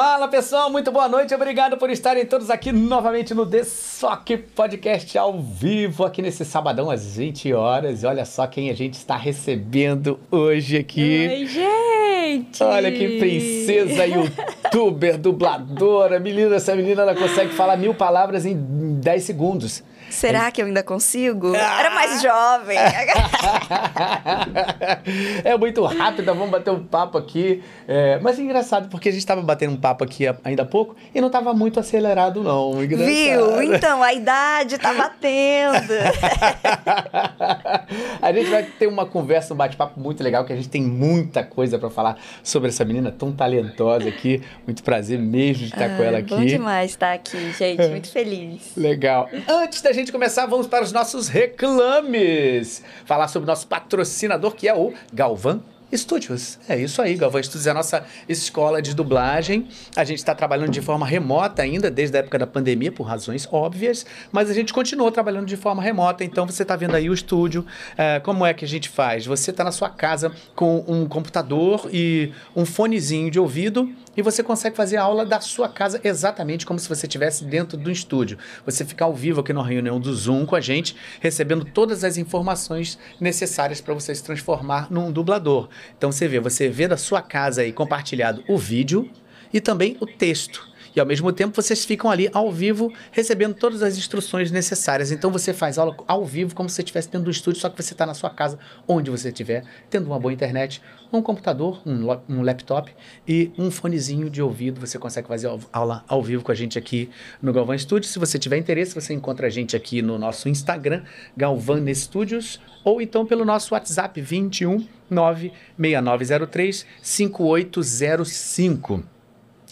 Fala pessoal, muito boa noite, obrigado por estarem todos aqui novamente no The Sock Podcast ao vivo, aqui nesse sabadão às 20 horas. E olha só quem a gente está recebendo hoje aqui. Oi, gente! Olha que princesa, youtuber, dubladora. Menina, essa menina ela consegue falar mil palavras em 10 segundos. Será que eu ainda consigo? Era mais jovem. é muito rápida, vamos bater um papo aqui. É, mas é engraçado, porque a gente estava batendo um papo aqui ainda há pouco e não estava muito acelerado, não. Engraçado. Viu? Então, a idade tá batendo. a gente vai ter uma conversa, um bate-papo muito legal, que a gente tem muita coisa para falar sobre essa menina tão talentosa aqui. Muito prazer mesmo de estar ah, com ela aqui. Bom demais estar aqui, gente. Muito feliz. Legal. Antes da gente começar, vamos para os nossos reclames. Falar sobre o nosso patrocinador, que é o Galvan Estúdios. É isso aí, Galvão Estúdios é a nossa escola de dublagem. A gente está trabalhando de forma remota ainda, desde a época da pandemia, por razões óbvias, mas a gente continuou trabalhando de forma remota. Então você está vendo aí o estúdio. É, como é que a gente faz? Você está na sua casa com um computador e um fonezinho de ouvido e você consegue fazer a aula da sua casa exatamente como se você estivesse dentro do estúdio. Você fica ao vivo aqui na reunião do Zoom com a gente, recebendo todas as informações necessárias para você se transformar num dublador. Então você vê, você vê da sua casa aí compartilhado o vídeo e também o texto e ao mesmo tempo vocês ficam ali ao vivo recebendo todas as instruções necessárias. Então você faz aula ao vivo como se você estivesse dentro do estúdio, só que você está na sua casa, onde você estiver, tendo uma boa internet, um computador, um, um laptop e um fonezinho de ouvido. Você consegue fazer aula ao vivo com a gente aqui no Galvan Studios. Se você tiver interesse, você encontra a gente aqui no nosso Instagram, Galvan Studios, ou então pelo nosso WhatsApp 21 96903 5805.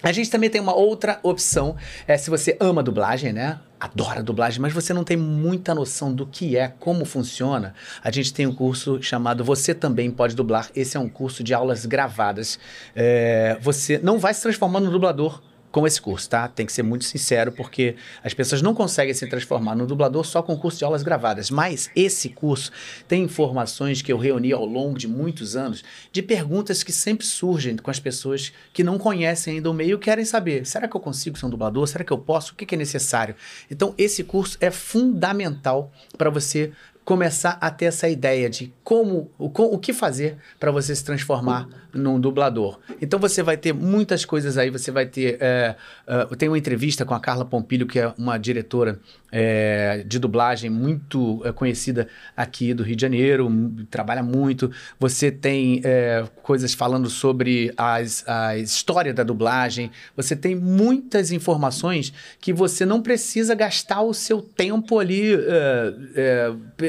A gente também tem uma outra opção, é se você ama dublagem, né? Adora dublagem, mas você não tem muita noção do que é, como funciona. A gente tem um curso chamado Você Também Pode Dublar. Esse é um curso de aulas gravadas. É, você não vai se transformar no dublador com esse curso, tá? Tem que ser muito sincero, porque as pessoas não conseguem se transformar no dublador só com curso de aulas gravadas. Mas esse curso tem informações que eu reuni ao longo de muitos anos de perguntas que sempre surgem com as pessoas que não conhecem ainda o meio e querem saber: será que eu consigo ser um dublador? Será que eu posso? O que, é necessário? Então, esse curso é fundamental para você começar a ter essa ideia de como, o, o que fazer para você se transformar num dublador. Então você vai ter muitas coisas aí, você vai ter, é, uh, tem uma entrevista com a Carla Pompilho, que é uma diretora é, de dublagem muito é, conhecida aqui do Rio de Janeiro, trabalha muito. Você tem é, coisas falando sobre as, a história da dublagem. Você tem muitas informações que você não precisa gastar o seu tempo ali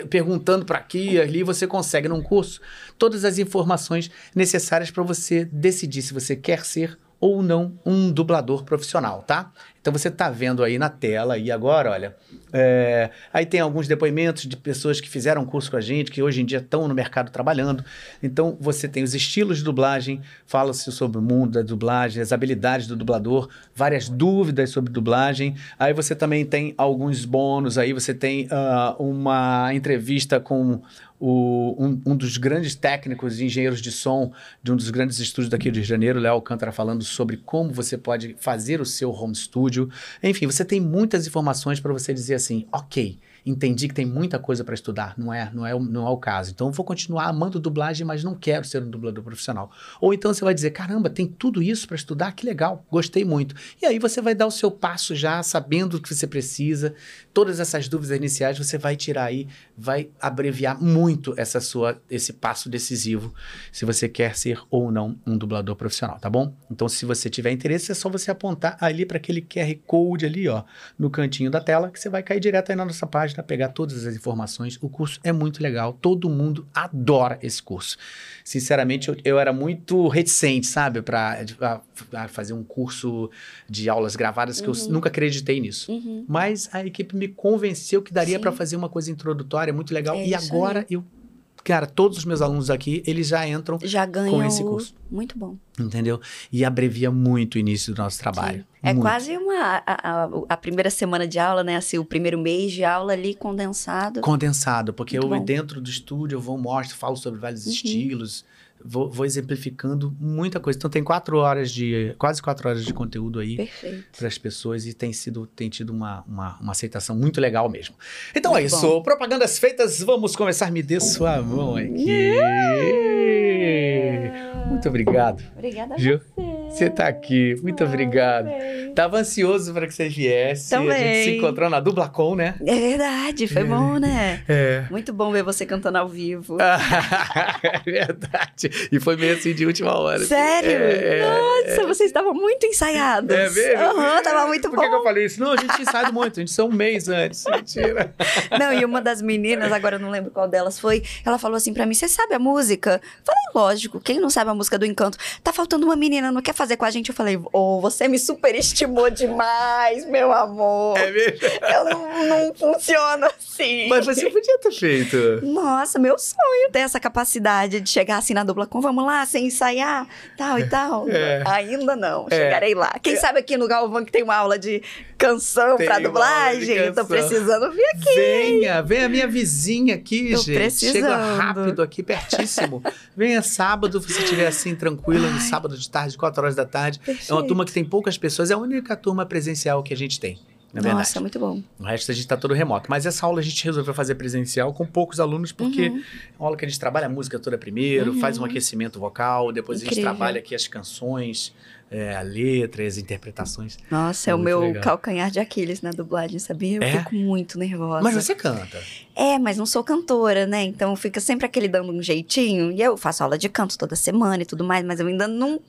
perguntando para aqui e ali. Você consegue num curso todas as informações necessárias para você decidir se você quer ser ou não um dublador profissional, tá? Então você está vendo aí na tela e agora, olha, é, aí tem alguns depoimentos de pessoas que fizeram curso com a gente, que hoje em dia estão no mercado trabalhando. Então você tem os estilos de dublagem, fala-se sobre o mundo da dublagem, as habilidades do dublador, várias dúvidas sobre dublagem. Aí você também tem alguns bônus, aí você tem uh, uma entrevista com o, um, um, dos grandes técnicos e engenheiros de som de um dos grandes estúdios daqui do Rio de Janeiro, Léo Alcântara, falando sobre como você pode fazer o seu home studio. Enfim, você tem muitas informações para você dizer assim, ok, entendi que tem muita coisa para estudar, não é, não é, não é o caso. Então vou continuar amando dublagem, mas não quero ser um dublador profissional. Ou então você vai dizer, caramba, tem tudo isso para estudar, que legal, gostei muito. E aí você vai dar o seu passo já sabendo o que você precisa, todas essas dúvidas iniciais você vai tirar aí, vai abreviar muito essa sua esse passo decisivo se você quer ser ou não um dublador profissional, tá bom? Então se você tiver interesse é só você apontar ali para aquele QR Code ali, ó, no cantinho da tela, que você vai cair direto aí na nossa página pegar todas as informações. O curso é muito legal, todo mundo adora esse curso. Sinceramente, eu, eu era muito reticente, sabe, para fazer um curso de aulas gravadas, que uhum. eu nunca acreditei nisso. Uhum. Mas a equipe me convenceu que daria para fazer uma coisa introdutória muito legal. É e agora eu cara, todos os meus alunos aqui, eles já entram já com esse curso. Muito bom. Entendeu? E abrevia muito o início do nosso trabalho. Sim. É muito. quase uma a, a, a, primeira semana de aula, né? Assim, o primeiro mês de aula ali condensado. Condensado, porque muito eu bom. dentro do estúdio eu vou mostro, falo sobre vários uhum. estilos vou, vou exemplificando muita coisa. Então tem quatro horas de. quase quatro horas de conteúdo aí para as pessoas e tem sido tem tido uma, uma, uma aceitação muito legal mesmo. Então é Muito isso, bom. propagandas feitas, vamos começar. Me dê sua mão aqui. Muito obrigado. Obrigada a Gil, você. Você tá aqui, muito obrigado. Tava ansioso para que você viesse. A gente Também. se encontrou na Dublacom, né? É verdade, foi bom, né? É. Muito bom ver você cantando ao vivo. é verdade. E foi meio assim de última hora. Sério? É, é, Nossa, vocês estavam muito ensaiados. É mesmo? Aham, tava muito Por bom. que, que eu falei isso? Não, a gente ensaia muito, a gente saiu um mês antes. Mentira. Não, e uma das meninas, agora eu não lembro qual delas foi, ela falou assim pra mim: Você sabe a música? Eu falei, lógico, quem não sabe a música do encanto? Tá faltando uma menina, não quer fazer com a gente? Eu falei, ô, você me superestimou demais, meu amor. É mesmo? Eu não, não funciono assim. Mas você podia ter feito. Nossa, meu sonho ter essa capacidade de chegar assim na dupla com, vamos lá, sem ensaiar, tal e tal. É. Ainda não, É. chegarei lá. Quem sabe aqui no Galvão que tem uma aula de canção Tem pra dublagem, eu tô canção. precisando vir aqui. Venha, venha minha vizinha aqui, Tô gente. precisando. Chega rápido aqui, pertíssimo. Venha sábado, se você estiver assim, tranquila, no sábado de tarde, 4 horas da tarde. É uma Perfeito. turma que tem poucas pessoas, é a única turma presencial que a gente tem, na verdade. Nossa, muito bom. O resto a gente tá todo remoto. Mas essa aula a gente resolveu fazer presencial com poucos alunos, porque Uhum. é uma aula que a gente trabalha a música toda primeiro, Uhum. faz um aquecimento vocal, depois a gente Incrível. trabalha aqui as canções, é, a letra, as interpretações. Nossa, É é, o meu legal. calcanhar de Aquiles na dublagem, sabia? Eu É? fico muito nervosa. Mas você canta. É, mas não sou cantora, né? Então fica sempre aquele dando um jeitinho. E eu faço aula de canto toda semana e tudo mais, mas eu ainda não,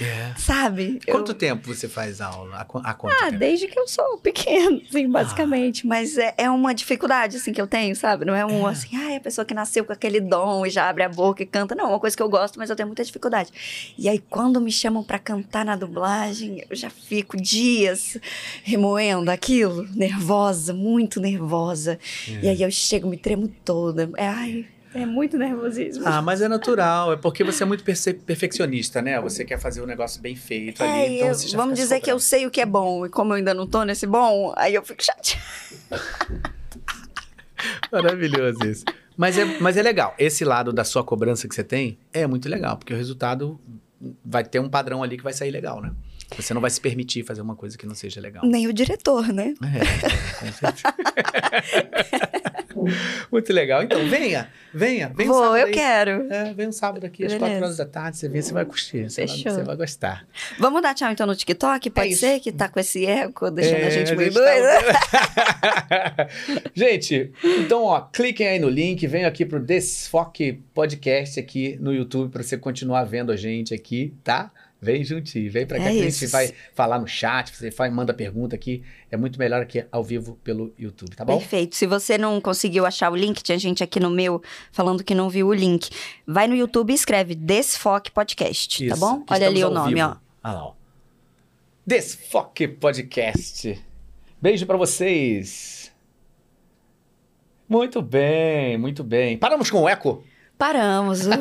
É. sabe? Eu- Quanto tempo você faz aula? Há Ah, tempo? desde que eu sou pequena, assim, basicamente. Mas é, é uma dificuldade, assim, que eu tenho, sabe? Não é um, É. assim, ai, a pessoa que nasceu com aquele dom e já abre a boca e canta. Não, é uma coisa que eu gosto, mas eu tenho muita dificuldade. E aí, quando me chamam pra cantar na dublagem, eu já fico dias remoendo aquilo, nervosa, muito nervosa. E aí eu chego, me tremo toda. É, ai, é muito nervosismo. Ah, mas é natural, é porque você é muito perce- perfeccionista, né? Você quer fazer o negócio bem feito É, ali, então eu- você já vamos dizer que eu sei o que é bom, e como eu ainda não tô nesse bom, aí eu fico chateada. Maravilhoso isso. Mas é, mas é legal. Esse lado da sua cobrança que você tem é muito legal, porque o resultado vai ter um padrão ali que vai sair legal, né? Você não vai se permitir fazer uma coisa que não seja legal. Nem o diretor, né? É, com certeza. muito legal. Então, venha, venha, venha um Vou, sábado eu aí. quero. É, vem um sábado aqui às Beleza. 4 horas da tarde, você vê, você vai curtir, você vai, você vai gostar. Vamos dar tchau então no TikTok? Pode isso. ser que tá com esse eco, deixando É, a gente meio tá- doida? gente, então, ó, cliquem aí no link, venham aqui pro Desfoque Podcast aqui no YouTube para você continuar vendo a gente aqui, tá? Vem juntinho, vem pra cá É que a isso. gente vai falar no chat, você vai, manda pergunta aqui. É muito melhor aqui ao vivo pelo YouTube, tá bom? Perfeito. Se você não conseguiu achar o link, tinha gente aqui no meu falando que não viu o link. Vai no YouTube e escreve Desfoque Podcast, tá Isso, bom? que Olha ali o nome, vivo. ó. Olha lá, ó. Desfoque Podcast. Beijo pra vocês. Muito bem, muito bem. Paramos com o eco? Paramos. Uh.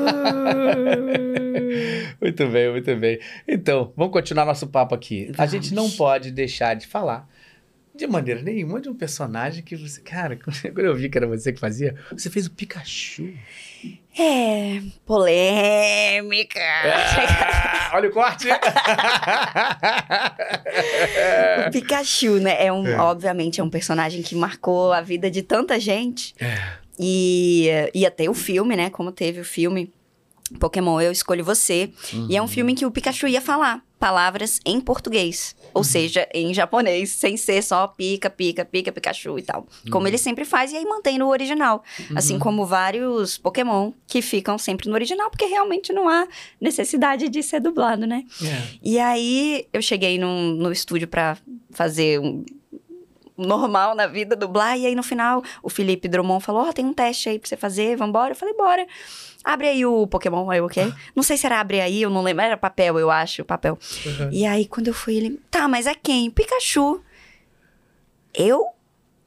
Muito bem, muito bem. Então, vamos continuar nosso papo aqui. A Vamos. gente não pode deixar de falar de maneira nenhuma de um personagem que você. Cara, quando eu vi que era você que fazia, você fez o Pikachu. é, polêmica. Ah, olha o corte! O Pikachu, né? É um, obviamente, é um personagem que marcou a vida de tanta gente. E ia ter o filme, né? Como teve o filme Pokémon Eu Escolho Você. E é um filme em que o Pikachu ia falar palavras em português. Ou seja, em japonês, sem ser só pica, pica, pica, Pikachu e tal. Como ele sempre faz, e aí mantém no original. Assim como vários Pokémon que ficam sempre no original, porque realmente não há necessidade de ser dublado, né? É. E aí eu cheguei num- no estúdio pra fazer um normal na vida, dublar, e aí no final o Felipe Drummond falou: Ó, tem um teste aí pra você fazer, vambora. Eu falei, bora. Abre aí o Pokémon, aí ok? Não sei se era abre aí, eu não lembro, era papel, eu acho, papel. Uhum. E aí quando eu fui, ele, tá, mas é quem? Pikachu. Eu?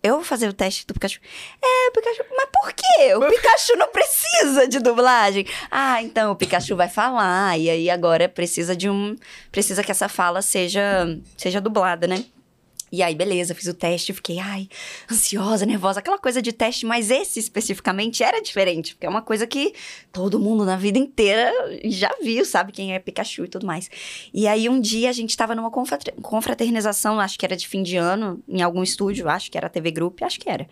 Eu vou fazer o teste do Pikachu. É, Pikachu. Mas por quê? O Pikachu não precisa de dublagem. Ah, então o Pikachu vai falar. E aí agora precisa de um. Precisa que essa fala seja, seja dublada, né? E aí, beleza, fiz o teste, fiquei, ai, ansiosa, nervosa, aquela coisa de teste, mas esse especificamente era diferente, porque é uma coisa que todo mundo na vida inteira já viu, sabe quem é Pikachu e tudo mais. E aí, um dia a gente tava numa confraternização, acho que era de fim de ano, em algum estúdio, acho que era TV Group, acho que era.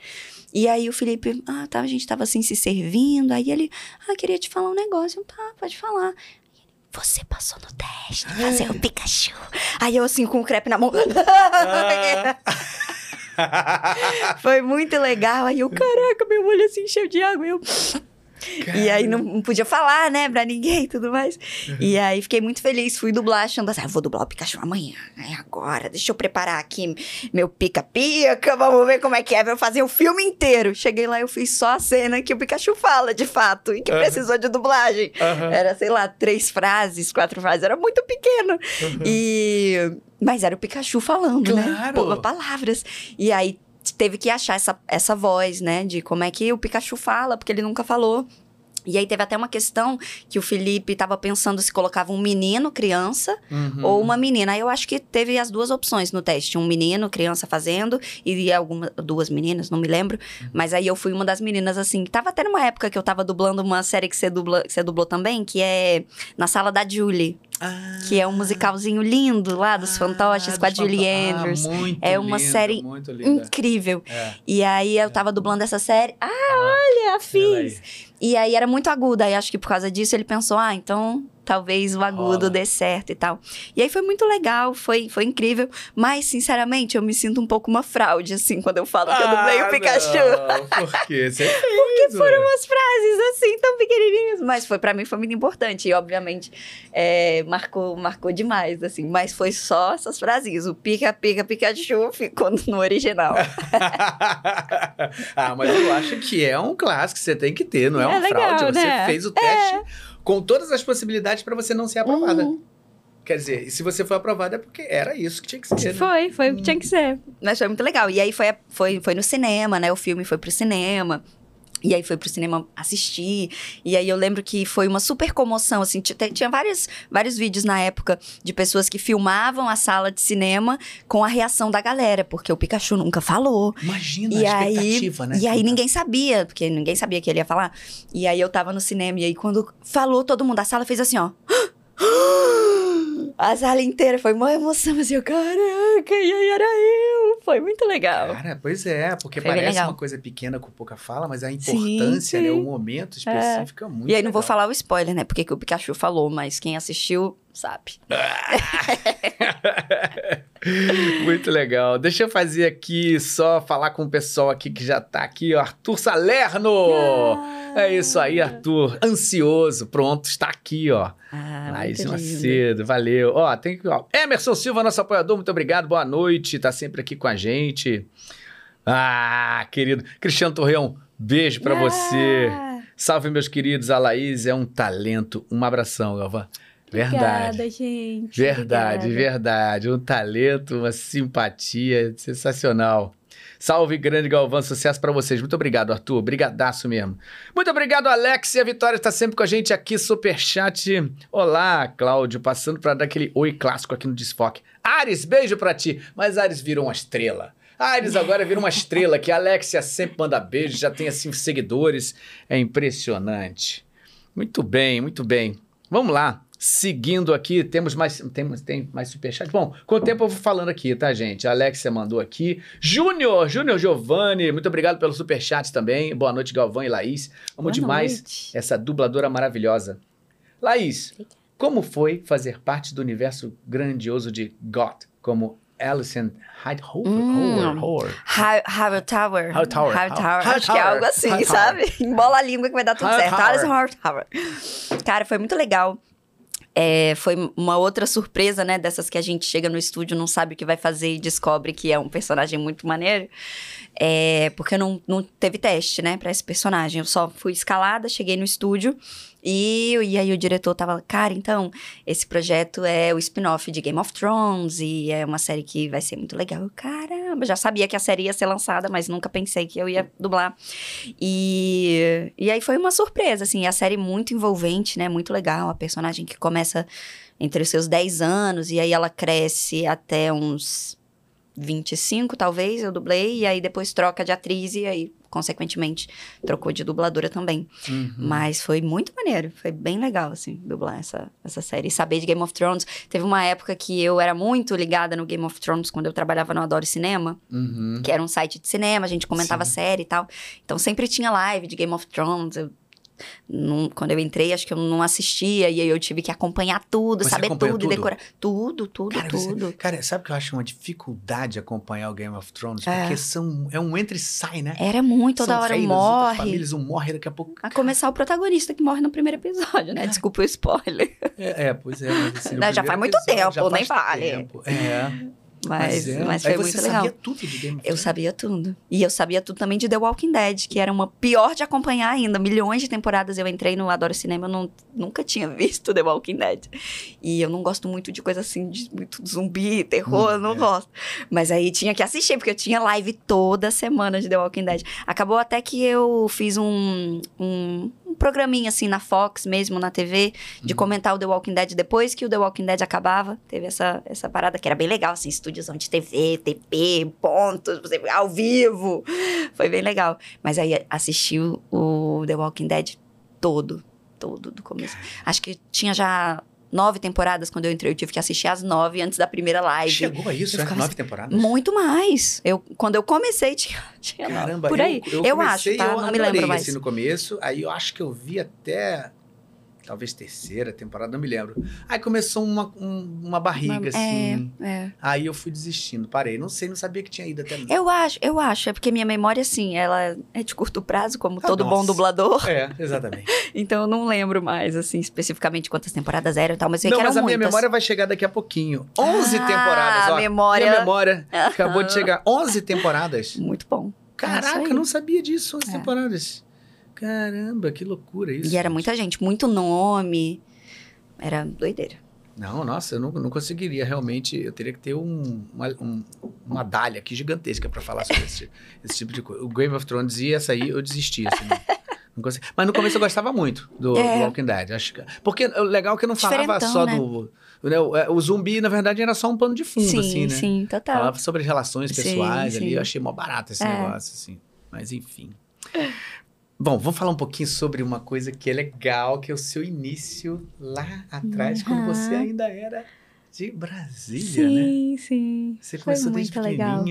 E aí o Felipe, ah, tá, a gente tava assim se servindo, aí ele, ah, queria te falar um negócio, tá, pode falar você passou no teste, fazer o Pikachu. Aí eu assim, com o crepe na mão. Foi muito legal. Aí eu, caraca, meu olho assim, cheio de água. Eu... Caramba. E aí não, podia falar, né, pra ninguém e tudo mais. Uhum. E aí fiquei muito feliz, fui dublar, achando assim, ah, vou dublar o Pikachu amanhã, é agora, deixa eu preparar aqui meu pica-pica, vamos ver como é que é, vou fazer o filme inteiro. Cheguei lá, eu fiz só a cena que o Pikachu fala, de fato, e que uhum. precisou de dublagem. Uhum. Era, sei lá, três frases, quatro frases, era muito pequeno. E... Mas era o Pikachu falando, né? claro. né? Pô, palavras. E aí teve que achar essa, essa voz, né? De como é que o Pikachu fala, porque ele nunca falou. E aí teve até uma questão que o Felipe estava pensando se colocava um menino, criança, uhum. ou uma menina. Aí eu acho que teve as duas opções no teste. Um menino, criança fazendo, e algumas duas meninas, não me lembro. Uhum. Mas aí eu fui uma das meninas, assim. Tava até numa época que eu tava dublando uma série que você, dubla, que você dublou também, que é Na Sala da Julie. Ah, que é um musicalzinho lindo lá dos ah, fantoches com a Julie ah, Andrews. é uma lindo, série incrível. É. E aí eu tava dublando essa série. Ah, olha, fiz. E aí era muito aguda. Aí acho que por causa disso ele pensou: ah, então talvez o agudo dê certo e tal. E aí foi muito legal, foi, foi incrível. Mas, sinceramente, eu me sinto um pouco uma fraude, assim, quando eu falo ah, que eu dublei o ah, Pikachu. Não, por quê? Você fez, Porque foram umas frases, assim, tão pequenininhas. Mas foi para mim foi muito importante. E, obviamente, é, marcou, marcou demais, assim. Mas foi só essas frases. O pica, pica, Pikachu ficou no original. ah, mas eu acho que é um clássico que você tem que ter, não é, é uma legal, fraude. Né? Você fez o teste... É com todas as possibilidades para você não ser aprovada. Uhum. Quer dizer, se você foi aprovada é porque era isso que tinha que ser. Né? Foi, foi o que tinha que ser. Mas foi muito legal. E aí foi, foi, foi no cinema, né? O filme foi pro cinema. E aí foi pro cinema assistir. E aí eu lembro que foi uma super comoção, assim. Tinha vários, vários vídeos na época de pessoas que filmavam a sala de cinema com a reação da galera, porque o Pikachu nunca falou. Imagina e a aí, expectativa, né? E aí ninguém sabia, porque ninguém sabia que ele ia falar. E aí eu tava no cinema, e aí quando falou, todo mundo, a sala fez assim, ó. A sala inteira foi uma emoção, assim, eu, caraca, e aí era eu. Foi muito legal. Cara, pois é, porque foi parece uma coisa pequena com pouca fala, mas a importância, sim, sim. né, o momento específico é, é muito E aí legal. não vou falar o spoiler, né, porque que o Pikachu falou, mas quem assistiu sabe. Muito legal. Deixa eu fazer aqui, só falar com o pessoal aqui que já tá aqui, ó. Arthur Salerno! Ah, é isso aí, Arthur. Ansioso, pronto, está aqui, ó. Ah, Mais Macedo, valeu. Ó, tem que. Ó. Emerson Silva, nosso apoiador, muito obrigado, boa noite. Tá sempre aqui com a gente. Ah, querido. Cristiano Torreão, beijo para ah. você. Salve, meus queridos. A Laís é um talento. Um abração, Galvão. Verdade. Obrigada, gente. Verdade, Obrigada. verdade. Um talento, uma simpatia sensacional. Salve, grande Galvão, sucesso para vocês. Muito obrigado, Arthur. Brigadaço mesmo. Muito obrigado, Alex. E a Vitória está sempre com a gente aqui, superchat. Olá, Cláudio, passando para dar aquele oi clássico aqui no Desfoque. Ares, beijo para ti. Mas Ares virou uma estrela. Ares agora vira uma estrela que a Alexia sempre manda beijo, já tem assim seguidores. É impressionante. Muito bem, muito bem. Vamos lá. Seguindo aqui, temos mais, temos, tem mais superchat. Bom, com o tempo eu vou falando aqui, tá, gente? A Alexia mandou aqui. Júnior, Júnior Giovanni, muito obrigado pelo superchat também. Boa noite, Galvão e Laís. Amo Boa demais noite. essa dubladora maravilhosa. Laís, como foi fazer parte do universo grandioso de GOT, como Alison Hightower? Hum. Tower. Tower. Tower. Acho que é algo assim, sabe? Embola a língua que vai dar tudo certo. Alison Hightower. Cara, foi muito legal. É, foi uma outra surpresa, né? Dessas que a gente chega no estúdio, não sabe o que vai fazer e descobre que é um personagem muito maneiro. É, porque não, não teve teste, né, pra esse personagem. Eu só fui escalada, cheguei no estúdio e, e aí o diretor tava, cara, então, esse projeto é o spin-off de Game of Thrones e é uma série que vai ser muito legal. Eu, caramba, já sabia que a série ia ser lançada, mas nunca pensei que eu ia dublar. E, e aí foi uma surpresa, assim, a série muito envolvente, né, muito legal. A personagem que começa entre os seus 10 anos e aí ela cresce até uns 25, talvez, eu dublei, e aí depois troca de atriz, e aí, consequentemente, trocou de dubladora também. Uhum. Mas foi muito maneiro, foi bem legal, assim, dublar essa, essa série. E saber de Game of Thrones. Teve uma época que eu era muito ligada no Game of Thrones, quando eu trabalhava no Adoro Cinema, Uhum. que era um site de cinema, a gente comentava Sim. série e tal. Então sempre tinha live de Game of Thrones. Eu não- quando eu entrei, acho que eu não assistia, e aí eu tive que acompanhar tudo, Você saber acompanhou tudo, e tudo? decorar. Tudo, tudo, Cara, você- tudo. cara, sabe que eu acho uma dificuldade acompanhar o Game of Thrones? É. Porque são, é um entra e sai, né? Era muito, toda São hora outras morre. famílias, um morre daqui a pouco. A começar o protagonista que morre no primeiro episódio, né? Desculpa o spoiler. É, é, pois é. Mas, assim, Não, já faz muito episódio, tempo, nem faz vale. tempo. É, Mas, é. mas foi você muito legal. sabia tudo de Game of Eu Thrones? sabia tudo. E eu sabia tudo também de The Walking Dead, que era uma pior de acompanhar ainda. Milhões de temporadas eu entrei no Adoro Cinema, eu não, nunca tinha visto The Walking Dead. E eu não gosto muito de coisa assim, de muito zumbi, terror, Hum, eu não é. gosto. Mas aí tinha que assistir, porque eu tinha live toda semana de The Walking Dead. Acabou até que eu fiz um, um, um programinha assim na Fox mesmo, na TV, de Hum. comentar o The Walking Dead depois que o The Walking Dead acabava. Teve essa, essa parada que era bem legal, assim, estúdiozão de TV, TP, pontos, você ao vivo. Foi bem legal. Mas aí assisti o, o The Walking Dead todo, todo do começo. Acho que tinha já nove temporadas quando eu entrei, eu tive que assistir as nove antes da primeira live. Chegou a isso, é? ficava Nove temporadas? Muito mais. Eu, quando eu comecei, tinha, tinha nove. Caramba, por aí. eu, Eu, eu acho, comecei, tá? Eu não me lembro mais. assim, no começo, aí eu acho que eu vi até talvez terceira temporada, não me lembro. Aí começou uma, um- uma barriga, Uma- assim. É, é. Aí eu fui desistindo, parei. Não sei, não sabia que tinha ido até Eu acho, eu acho. É porque minha memória, assim, ela é de curto prazo, como Ah, todo bom nossa. dublador. É, exatamente. Então eu não lembro mais, assim, especificamente quantas temporadas eram e tal, mas eu sei não, que mas a minha muitas. memória vai chegar daqui a pouquinho. 11 Ah, temporadas, ó. memória- Minha memória acabou de chegar. 11 temporadas. Muito bom. Caraca, aí. eu não sabia disso, 11 É. temporadas. Caramba, que loucura isso. E era muita gente, muito nome. Era doideira. Não, nossa, eu não, não conseguiria realmente. Eu teria que ter um, uma, um- uma dália aqui gigantesca pra falar sobre esse, esse tipo de coisa. O Game of Thrones e essa aí eu desisti, assim. consegui. Mas no começo eu gostava muito do, É. do Walking Dead. Acho que, porque o legal é que eu não falava só né? do. né, o, é, o zumbi, na verdade, era só um pano de fundo, sim, assim, né? sim, total. Falava sobre relações Sim, pessoais ali. sim. Eu achei mó barato esse É. negócio, assim. Mas enfim. Bom, vamos falar um pouquinho sobre uma coisa que é legal, que é o seu início lá atrás, quando você Uhum. ainda era de Brasília, né? sim, sim. Você Foi começou desde muito legal.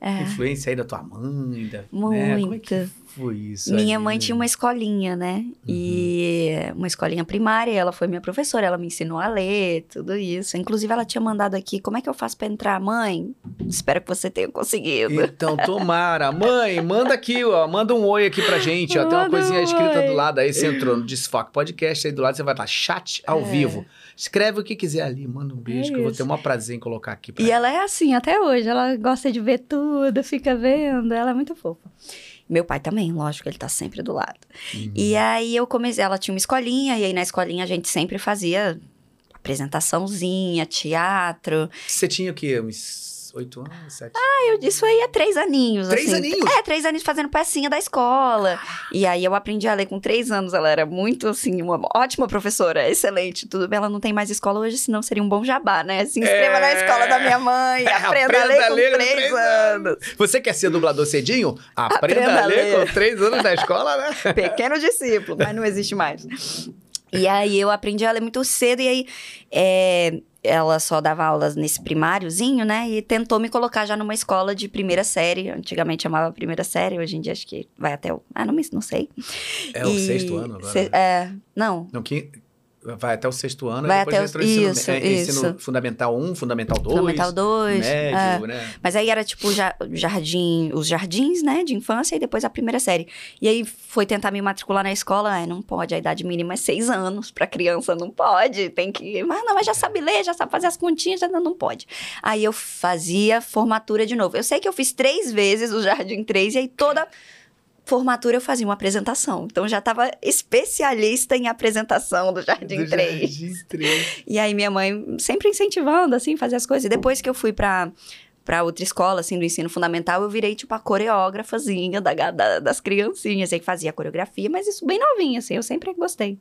É. Influência aí da tua mãe, da, né? Como é que foi isso? Minha mãe né? tinha uma escolinha, né? E uma escolinha primária, ela foi minha professora, ela me ensinou a ler, tudo isso. Inclusive, ela tinha mandado aqui, como é que eu faço pra entrar, mãe? Espero que você tenha conseguido. Então, tomara. Mãe, manda aqui, ó. Manda um oi aqui pra gente, ó. Tem uma coisinha um escrita oi. do lado. Aí você entrou no Desfoque Podcast, aí do lado você vai estar chat ao É. vivo. Escreve o que quiser ali, manda um beijo, É que eu vou ter o maior prazer em colocar aqui pra E ela é assim até hoje, ela gosta de ver tudo, fica vendo, ela é muito fofa. Meu pai também, lógico, ele tá sempre do lado. Uhum. E aí eu comecei, ela tinha uma escolinha, e aí na escolinha a gente sempre fazia apresentaçãozinha, teatro. Você tinha o quê? Uns oito anos, sete? Eu isso aí é três aninhos. Três assim. aninhos? É, três aninhos fazendo pecinha da escola. E aí eu aprendi a ler com três anos. Ela era muito, assim, uma ótima professora, excelente. Tudo bem, ela não tem mais escola hoje, senão seria um bom jabá, né? Se inscreva É. na escola da minha mãe, aprenda, a ler com três, anos. Você quer ser dublador cedinho? Aprenda, Aprenda a a ler ler. com três anos na escola, né? Pequeno discípulo, mas não existe mais. E aí eu aprendi a ler muito cedo, e aí é, ela só dava aulas nesse primáriozinho, né? E tentou me colocar já numa escola de primeira série. Antigamente chamava primeira série, hoje em dia acho que vai até o. Ah, não, me- não sei. É o E sexto ano agora. se- né? é, não. Não, que vai até o sexto ano, Vai depois até o- entra o ensino, isso, é, ensino fundamental 1, fundamental 2, Fundamental 2. médio, né? Mas aí era tipo ja- jardim, os jardins, né, de infância e depois a primeira série. E aí foi tentar me matricular na escola, é, não pode, a idade mínima é seis anos pra criança, não pode, tem que, mas não, mas já sabe ler, já sabe fazer as continhas, já não, não pode. Aí eu fazia formatura de novo. Eu sei que eu fiz três vezes o Jardim 3 e aí toda formatura eu fazia uma apresentação. Então eu já tava especialista em apresentação do Jardim Do 3. Jardim 3. E aí minha mãe sempre incentivando, assim, fazer as coisas. E depois que eu fui pra, pra outra escola, assim, do ensino fundamental, eu virei, tipo, a coreógrafazinha da, da, das criancinhas, aí que fazia coreografia, mas isso bem novinha, assim, eu sempre gostei.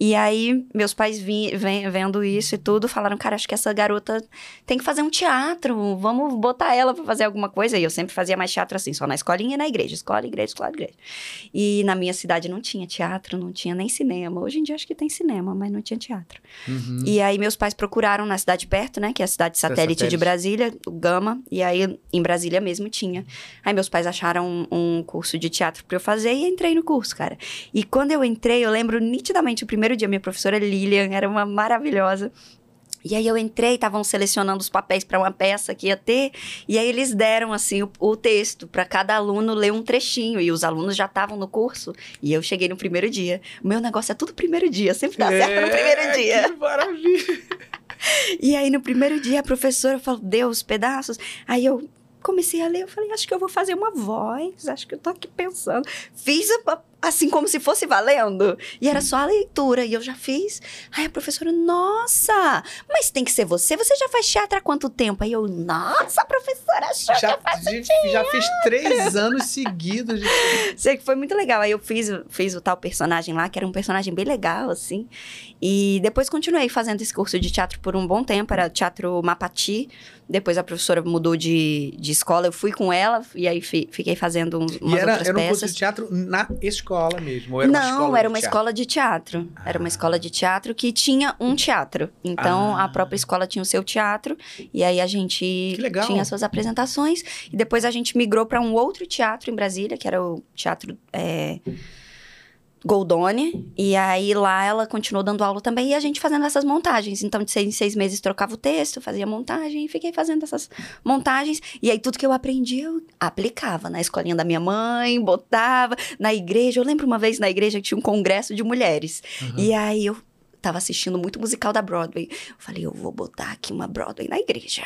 E aí, meus pais vi, vem, vendo isso e tudo, falaram, cara, acho que essa garota tem que fazer um teatro, vamos botar ela pra fazer alguma coisa. E eu sempre fazia mais teatro assim, só na escolinha e na igreja, escola, igreja, escola, igreja. E na minha cidade não tinha teatro, não tinha nem cinema. Hoje em dia acho que tem cinema, mas não tinha teatro. Uhum. E aí meus pais procuraram na cidade perto, né, que é a cidade satélite, satélite. de Brasília, o Gama, e aí em Brasília mesmo tinha. Aí meus pais acharam um, um curso de teatro para eu fazer e entrei no curso, cara. E quando eu entrei, eu lembro nitidamente o primeiro dia minha professora Lilian era uma maravilhosa. E aí eu entrei, estavam selecionando os papéis para uma peça que ia ter, e aí eles deram assim o, o texto para cada aluno ler um trechinho, e os alunos já estavam no curso, e eu cheguei no primeiro dia. O meu negócio é tudo primeiro dia, sempre dá é, certo no primeiro é, dia. Que maravilha. E aí no primeiro dia a professora falou: "Deu os pedaços". Aí eu comecei a ler, eu falei, acho que eu vou fazer uma voz, acho que eu tô aqui pensando. Fiz a, assim como se fosse valendo. E era só a leitura. E eu já fiz. Aí a professora, nossa, mas tem que ser você. Você já faz teatro há quanto tempo? Aí eu, nossa, professora, achou já, que eu Já fiz três anos seguidos. De... Sei que foi muito legal. Aí eu fiz, fiz o tal personagem lá, que era um personagem bem legal, assim. E depois continuei fazendo esse curso de teatro por um bom tempo. Era teatro Mapati. Depois a professora mudou de, de escola. Eu fui com ela e aí fiquei fazendo uns, umas e era, outras era peças. um curso de teatro na escola escola mesmo? Era Não, uma era uma escola de teatro. Ah. Era uma escola de teatro que tinha um teatro. Então, ah. a própria escola tinha o seu teatro. E aí a gente tinha suas apresentações. E depois a gente migrou para um outro teatro em Brasília, que era o teatro. É, Goldone. E aí lá ela continuou dando aula também e a gente fazendo essas montagens. Então, de seis em seis meses trocava o texto, fazia montagem e fiquei fazendo essas montagens. E aí tudo que eu aprendi eu aplicava na escolinha da minha mãe, botava na igreja. Eu lembro uma vez na igreja que tinha um congresso de mulheres. Uhum. E aí eu tava assistindo muito musical da Broadway. Eu falei, eu vou botar aqui uma Broadway na igreja.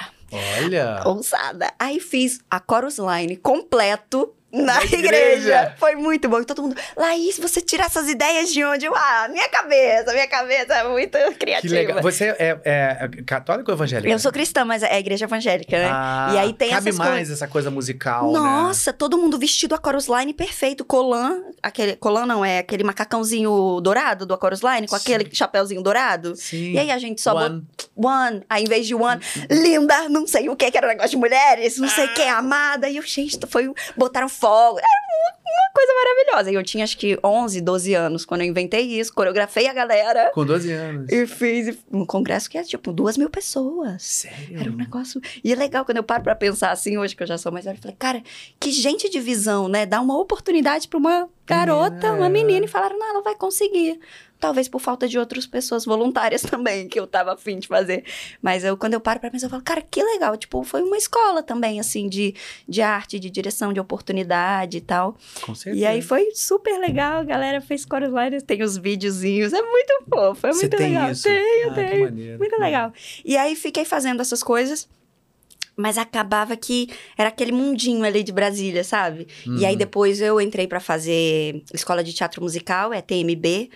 Olha! Ousada. Aí fiz a chorus line completo na, igreja. igreja. Foi muito bom. E todo mundo, Laís, você tira essas ideias de onde? Eu, ah, minha cabeça, minha cabeça é muito criativa. Que legal. Você é, é católico ou evangélica? Eu sou cristã, mas é igreja evangélica, né? Ah, e aí tem cabe mais essa coisa musical, né? Nossa, né? todo mundo vestido a chorus line perfeito. Colan, aquele... Colan não, é aquele macacãozinho dourado do chorus line, com Sim. aquele chapéuzinho dourado. Sim. E aí a gente só... One. One. Aí, em vez de one, linda, não sei o que, que era negócio de mulheres, não sei o que, ah. amada. E eu, gente, foi... Botaram fogo. Era uma coisa maravilhosa. E eu tinha acho que 11, 12 anos quando eu inventei isso, coreografei a galera. Com 12 anos. E fiz um congresso que é tipo duas mil pessoas. Sério? Era um negócio. E é legal quando eu paro pra pensar assim, hoje que eu já sou mais velha, eu falei, cara, que gente de visão, né? Dá uma oportunidade pra uma garota, é. uma menina, e falaram, não, ela vai conseguir. Talvez por falta de outras pessoas voluntárias também, que eu tava afim de fazer. Mas eu, quando eu paro pra pensar, eu falo, cara, que legal. Tipo, foi uma escola também, assim, de, de arte, de direção, de oportunidade e tal. Com certeza. E aí foi super legal, a galera fez chorus tem os videozinhos, é muito fofo, é muito tem legal. Isso? Tenho, ah, tenho. Muito legal. E aí fiquei fazendo essas coisas mas acabava que era aquele mundinho ali de Brasília, sabe? Uhum. E aí uhum. depois eu entrei para fazer escola de teatro musical, é TMB,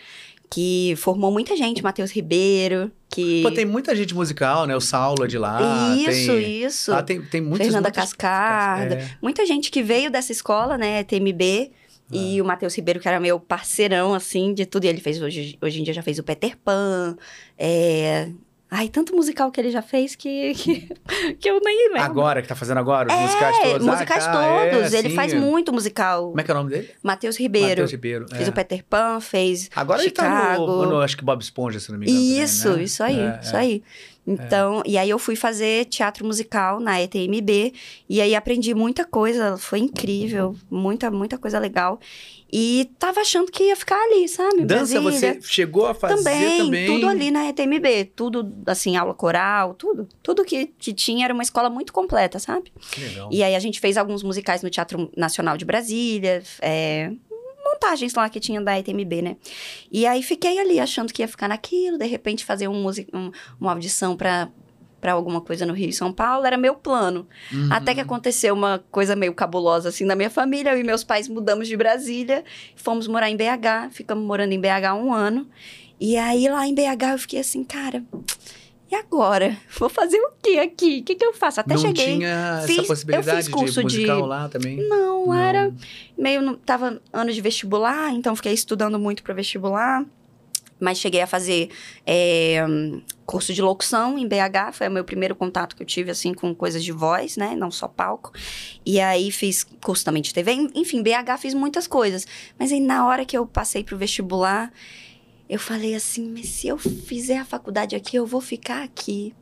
que formou muita gente, Matheus Ribeiro, que... Pô, tem muita gente musical, né? O Saulo é de lá. Isso, tem... isso. Lá tem, tem muitos, Fernanda muitos... Cascarda. É. Muita gente que veio dessa escola, né? TMB. Ah. E o Matheus Ribeiro, que era meu parceirão, assim, de tudo. E ele fez, hoje, hoje em dia, já fez o Peter Pan. É, Ai, tanto musical que ele já fez que, que, que eu nem lembro. Agora, que tá fazendo agora? Os é, musicais todos? musicais ah, todos. É, ele sim. faz muito musical. Como é que é o nome dele? Matheus Ribeiro. Matheus Ribeiro. Fez é. o Peter Pan, fez Agora Chicago. ele tá no, no, acho que Bob Esponja, se não me engano. Isso, também, né? isso aí, é, isso aí. Então, e aí eu fui fazer teatro musical na ETMB e aí aprendi muita coisa, foi incrível, muita, muita coisa legal. E tava achando que ia ficar ali, sabe? Dança Brasília. você chegou a fazer também, também? tudo ali na ETMB, tudo assim, aula coral, tudo. Tudo que, que tinha era uma escola muito completa, sabe? Que legal. E aí a gente fez alguns musicais no Teatro Nacional de Brasília, é, montagens lá que tinha da ETMB, né? E aí fiquei ali achando que ia ficar naquilo, de repente fazer um, um uma audição para para alguma coisa no Rio e São Paulo, era meu plano. Uhum. Até que aconteceu uma coisa meio cabulosa assim na minha família, eu e meus pais mudamos de Brasília, fomos morar em BH, ficamos morando em BH um ano. E aí lá em BH eu fiquei assim, cara, e agora? Vou fazer o que aqui? O que, que eu faço? Até não cheguei. tinha fiz- essa possibilidade eu fiz curso de musical de- lá também? Não, Não. era meio. Tava ano de vestibular, então fiquei estudando muito para vestibular. Mas cheguei a fazer é, curso de locução em BH, foi o meu primeiro contato que eu tive, assim, com coisas de voz, né? Não só palco. E aí fiz curso também de TV. Enfim, BH fiz muitas coisas. Mas aí na hora que eu passei pro vestibular, eu falei assim: mas se eu fizer a faculdade aqui, eu vou ficar aqui.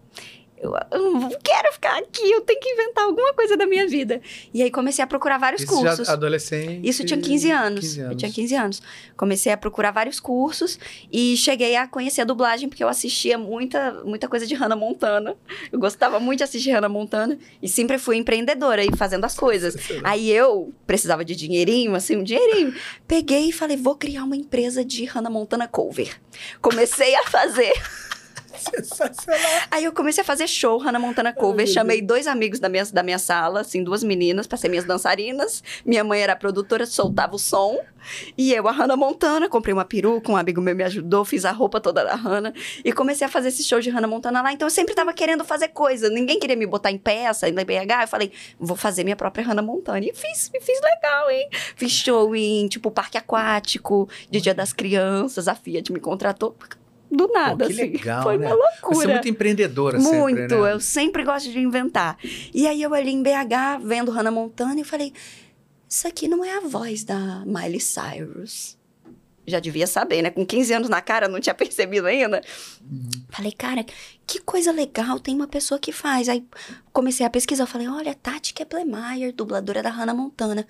Eu, eu não quero ficar aqui, eu tenho que inventar alguma coisa da minha vida. E aí comecei a procurar vários Isso cursos. já adolescente. Isso eu tinha 15 anos. 15 Eu anos. tinha 15 anos. Comecei a procurar vários cursos e cheguei a conhecer a dublagem, porque eu assistia muita, muita coisa de Hannah Montana. Eu gostava muito de assistir Hannah Montana e sempre fui empreendedora e fazendo as coisas. Aí eu precisava de dinheirinho, assim, um dinheirinho. Peguei e falei, vou criar uma empresa de Hannah Montana cover. Comecei a fazer. Sensacional. Aí eu comecei a fazer show, Hannah Montana cover. Chamei dois amigos da minha, da minha sala, assim, duas meninas, pra ser minhas dançarinas. Minha mãe era produtora, soltava o som. E eu, a Hannah Montana, comprei uma peruca, um amigo meu me ajudou, fiz a roupa toda da Hannah. E comecei a fazer esse show de Hannah Montana lá. Então eu sempre tava querendo fazer coisa. Ninguém queria me botar em peça, em BH. Eu falei, vou fazer minha própria Hannah Montana. E fiz, e fiz legal, hein? Fiz show em, tipo, parque aquático, de Dia das Crianças. A Fiat me contratou. Do nada, que assim. legal, Foi né? uma loucura. Você é muito empreendedora Muito, sempre, né? eu sempre gosto de inventar. E aí eu ali em BH, vendo Hannah Montana, e falei, isso aqui não é a voz da Miley Cyrus. Já devia saber, né? Com 15 anos na cara, não tinha percebido ainda. Falei, cara, que coisa legal, tem uma pessoa que faz. Aí comecei a pesquisar, eu falei, olha, Tati Keplemeyer, dubladora da Hannah Montana.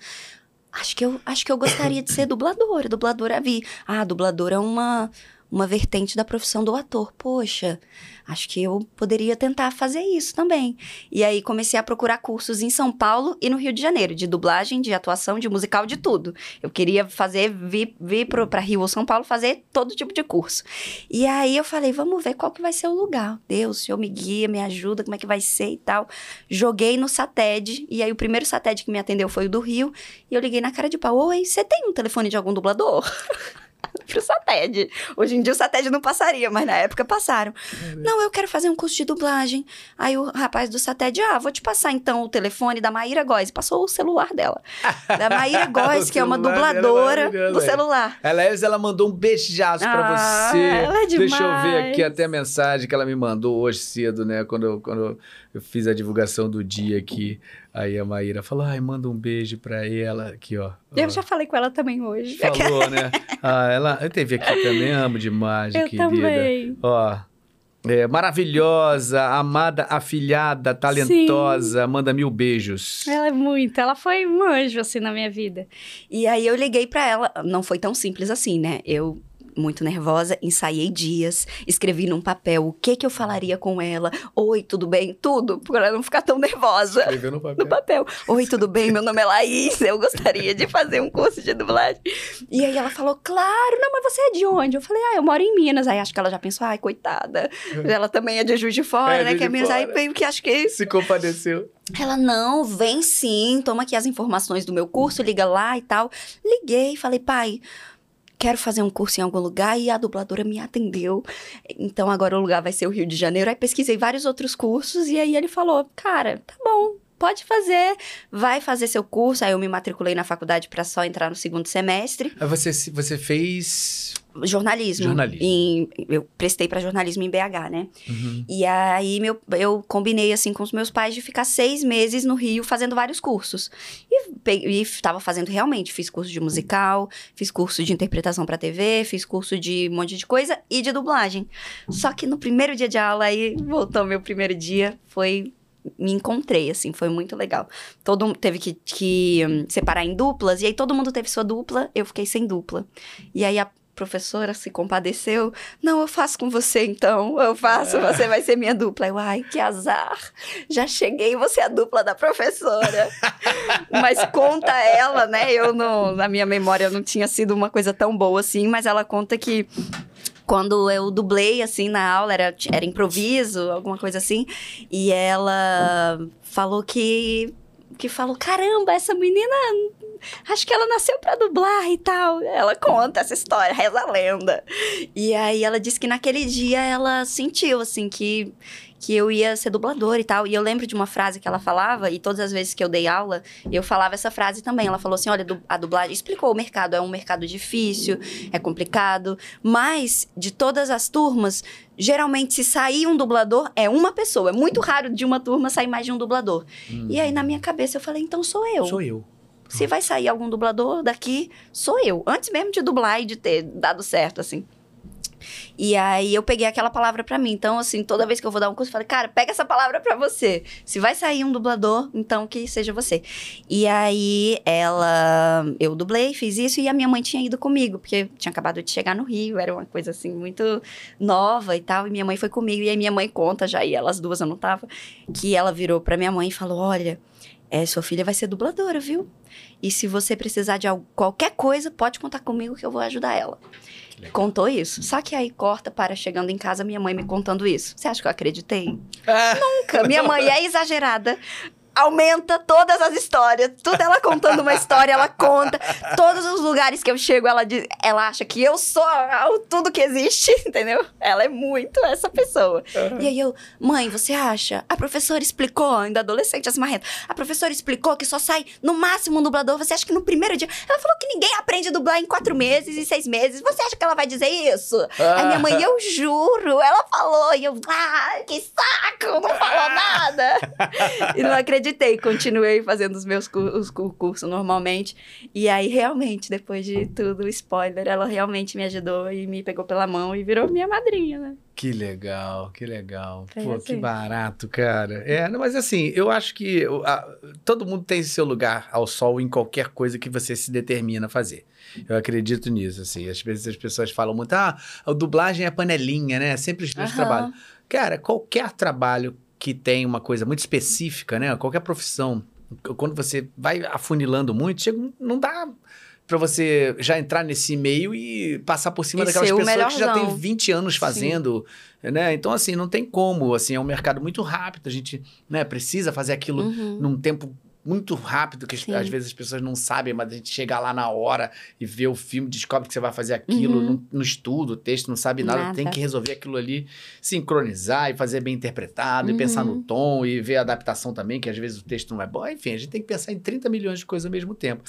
Acho que eu, acho que eu gostaria de ser dubladora. Dubladora vi. Ah, dubladora é uma, uma vertente da profissão do ator. Poxa, acho que eu poderia tentar fazer isso também. E aí comecei a procurar cursos em São Paulo e no Rio de Janeiro, de dublagem, de atuação, de musical, de tudo. Eu queria fazer, vir, vir pra Rio ou São Paulo fazer todo tipo de curso. E aí eu falei, vamos ver qual que vai ser o lugar. Deus, o senhor me guia, me ajuda, como é que vai ser e tal. Joguei no SATED, e aí o primeiro SATED que me atendeu foi o do Rio, e eu liguei na cara de pau, oi, você tem um telefone de algum dublador? Pro SATED. Hoje em dia o SATED não passaria, mas na época passaram. Não, eu quero fazer um curso de dublagem. Aí o rapaz do SATED, ah, vou te passar então o telefone da Maíra Góes. Passou o celular dela. Da Maíra Góes, que é uma é dubladora do é. celular. Aliás, ela mandou um beijaço pra Ah, você. ela é Deixa eu ver demais. aqui até a mensagem que ela me mandou hoje cedo, né? Quando eu, quando eu fiz a divulgação do dia aqui. Aí a Maíra falou: ai, manda um beijo pra ela. Aqui, ó. Eu Ó. já falei com ela também hoje. Falou, né? Ah, ela eu teve aqui também, amo demais, Eu querida. também. Ó. é, maravilhosa, amada, afilhada, talentosa, manda mil beijos. Ela é muito, ela foi um anjo assim na minha vida. E aí eu liguei pra ela, não foi tão simples assim, né? Eu muito nervosa, ensaiei dias, escrevi num papel o que que eu falaria com ela. Oi, tudo bem? Tudo, pra ela não ficar tão nervosa. Escreveu no papel. No papel. Oi, tudo bem? Meu nome é Laís. Eu gostaria de fazer um curso de dublagem. E aí ela falou, claro, não, mas você é de onde? Eu falei, ah, eu moro em Minas. Aí acho que ela já pensou, ai, coitada. Ela também é de Juiz de Fora, É, né? Que é Minas. Aí veio que acho que Se compadeceu. ela, não, vem sim, toma aqui as informações do meu curso, liga lá e tal. Liguei, falei, pai, quero fazer um curso em algum lugar e a dubladora me atendeu. Então agora o lugar vai ser o Rio de Janeiro. Aí pesquisei vários outros cursos e aí ele falou, cara, tá bom. Pode fazer, vai fazer seu curso. Aí eu me matriculei na faculdade para só entrar no segundo semestre. Você, você fez. Jornalismo. Jornalismo. Em- eu prestei para jornalismo em BH, né? Uhum. E aí meu, eu combinei assim com os meus pais de ficar seis meses no Rio fazendo vários cursos. E, pe- e tava fazendo realmente, fiz curso de musical, fiz curso de interpretação pra TV, fiz curso de um monte de coisa e de dublagem. Só que no primeiro dia de aula aí, voltou meu primeiro dia, foi me encontrei, assim, foi muito legal. Todo mundo teve que, que hum, separar em duplas, e aí todo mundo teve sua dupla, eu fiquei sem dupla. E aí a professora se compadeceu. Não, eu faço com você então. Eu faço, você vai ser minha dupla. Eu, ai, que azar. Já cheguei, você é a dupla da professora. mas conta ela, né? Eu não, na minha memória não tinha sido uma coisa tão boa assim, mas ela conta que quando eu dublei, assim, na aula, era, era improviso, alguma coisa assim, e ela falou que que falou: caramba, essa menina. Acho que ela nasceu pra dublar e tal. Ela conta essa história, reza a lenda. E aí ela disse que naquele dia ela sentiu, assim, que que eu ia ser dubladora e tal. E eu lembro de uma frase que ela falava, e todas as vezes que eu dei aula, eu falava essa frase também. Ela falou assim: olha, a dublagem explicou o mercado, é um mercado difícil, é complicado, mas de todas as turmas, geralmente, se sair um dublador, é uma pessoa. É muito raro de uma turma sair mais de um dublador. Hum. E aí, na minha cabeça, eu falei: então sou eu. Sou eu. Se vai sair algum dublador daqui, sou eu. Antes mesmo de dublar e de ter dado certo, assim. E aí eu peguei aquela palavra para mim. Então, assim, toda vez que eu vou dar um curso, eu falei, cara, pega essa palavra para você. Se vai sair um dublador, então que seja você. E aí ela. Eu dublei, fiz isso e a minha mãe tinha ido comigo, porque tinha acabado de chegar no Rio, era uma coisa assim muito nova e tal. E minha mãe foi comigo. E aí minha mãe conta já, e elas duas eu não tava, que ela virou pra minha mãe e falou: olha. É, sua filha vai ser dubladora, viu? E se você precisar de algo, qualquer coisa, pode contar comigo que eu vou ajudar ela. Contou isso. Só que aí corta para chegando em casa minha mãe me contando isso. Você acha que eu acreditei? Ah. Nunca. Minha mãe é exagerada aumenta todas as histórias. Tudo ela contando uma história, ela conta. Todos os lugares que eu chego, ela, diz, ela acha que eu sou tudo que existe, entendeu? Ela é muito essa pessoa. Uhum. E aí eu, mãe, você acha? A professora explicou, ainda adolescente, assim, marrenta. A professora explicou que só sai no máximo um dublador. Você acha que no primeiro dia. Ela falou que ninguém aprende a dublar em quatro meses e seis meses. Você acha que ela vai dizer isso? Uhum. minha mãe, eu juro, ela falou. E eu, ah, que saco, não falou nada. e não acredito acreditei, continuei fazendo os meus os cursos normalmente. E aí, realmente, depois de tudo, spoiler, ela realmente me ajudou e me pegou pela mão e virou minha madrinha, né? Que legal, que legal. É Pô, assim. que barato, cara. É, mas assim, eu acho que a, todo mundo tem seu lugar ao sol em qualquer coisa que você se determina a fazer. Eu acredito nisso, assim. Às vezes as pessoas falam muito, ah, a dublagem é panelinha, né? Sempre os dois uhum. trabalhos. Cara, qualquer trabalho que tem uma coisa muito específica, né? Qualquer profissão, quando você vai afunilando muito, chega, não dá para você já entrar nesse meio e passar por cima e daquelas pessoas que já têm 20 anos fazendo, Sim. né? Então, assim, não tem como, assim, é um mercado muito rápido, a gente né, precisa fazer aquilo uhum. num tempo muito rápido, que Sim. às vezes as pessoas não sabem, mas a gente chega lá na hora e vê o filme, descobre que você vai fazer aquilo uhum. estudo, o texto, não sabe nada, nada, tem que resolver aquilo ali, sincronizar e fazer bem interpretado, uhum. e pensar no uhum. tom, e ver a adaptação também, que às vezes o texto não é bom. Enfim, a gente tem que pensar em 30 milhões de coisas ao mesmo tempo.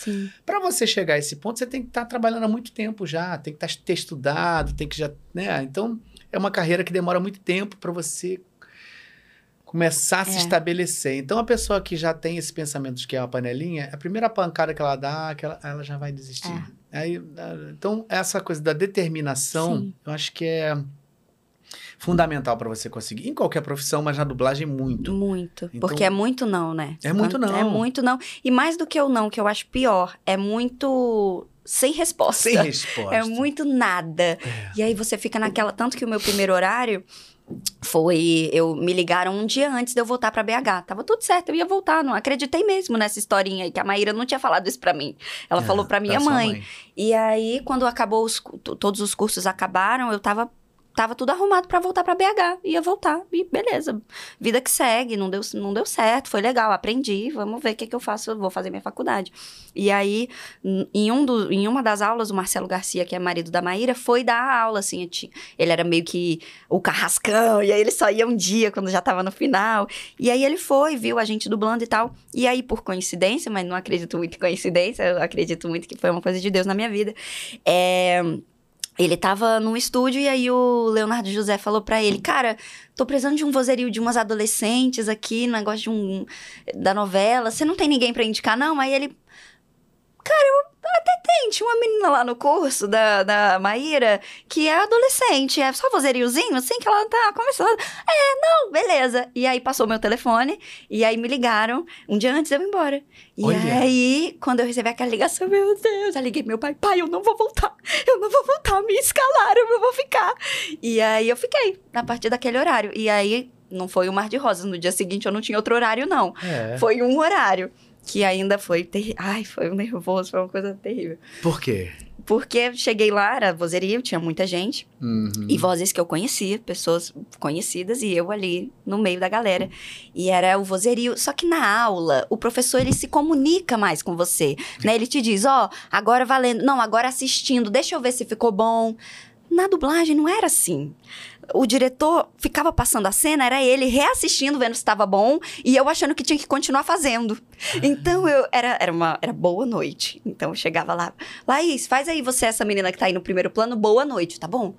Para você chegar a esse ponto, você tem que estar tá trabalhando há muito tempo já, tem que estar tá, ter estudado, tem que já. Né? Então, é uma carreira que demora muito tempo para você começar a se é. estabelecer. Então, a pessoa que já tem esse pensamento de que é uma panelinha, a primeira pancada que ela dá, que ela, ela já vai desistir. É. Aí, então, essa coisa da determinação, Sim. eu acho que é fundamental para você conseguir. Em qualquer profissão, mas na dublagem, muito. Muito. Então, porque é muito não, né? É muito não. É muito não. E mais do que o não, que eu acho pior, é muito sem resposta. Sem resposta. É muito nada. É. E aí você fica naquela. Tanto que o meu primeiro horário foi eu me ligaram um dia antes de eu voltar para BH. Tava tudo certo, eu ia voltar, não acreditei mesmo nessa historinha aí que a Maíra não tinha falado isso para mim. Ela é, falou para minha mãe. mãe. E aí quando acabou os todos os cursos acabaram, eu tava tava tudo arrumado para voltar para BH. Ia voltar e beleza. Vida que segue, não deu, não deu certo, foi legal, aprendi, vamos ver o que, que eu faço, vou fazer minha faculdade. E aí, em, um do, em uma das aulas, o Marcelo Garcia, que é marido da Maíra, foi dar aula, assim, ele era meio que o carrascão, e aí ele só ia um dia, quando já tava no final. E aí ele foi, viu a gente dublando e tal. E aí, por coincidência, mas não acredito muito em coincidência, eu acredito muito que foi uma coisa de Deus na minha vida, é ele tava num estúdio e aí o Leonardo José falou para ele, cara, tô precisando de um vozerio de umas adolescentes aqui, negócio de um da novela. Você não tem ninguém para indicar não? Aí ele, cara, eu até tem, tinha uma menina lá no curso da, da Maíra que é adolescente, é só vozeriozinho, assim, que ela tá começando. É, não, beleza. E aí passou meu telefone, e aí me ligaram um dia antes de eu ir embora. E Olha. aí, quando eu recebi aquela ligação, meu Deus, eu liguei meu pai, pai, eu não vou voltar, eu não vou voltar, me escalaram, eu vou ficar. E aí eu fiquei, a partir daquele horário. E aí, não foi um mar de rosas, no dia seguinte eu não tinha outro horário, não. É. Foi um horário que ainda foi ter... ai foi um nervoso foi uma coisa terrível por quê Porque cheguei lá, era vozeria, tinha muita gente. Uhum. E vozes que eu conhecia, pessoas conhecidas, e eu ali no meio da galera. E era o vozerio. Só que na aula, o professor, ele se comunica mais com você, né? Ele te diz, ó, agora valendo. Não, agora assistindo, deixa eu ver se ficou bom. Na dublagem não era assim. O diretor ficava passando a cena, era ele reassistindo, vendo se estava bom, e eu achando que tinha que continuar fazendo. Então eu era, era uma era boa noite. Então eu chegava lá, Laís, faz aí você essa menina que tá aí no primeiro plano, boa noite, tá bom?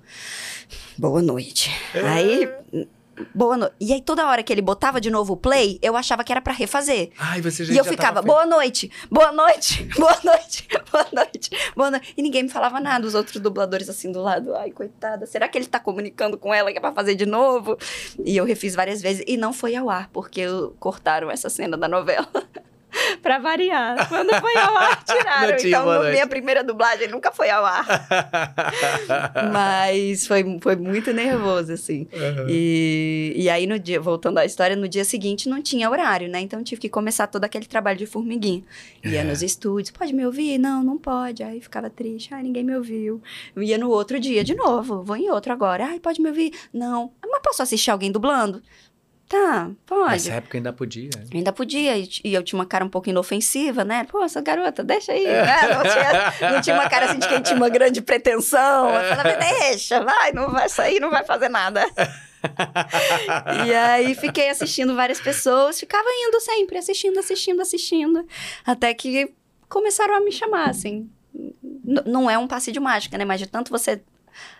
Boa noite. Aí boa noite. E aí toda hora que ele botava de novo o play, eu achava que era para refazer. Ai, você já E eu já ficava, boa noite, boa noite, boa noite, boa noite, boa noite. E ninguém me falava nada, os outros dubladores assim do lado. Ai, coitada, será que ele tá comunicando com ela que é pra fazer de novo? E eu refiz várias vezes e não foi ao ar, porque cortaram essa cena da novela. pra variar. Quando foi ao ar, tiraram. Não então, noite. minha primeira dublagem nunca foi ao ar. Mas foi, foi muito nervoso, assim. Uhum. E, e aí, no dia, voltando à história, no dia seguinte não tinha horário, né? Então tive que começar todo aquele trabalho de formiguinha. Ia É. nos estúdios, pode me ouvir? Não, não pode. Aí ficava triste, ai, ninguém me ouviu. Ia no outro dia de novo, vou em outro agora. Ai, pode me ouvir? Não. Mas posso assistir alguém dublando? Tá, pode. Nessa época ainda podia. Ainda podia, e e eu tinha uma cara um pouco inofensiva, né? Pô, essa garota, deixa aí. né? Não, tinha, não tinha uma cara assim de quem tinha uma grande pretensão. Eu falava, deixa, vai, não vai sair, não vai fazer nada. e aí fiquei assistindo várias pessoas, ficava indo sempre, assistindo, assistindo, assistindo. Até que começaram a me chamar, assim. N- não é um passe de mágica, né? Mas de tanto você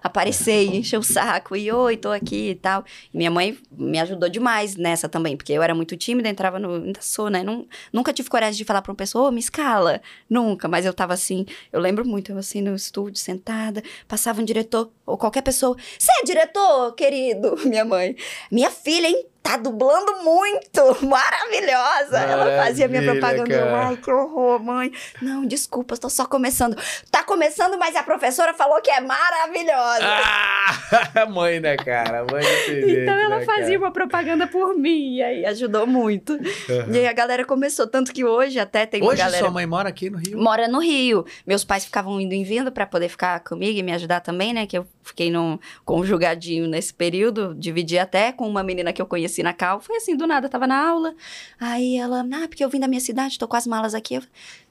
aparecer e encher o saco e oi, tô aqui e tal. E minha mãe me ajudou demais nessa também, porque eu era muito tímida, entrava no. Ainda sou, né? Nun- nunca tive coragem de falar pra uma pessoa, ô, me escala. Nunca, mas eu tava assim, eu lembro muito, eu assim no estúdio, sentada, passava um diretor, ou qualquer pessoa. Você é diretor, querido? Minha mãe. Minha filha, hein? Tá dublando muito! Maravilhosa! Ela fazia minha Maravilha, propaganda. Cara. Ai, que horror, mãe. Não, desculpa, estou só começando. Tá começando, mas a professora falou que é maravilhosa. Ah, mãe, né, cara? Mãe jeito, Então ela né, fazia cara? uma propaganda por mim, e aí ajudou muito. Uhum. E aí a galera começou, tanto que hoje até tem uma Hoje galera. sua mãe mora aqui no Rio? Mora no Rio. Meus pais ficavam indo e vindo pra poder ficar comigo e me ajudar também, né? Que eu fiquei num conjugadinho nesse período, dividi até com uma menina que eu conheci na Cal. Foi assim, do nada, tava na aula. Aí ela, ah, porque eu vim da minha cidade, tô com as malas aqui. Eu,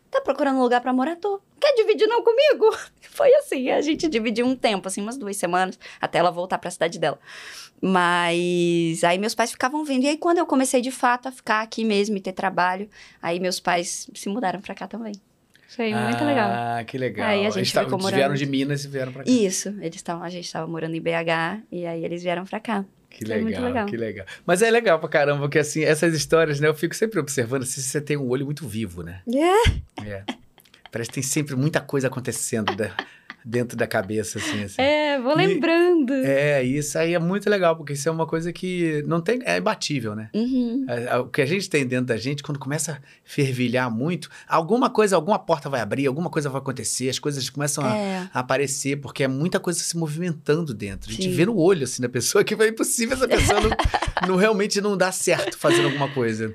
tá procurando um lugar pra morar? Tô. Quer dividir não comigo? Foi assim, a gente dividiu um tempo, assim, umas duas semanas, até ela voltar pra cidade dela. Mas aí meus pais ficavam vindo. E aí, quando eu comecei de fato a ficar aqui mesmo e ter trabalho, aí meus pais se mudaram pra cá também. Foi muito legal. Ah, que legal. Aí a gente Eles ficou morando- vieram de Minas e vieram pra cá. Isso, eles estavam, a gente estava morando em BH e aí eles vieram pra cá. Que legal, legal. que legal. Mas é legal pra caramba, porque assim, essas histórias, né? Eu fico sempre observando se você tem um olho muito vivo, né? É, É. Parece que tem sempre muita coisa acontecendo da- dentro da cabeça, assim. assim. é vou E- lembrando. É, isso aí é muito legal, porque isso é uma coisa que não tem. É imbatível, né? Uhum. É, é, O que a gente tem dentro da gente, quando começa a fervilhar muito, alguma coisa, alguma porta vai abrir, alguma coisa vai acontecer, as coisas começam a, É. a aparecer, porque é muita coisa se movimentando dentro. A gente Sim. vê no olho, assim, da pessoa que é impossível essa pessoa não, não realmente não dar certo fazendo alguma coisa.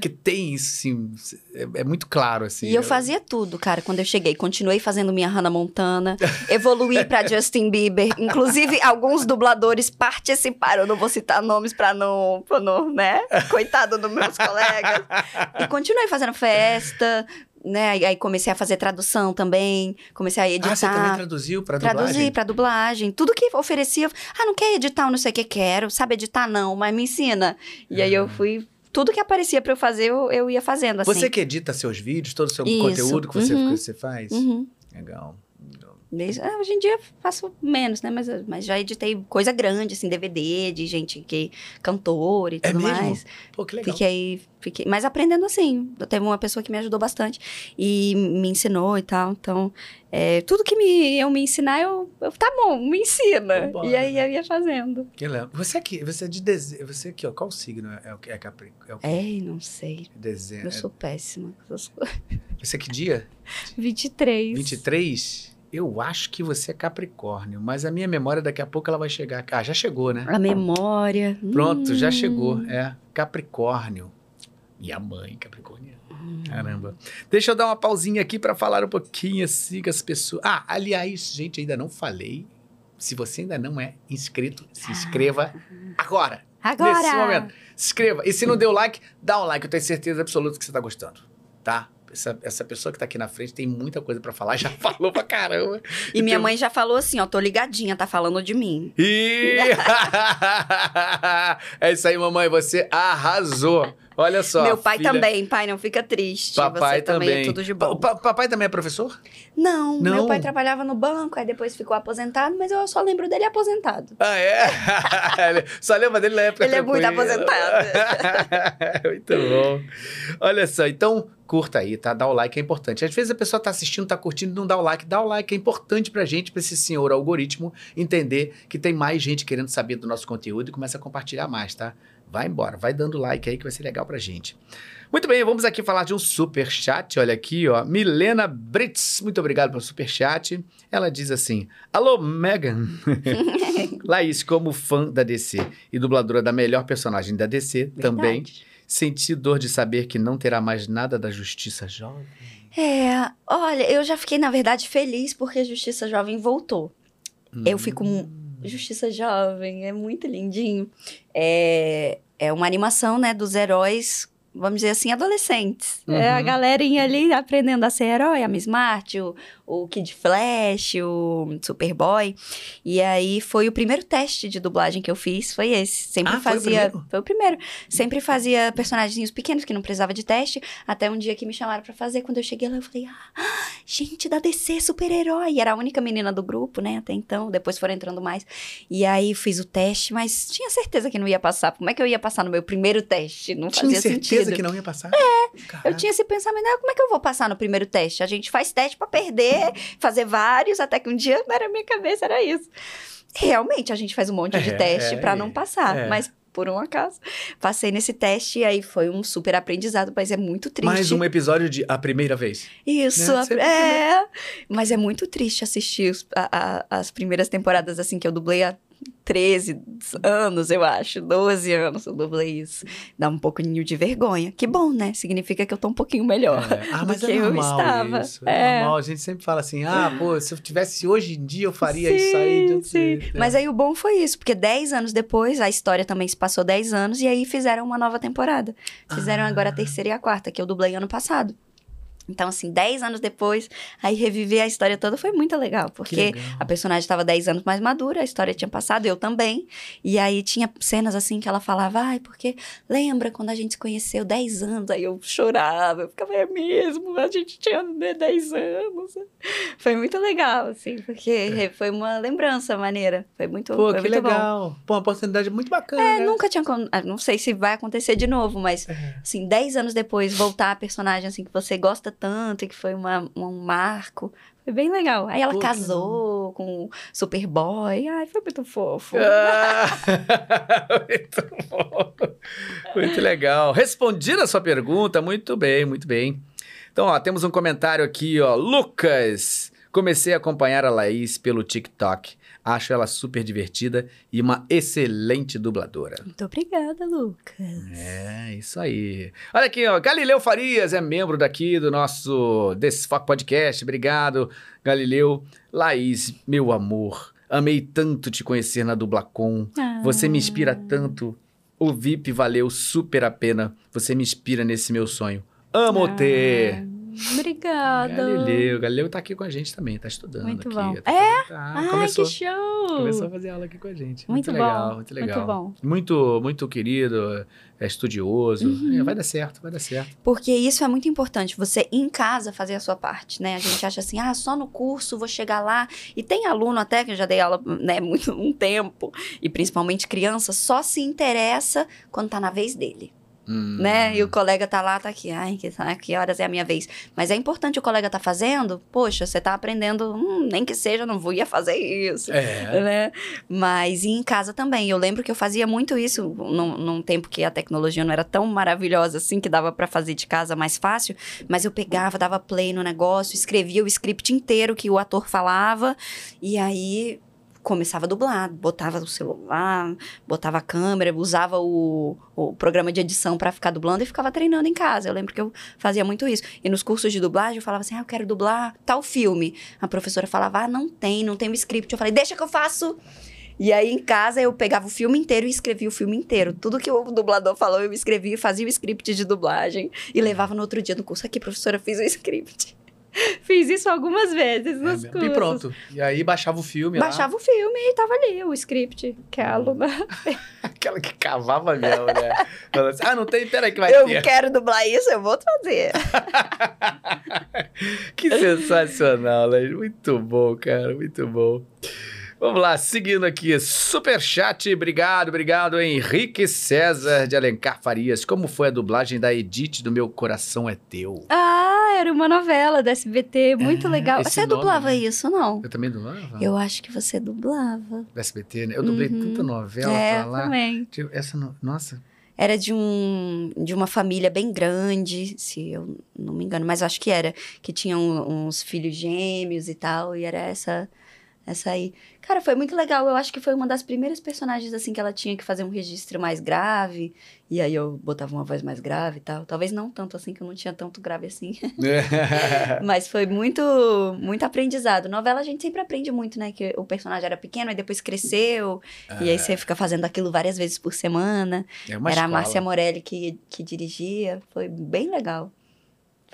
Que tem isso, assim, é, é muito claro, assim. E eu fazia tudo, cara, quando eu cheguei. Continuei fazendo minha Hannah Montana, evoluí pra Justin Bieber. Inclusive, alguns dubladores participaram. Eu não vou citar nomes pra não, pra não né? Coitado dos meus colegas. E continuei fazendo festa, né? E aí comecei a fazer tradução também. Comecei a editar. Ah, você também traduziu pra Traduzi dublagem? pra dublagem. Tudo que oferecia. Ah, não quer editar, não sei o que quero. Sabe editar, não, mas me ensina. E aí eu fui. Tudo que aparecia pra eu fazer, eu, eu ia fazendo, assim. Você que edita seus vídeos, todo o seu Isso. conteúdo que você, Uhum. que você faz? Uhum. Legal. Desde- ah, hoje em dia faço menos, né? Mas, mas já editei coisa grande, assim, DVD de gente que cantor e É tudo mesmo? mais. Pô, que legal. Fiquei, fiquei. Mas aprendendo assim. Teve uma pessoa que me ajudou bastante e me ensinou e tal. Então, é, tudo que me, eu me ensinar, eu, eu. Tá bom, me ensina. Vambora. E aí eu ia fazendo. Que legal. Você aqui, você é de dezembro. Você aqui, ó. Qual signo é o que é? É o que? Ei, não sei. Dezembro. Eu sou péssima. com essas coisas. Você que dia? 23. 23? Eu acho que você é Capricórnio, mas a minha memória daqui a pouco ela vai chegar. Ah, já chegou, né? A memória. Pronto, já Hum. chegou. É Capricórnio. Minha mãe, Capricórnio. Caramba. Deixa eu dar uma pausinha aqui para falar um pouquinho assim com as pessoas. Ah, aliás, gente, ainda não falei. Se você ainda não é inscrito, se inscreva agora. Agora! Nesse momento. Se inscreva. E se não deu like, dá um like. Eu tenho certeza absoluta que você tá gostando. Tá? Essa, essa pessoa que tá aqui na frente tem muita coisa para falar, já falou pra caramba. E minha Então- mãe já falou assim, ó, tô ligadinha, tá falando de mim. Ih! é isso aí, mamãe. Você arrasou. Olha só. Meu pai filha- também, pai, não fica triste. Papai Você também, também. é tudo de bom. Pa- papai também é professor? Não, Não? meu pai trabalhava no banco, aí depois ficou aposentado, mas eu só lembro dele aposentado. Ah, é? Só lembra dele na época Ele é muito tranquila. muito bom. Olha só, então curta aí, tá? Dá o like, é importante. Às vezes a pessoa tá assistindo, tá curtindo, não dá o like. Dá o like, é importante pra gente, pra esse senhor algoritmo, entender que tem mais gente querendo saber do nosso conteúdo e começa a compartilhar mais, tá? Vai embora, vai dando like aí que vai ser legal pra gente. Muito bem, vamos aqui falar de um super chat. Olha aqui, ó. Milena Brits, muito obrigado pelo super chat. Ela diz assim: Alô, Megan. Laís, como fã da DC e dubladora da melhor personagem da DC, também Verdade. senti dor de saber que não terá mais nada da Justiça Jovem. É, olha, eu já fiquei, na verdade, feliz porque a Justiça Jovem voltou. Eu fico mu- Justiça Jovem, é muito lindinho. É, é uma animação, né, dos heróis, vamos dizer assim, adolescentes. É a Uhum. galerinha ali aprendendo a ser herói, a Miss Martin, o, o Kid Flash, o Superboy. E aí foi o primeiro teste de dublagem que eu fiz, foi esse. Sempre Ah, foi o fazia. primeiro? foi o primeiro. Sempre fazia personagens pequenos que não precisava de teste. Até um dia que me chamaram pra fazer. Quando eu cheguei lá, eu falei: ah, gente da DC, super-herói. Era a única menina do grupo, né? Até então. Depois foram entrando mais. E aí fiz o teste, mas tinha certeza que não ia passar. Como é que eu ia passar no meu primeiro teste? Não Tinha fazia certeza sentido. que não ia passar? É. Eu tinha esse pensamento, ah, como é que eu vou passar no primeiro teste? A gente faz teste pra perder, fazer vários, até que um dia era minha cabeça, era isso. Realmente, a gente faz um monte de É, teste é, pra não passar, é. mas por um acaso, passei nesse teste e aí foi um super aprendizado, mas é muito triste. Mais um episódio de A Primeira Vez. Isso, né? a- é. Mas é muito triste assistir os- a- a- as primeiras temporadas, assim, que eu dublei há 13 anos, eu acho. 12 anos eu dublei isso. Dá um pouquinho de vergonha. Que bom, né? Significa que eu tô um pouquinho melhor. É. Ah, do mas que é eu normal estava. isso. É, É. normal. A gente sempre fala assim, ah, pô, se eu tivesse hoje em dia, eu faria sim, isso aí. de outro sim. jeito. É. Mas aí o bom foi isso, porque 10 anos depois, a história também se passou 10 anos, e aí fizeram uma nova temporada. Fizeram Ah. agora a terceira e a quarta, que eu dublei ano passado. Então, assim, 10 anos depois, aí reviver a história toda foi muito legal, porque legal. a personagem estava 10 anos mais madura, a história tinha passado, eu também. E aí tinha cenas assim que ela falava, ai, porque lembra quando a gente se conheceu 10 anos? Aí eu chorava, eu ficava, é mesmo, a gente tinha né, 10 anos. Foi muito legal, assim, porque foi uma lembrança maneira. Foi muito, É. Pô, foi que muito bom. legal. Pô, uma oportunidade muito bacana. É, né? nunca tinha. ah, Não sei se vai acontecer de novo, mas, É. assim, 10 anos depois, voltar a personagem, assim, que você gosta tanto e que foi uma, um marco. Foi bem legal. Aí ela casou com o Superboy. Ai, foi muito fofo. Ah, muito. Muito legal. Respondida a sua pergunta, muito bem, muito bem. Então, ó, temos um comentário aqui, ó. Lucas, comecei a acompanhar a Laís pelo TikTok. Acho ela super divertida e uma excelente dubladora. Muito obrigada, Lucas. É, isso aí. Olha aqui, ó. Galileu Farias é membro daqui do nosso Desfoque Podcast. Obrigado, Galileu. Laís, meu amor, amei tanto te conhecer na Dublacom. Você me inspira tanto. O VIP valeu super a pena. Você me inspira nesse meu sonho. Amo Ah, ter. Obrigada. Galileu. Galileu tá aqui com a gente também, tá estudando Muito aqui. bom. Tá É? fazendo- tá, Ai, começou. que show! Começou a fazer aula aqui com a gente. Muito, Muito legal, bom, muito muito legal. bom. Muito, muito querido, é estudioso. Uhum. É, vai dar certo, vai dar certo. Porque isso é muito importante, você em casa fazer a sua parte, né? A gente acha assim, ah, só no curso vou chegar lá. E tem aluno até, que eu já dei aula, né, muito um tempo, e principalmente criança, só se interessa quando tá na vez dele, Hum. né? E o colega tá lá, tá aqui, ai, que, ah, que horas é a minha vez. Mas é importante o colega tá fazendo, poxa, você tá aprendendo, hum, nem que seja, não vou ia fazer isso. É. Né? Mas e em casa também. Eu lembro que eu fazia muito isso num, num tempo que a tecnologia não era tão maravilhosa assim, que dava pra fazer de casa mais fácil. Mas eu pegava, dava play no negócio, escrevia o script inteiro que o ator falava. E aí começava a dublar, botava o celular, botava a câmera, usava o, o programa de edição para ficar dublando e ficava treinando em casa. Eu lembro que eu fazia muito isso. E nos cursos de dublagem eu falava assim: ah, eu quero dublar tal filme. A professora falava: ah, não tem, não tem o script. Eu falei: deixa que eu faço. E aí em casa eu pegava o filme inteiro e escrevia o filme inteiro. Tudo que o dublador falou eu escrevia, fazia o script de dublagem e levava no outro dia no curso. Aqui, professora, fiz o script. Fiz isso algumas vezes nos é, cursos. E pronto. E aí baixava o filme Baixava lá. o filme e tava ali o script, que a aluna... Aquela que cavava mesmo, né? Assim, ah, não tem? Peraí que vai eu ter. Eu quero dublar isso, eu vou fazer. que sensacional, né? Muito bom, cara, muito bom. Vamos lá, seguindo aqui, super chat, obrigado, obrigado, Henrique César de Alencar Farias. Como foi a dublagem da Edith do Meu Coração é Teu? Ah, era uma novela da SBT, muito é, legal. Você nome, dublava né? isso, não? Eu também dublava? Eu acho que você dublava. Da SBT, né? Eu dublei uhum. tanta novela é, pra lá. também. Essa, no... nossa... Era de, um, de uma família bem grande, se eu não me engano, mas acho que era. Que tinha um, uns filhos gêmeos e tal, e era essa essa aí. Cara, foi muito legal. Eu acho que foi uma das primeiras personagens, assim, que ela tinha que fazer um registro mais grave. E aí eu botava uma voz mais grave e tal. Talvez não tanto assim, que eu não tinha tanto grave assim. Mas foi muito, muito aprendizado. Novela a gente sempre aprende muito, né? Que o personagem era pequeno e depois cresceu. E aí você é. fica fazendo aquilo várias vezes por semana. É era escola. a Márcia Morelli que, que dirigia. Foi bem legal.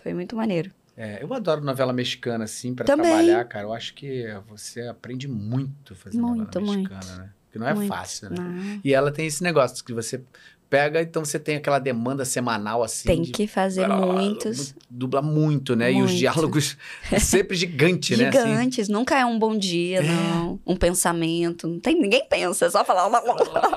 Foi muito maneiro. É, eu adoro novela mexicana, assim, para trabalhar, cara. Eu acho que você aprende muito fazendo muito, novela mexicana, muito. né? Porque não é muito. fácil, né? Não. E ela tem esse negócio que você pega, então você tem aquela demanda semanal assim. Tem de, que fazer muitos. Dubla muito, né? Muito. E os diálogos sempre gigante, né? Assim. Gigantes, assim. nunca é um bom dia, é. não. Um pensamento. Não tem, ninguém pensa, é só falar.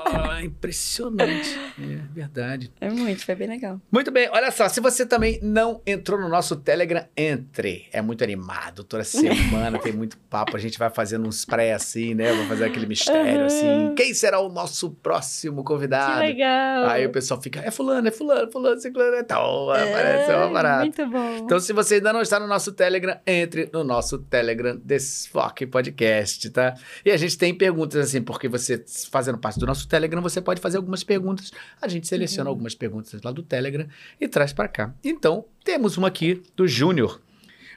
Ah, impressionante. É verdade. É muito, foi bem legal. Muito bem, olha só, se você também não entrou no nosso Telegram, entre. É muito animado, toda semana tem muito papo, a gente vai fazendo uns pré assim, né? Vamos fazer aquele mistério uhum. assim. Quem será o nosso próximo convidado? Que legal. Aí o pessoal fica, é fulano, é fulano, fulano, ciclano, é tal. É, aparece uma parada. Muito bom. Então, se você ainda não está no nosso Telegram, entre no nosso Telegram Desfoque Podcast, tá? E a gente tem perguntas assim, porque você, fazendo parte do nosso Telegram, você pode fazer algumas perguntas. A gente seleciona uhum. algumas perguntas lá do Telegram e traz para cá. Então, temos uma aqui do Júnior.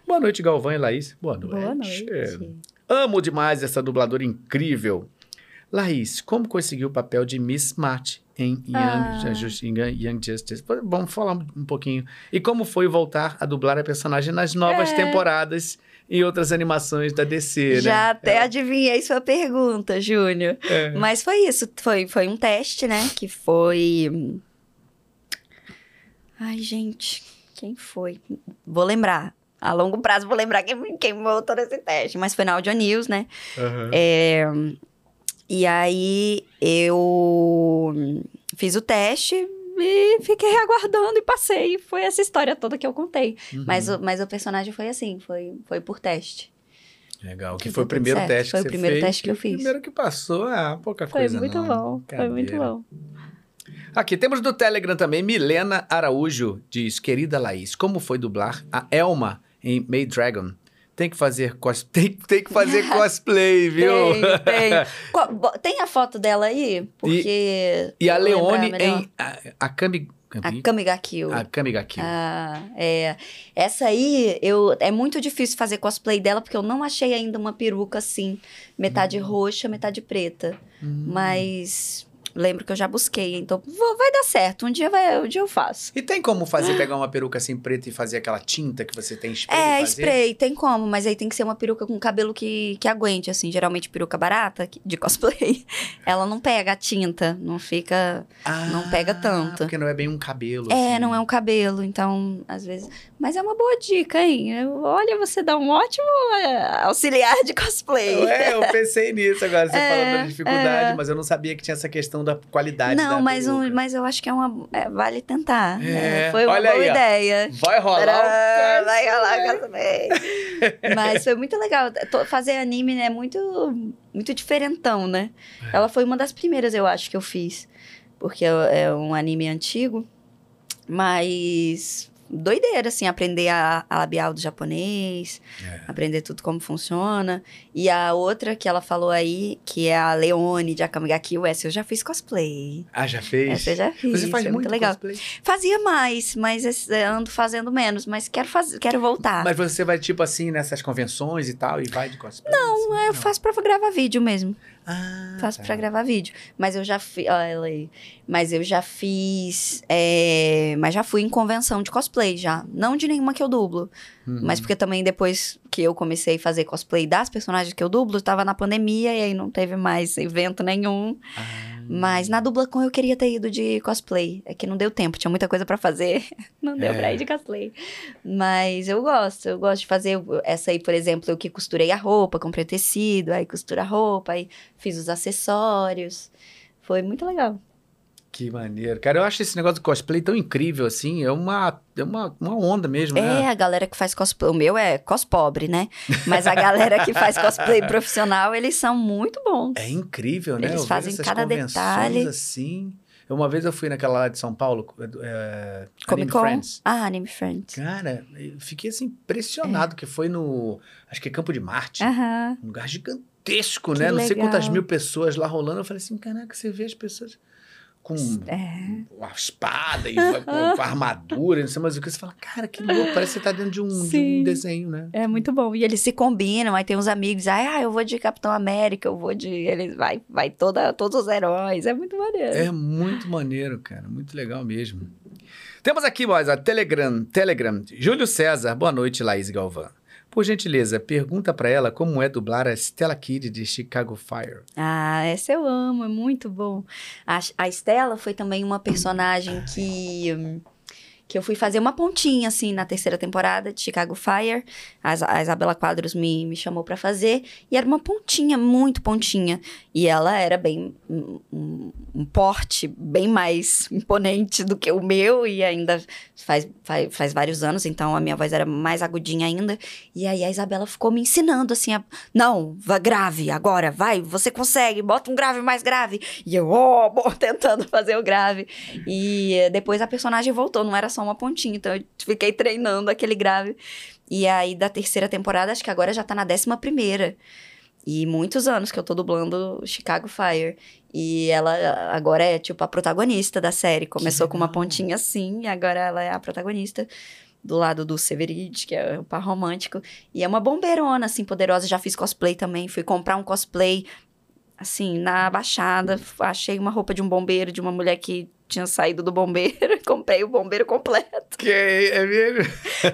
Boa noite, Galvão e Laís. Boa noite. Boa noite. Amo demais essa dubladora incrível. Laís, como conseguiu o papel de Miss March em Young, ah. Young Justice. Vamos falar um pouquinho. E como foi voltar a dublar a personagem nas novas é. temporadas e outras animações da DC, né? Já até é. adivinhei sua pergunta, Júnior. É. Mas foi isso, foi, foi um teste, né? Que foi... Ai, gente, quem foi? Vou lembrar. A longo prazo vou lembrar quem, quem voltou nesse teste. Mas foi na Audio News, né? Uhum. É, e aí eu fiz o teste e fiquei aguardando e passei. Foi essa história toda que eu contei. Uhum. Mas, o, mas o personagem foi assim, foi, foi por teste. Legal, que foi o primeiro certo. teste foi que Foi o primeiro fez, teste que eu fiz. O primeiro que passou, ah, pouca foi coisa muito não. bom, foi muito bom. Aqui temos do Telegram também, Milena Araújo diz, querida Laís, como foi dublar a Elma em May Dragon? Tem que fazer cos... tem, tem que fazer cosplay, viu? Tem, tem. tem a foto dela aí? Porque. E, e a Leone em. A, a Kami. A Kamigakyo. A Kamigakyo. Ah, é. Essa aí, eu, é muito difícil fazer cosplay dela, porque eu não achei ainda uma peruca assim, metade hum. roxa, metade preta. Hum. Mas lembro que eu já busquei, então vou, vai dar certo. Um dia, vai, um dia eu faço. E tem como fazer, pegar uma peruca assim preta e fazer aquela tinta que você tem spray? É, spray, tem como, mas aí tem que ser uma peruca com cabelo que, que aguente, assim. Geralmente peruca barata, de cosplay, ela não pega a tinta, não fica. Ah, não pega tanto. Porque não é bem um cabelo. É, assim. não é um cabelo, então, às vezes. Mas é uma boa dica, hein? Olha, você dá um ótimo é, auxiliar de cosplay. É, eu pensei nisso agora, você é, falando da dificuldade, é. mas eu não sabia que tinha essa questão da qualidade Não, da mas, um, mas eu acho que é uma. É, vale tentar. É, foi uma Olha boa aí, ideia. Vai rolar Vai rolar cosplay. mas foi muito legal. Fazer anime né, é muito, muito diferentão, né? É. Ela foi uma das primeiras, eu acho, que eu fiz. Porque é um anime antigo. Mas doideira, assim, aprender a, a labial do japonês, É. aprender tudo como funciona. E a outra que ela falou aí, que é a Leone de Akamigaki, essa eu já fiz cosplay. Ah, já fez? Essa eu já fiz. Você faz foi muito muito legal. cosplay? Fazia mais, mas ando fazendo menos, mas quero fazer, quero voltar. Mas você vai, tipo assim, nessas convenções e tal, e vai de cosplay? Não, Ah, eu faço pra gravar vídeo mesmo. Ah, Faço tá. pra gravar vídeo. Mas eu já fiz. Olha aí. Mas eu já fiz. é, Mas já fui em convenção de cosplay já. Não de nenhuma que eu dublo. Uhum. Mas porque também depois que eu comecei a fazer cosplay das personagens que eu dublo, tava na pandemia e aí não teve mais evento nenhum. Ah, Mas na Dublacon eu queria ter ido de cosplay. É que não deu tempo, tinha muita coisa pra fazer. Não deu É. pra ir de cosplay. Mas eu gosto, eu gosto de fazer essa aí, por exemplo, eu que costurei a roupa, comprei o tecido, aí costura a roupa, aí fiz os acessórios. Foi muito legal. Que maneiro. Cara, eu acho esse negócio do cosplay tão incrível, assim. É uma, é uma, uma onda mesmo, É, né? a galera que faz cosplay. O meu é cospobre, né? Mas a galera que faz cosplay profissional, eles são muito bons. É incrível, né? Eles Eu fazem cada detalhe. assim. Uma vez eu fui naquela lá de São Paulo, é, Anime Comic Con. Friends. Ah, Anime Friends. Cara, eu fiquei assim impressionado, que foi no, acho que é Campo de Marte. Aham. Um lugar gigantesco, Que né? Não sei legal. quantas mil pessoas lá rolando. Eu falei assim, caraca, você vê as pessoas com É. a espada e com, a armadura, não sei mais o que. Você fala, cara, que louco, parece que você tá dentro de um, de um desenho, né? É muito bom. E eles se combinam, aí tem uns amigos, ah, eu vou de Capitão América, eu vou de. Eles vai, vai toda, todos os heróis. É muito maneiro. É muito maneiro, cara. Muito legal mesmo. Temos aqui, boys, a Telegram. Telegram. Júlio César. Boa noite, Laís Galvão. Por gentileza, pergunta pra ela como é dublar a Stella Kid de Chicago Fire. Ah, essa eu amo, é muito bom. A, a Estela foi também uma personagem que. Que eu fui fazer uma pontinha, assim, na terceira temporada de Chicago Fire. A, a Isabela Quadros me, me chamou pra fazer. E era uma pontinha, muito pontinha. E ela era bem. Um, um- porte bem mais imponente do que o meu. E ainda faz, faz, faz vários anos, então a minha voz era mais agudinha ainda. E aí a Isabela ficou me ensinando, assim, a, não, vá grave agora, vai, você consegue, bota um grave mais grave. E eu, ó, bom, tentando fazer o grave. E depois a personagem voltou, não era só uma pontinha, então eu fiquei treinando aquele grave. E aí da terceira temporada, acho que agora já tá na décima primeira. E muitos anos que eu tô dublando Chicago Fire. E ela agora é, tipo, a protagonista da série. Começou com uma pontinha assim, e agora ela é a protagonista. Do lado do Severide, que é o par romântico. E é uma bombeirona, assim, poderosa. Já fiz cosplay também. Fui comprar um cosplay, assim, na Baixada. Achei uma roupa de um bombeiro, de uma mulher que tinha saído do bombeiro. Comprei o bombeiro completo. Que é, mesmo?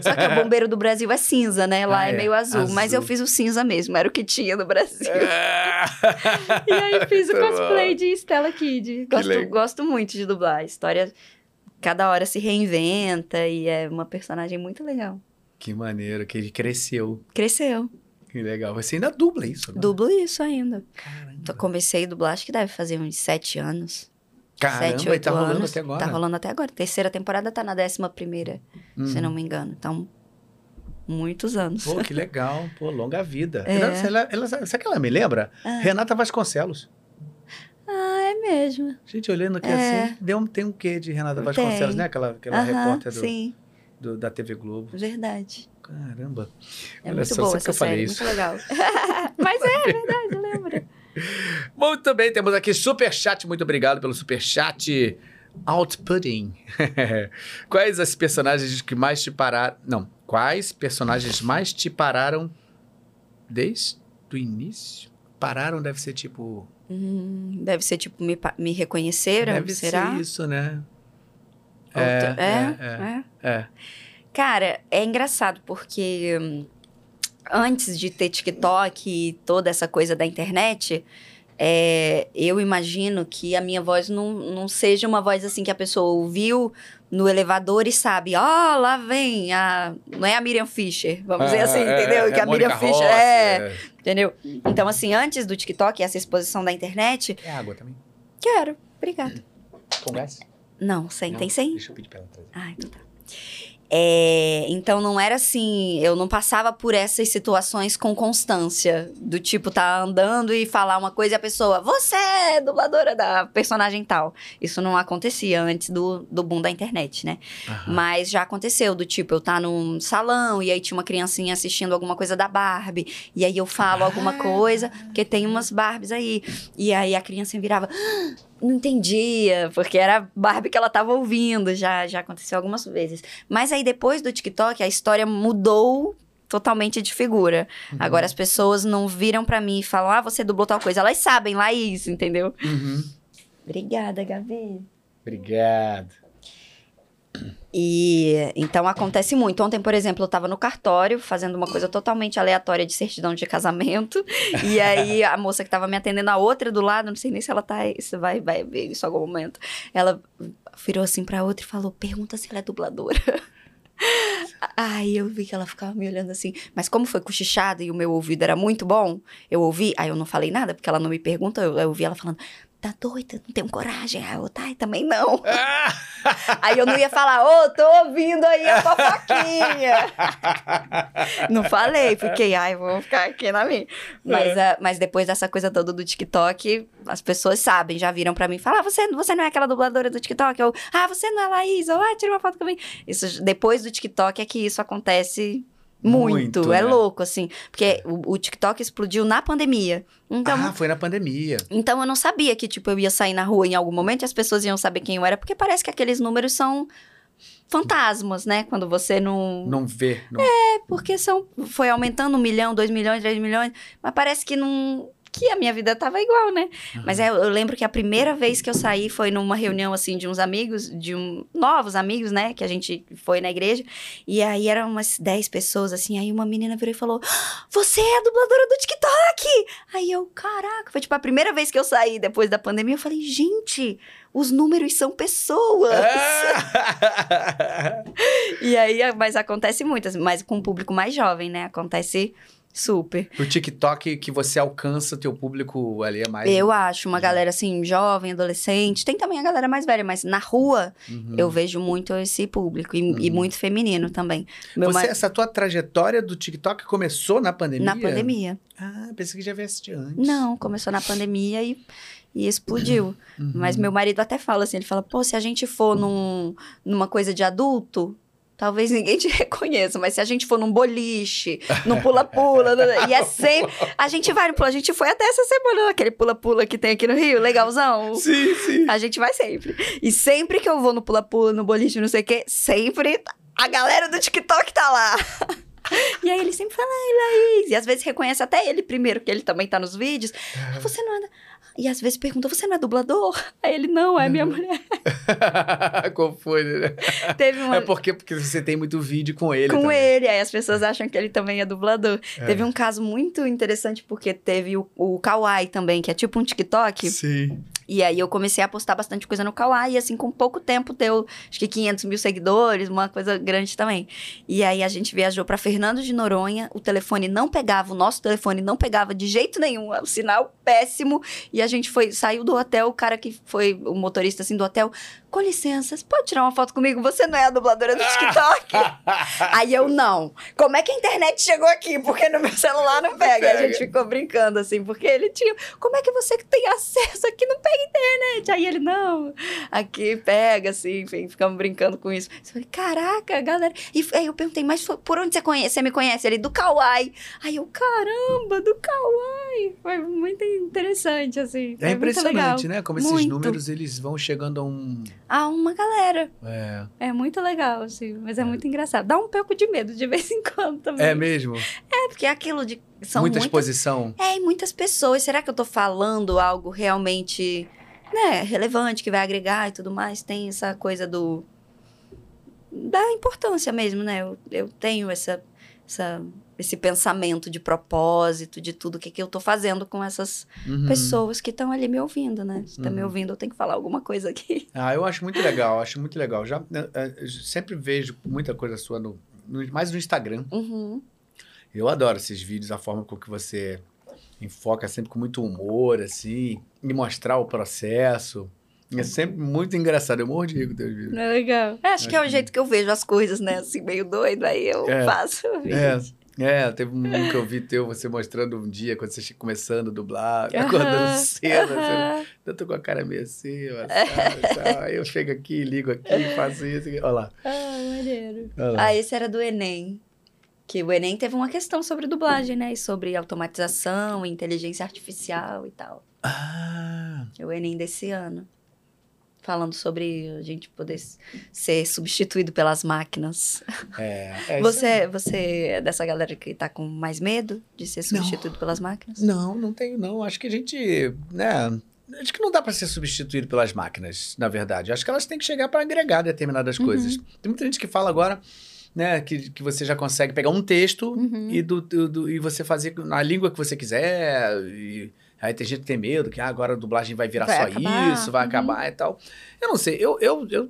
Só que o bombeiro do Brasil é cinza, né? Lá Ah, é, é. meio azul. Mas eu Azul. fiz o cinza mesmo, era o que tinha no Brasil. É. E aí fiz o cosplay de Stella Kid. Gosto, gosto muito de dublar. A história, cada hora se reinventa e é uma personagem muito legal. Que maneiro, que ele cresceu. Cresceu. Que legal. Você ainda dubla isso, né? Dublo isso ainda. Caramba. Comecei a dublar, acho que deve fazer uns sete anos. Caramba, sete, e oito tá rolando anos. até agora. Tá rolando até agora. Terceira temporada tá na décima primeira, se Uhum. não me engano. Então, muitos anos. Pô, que legal. Pô, longa vida. É. Ela, ela, ela- sabe que ela me lembra? Ah. Renata Vasconcelos. Ah, é mesmo. Gente, olhando aqui É. assim, deu tem um quê de Renata Tem. Vasconcelos, né? Aquela, aquela Aham, repórter do, sim, do- da TV Globo. verdade. Caramba. É Olha muito só, boa essa que eu falei isso. muito legal. Mas é verdade, eu lembro. Muito bem, temos aqui superchat. Muito obrigado pelo superchat. Outputting. Quais as personagens que mais te pararam... Não. Quais personagens mais te pararam desde o início? Pararam deve ser tipo... Hum, deve ser tipo, me, me reconheceram, deve será? ser isso, né? Outra- É, é, é, é. É. Cara, é engraçado porque hum, antes de ter TikTok e toda essa coisa da internet, é, eu imagino que a minha voz não, não seja uma voz assim que a pessoa ouviu no elevador e sabe, ó, lá vem a. Não é a Miriam Fisher, vamos dizer assim, É, entendeu? é, que a Miriam Mônica Fischer Rossi, é, entendeu? Então, assim, antes do TikTok, essa exposição da internet, É água também. quero, obrigada. Com gás? Não, sem, Não? tem sem? Deixa eu pedir pra ela trazer. Ah, então tá. É, então não era assim, eu não passava por essas situações com constância. Do tipo, tá andando e falar uma coisa e a pessoa, você é dubladora da personagem tal. Isso não acontecia antes do, do boom da internet, né? Uhum. Mas já aconteceu, do tipo, eu tá num salão e aí tinha uma criancinha assistindo alguma coisa da Barbie. E aí eu falo alguma ah. coisa, porque tem umas Barbies aí. E aí a criança virava. Ah, não entendia, porque era Barbie que ela tava ouvindo, já, já aconteceu algumas vezes. Mas aí depois do TikTok, a história mudou totalmente de figura. Uhum. Agora as pessoas não viram para mim e falam, ah, você dublou tal coisa. Elas sabem lá isso, entendeu? Uhum. Obrigada, Gabi. Obrigado. E então acontece muito. Ontem, por exemplo, eu tava no cartório fazendo uma coisa totalmente aleatória de certidão de casamento. e aí a moça que tava me atendendo, a outra do lado, não sei nem se ela tá, se vai, vai ver isso em algum momento. Ela virou assim pra outra e falou: pergunta se ela é dubladora. Aí eu vi que ela ficava me olhando assim. Mas como foi cochichada e o meu ouvido era muito bom, eu ouvi. Aí eu não falei nada, porque ela não me pergunta. Eu, eu ouvi ela falando: tá doida, não tenho coragem. Aí eu, tá, também não. aí eu não ia falar, ô, oh, tô ouvindo aí a fofoquinha. não falei, fiquei, ai, vou ficar aqui na minha. Mas, é. uh, mas depois dessa coisa toda do TikTok, as pessoas sabem, já viram pra mim, falar, ah, você, você não é aquela dubladora do TikTok? Eu, ah, você não é Laís, ou, ah, tira uma foto comigo. Isso, depois do TikTok é que isso acontece muito, muito é né? louco, assim. Porque o, o, TikTok explodiu na pandemia. Então, ah, foi na pandemia. Então eu não sabia que, tipo, eu ia sair na rua em algum momento e as pessoas iam saber quem eu era, porque parece que aqueles números são fantasmas, né? Quando você não. Não vê. Não... É, porque são. Foi aumentando um milhão, dois milhões, três milhões, mas parece que não que a minha vida tava igual, né? Uhum. Mas é, eu lembro que a primeira vez que eu saí foi numa reunião, assim, de uns amigos, de um, novos amigos, né? Que a gente foi na igreja. E aí eram umas 10 pessoas, assim. Aí uma menina virou e falou: Você é a dubladora do TikTok! Aí eu, caraca, foi tipo a primeira vez que eu saí depois da pandemia. Eu falei, gente, os números são pessoas. e aí, mas acontece muito, mas com o público mais jovem, né? Acontece Super. O TikTok que você alcança, teu público ali é mais. Eu acho, uma galera assim, jovem, adolescente. Tem também a galera mais velha, mas na rua uhum. eu vejo muito esse público. E, uhum. e muito feminino também. Meu você, Essa tua trajetória do TikTok começou na pandemia? Na pandemia. Ah, pensei que já viesse de antes. Não, começou na pandemia e e explodiu. Uhum. Mas meu marido até fala assim, ele fala, pô, se a gente for num, numa coisa de adulto, Talvez ninguém te reconheça, mas se a gente for num boliche, num pula-pula, e é sempre. A gente vai no pula, a gente foi até essa semana, aquele pula-pula que tem aqui no Rio, legalzão. Sim, sim. A gente vai sempre. E sempre que eu vou no pula-pula, no boliche, não sei o quê, sempre a galera do TikTok tá lá. E aí ele sempre fala, ai, Laís. E às vezes reconhece até ele primeiro, que ele também tá nos vídeos. Ah, você não anda. E às vezes pergunta, você não é dublador? Aí ele, não, é minha mulher. Qual foi, né? Teve uma... É porque, porque você tem muito vídeo com ele Com também. ele, aí as pessoas acham que ele também é dublador. É. Teve um caso muito interessante, porque teve o, o Kawaii também, que é tipo um TikTok. Sim. E aí eu comecei a postar bastante coisa no Kawaii, assim, com pouco tempo deu, acho que 500 mil seguidores, uma coisa grande também. E aí a gente viajou para Fernando de Noronha, o telefone não pegava, o nosso telefone não pegava de jeito nenhum, o sinal péssimo, e a gente foi, saiu do hotel, o cara que foi o motorista assim do hotel, com licença, você pode tirar uma foto comigo? Você não é a dubladora do TikTok? Aí eu, não. Como é que a internet chegou aqui? Porque no meu celular não pega. Aí a gente ficou brincando, assim, porque ele tinha... Como é que você tem acesso aqui não pega internet? Aí ele, não. Aqui pega, assim, enfim, ficamos brincando com isso. Eu falei, caraca, galera... E aí eu perguntei, mas por onde você conhece? Você me conhece? Ele, do Kawaii. Aí eu, caramba, do Kawaii. Foi muito interessante, assim. É impressionante, né? Como muito. esses números, eles vão chegando a um a uma galera. É. É muito legal, assim, mas é, é, muito engraçado. Dá um pouco de medo de vez em quando também. É mesmo? É, porque é aquilo de. São Muita muitas, exposição. É, e muitas pessoas. Será que eu tô falando algo realmente né, relevante, que vai agregar e tudo mais? Tem essa coisa do. da importância mesmo, né? Eu, eu tenho essa, essa esse pensamento de propósito, de tudo que, que eu tô fazendo com essas uhum. pessoas que estão ali me ouvindo, né? Se tá uhum. me ouvindo, eu tenho que falar alguma coisa aqui. Ah, eu acho muito legal, acho muito legal. Já né, é, sempre vejo muita coisa sua no, no mais no Instagram. Uhum. Eu adoro esses vídeos, a forma com que você enfoca sempre com muito humor, assim, e mostrar o processo. É sempre muito engraçado. Eu morro de rir com teus vídeos. É legal. É, acho que é o jeito que eu vejo as coisas, né? Assim, meio doido, aí eu É. faço. o vídeo. É. É, teve um que eu vi teu, você mostrando um dia, quando você começando a dublar, Aham, acordando cedo, assim, aham. eu tô com a cara meio assim, assado, tal. aí eu chego aqui, ligo aqui, faço isso, olha lá. Ah, maneiro. Lá. Ah, esse era do Enem. Que o Enem teve uma questão sobre dublagem, né? E sobre automatização, inteligência artificial e tal. Ah, É o Enem desse ano. Falando sobre a gente poder ser substituído pelas máquinas. é. é isso você, você é dessa galera que tá com mais medo de ser substituído pelas máquinas? Não, não tenho, não. Acho que a gente, né? Acho que não dá para ser substituído pelas máquinas, na verdade. Acho que elas têm que chegar para agregar determinadas Uhum. coisas. Tem muita gente que fala agora, né, que, que você já consegue pegar um texto Uhum. e, do, do- do- e você fazer na língua que você quiser. E aí tem gente que tem medo que ah, agora a dublagem vai virar Vai só acabar, isso, vai uhum. acabar e tal. Eu não sei, eu, eu, eu,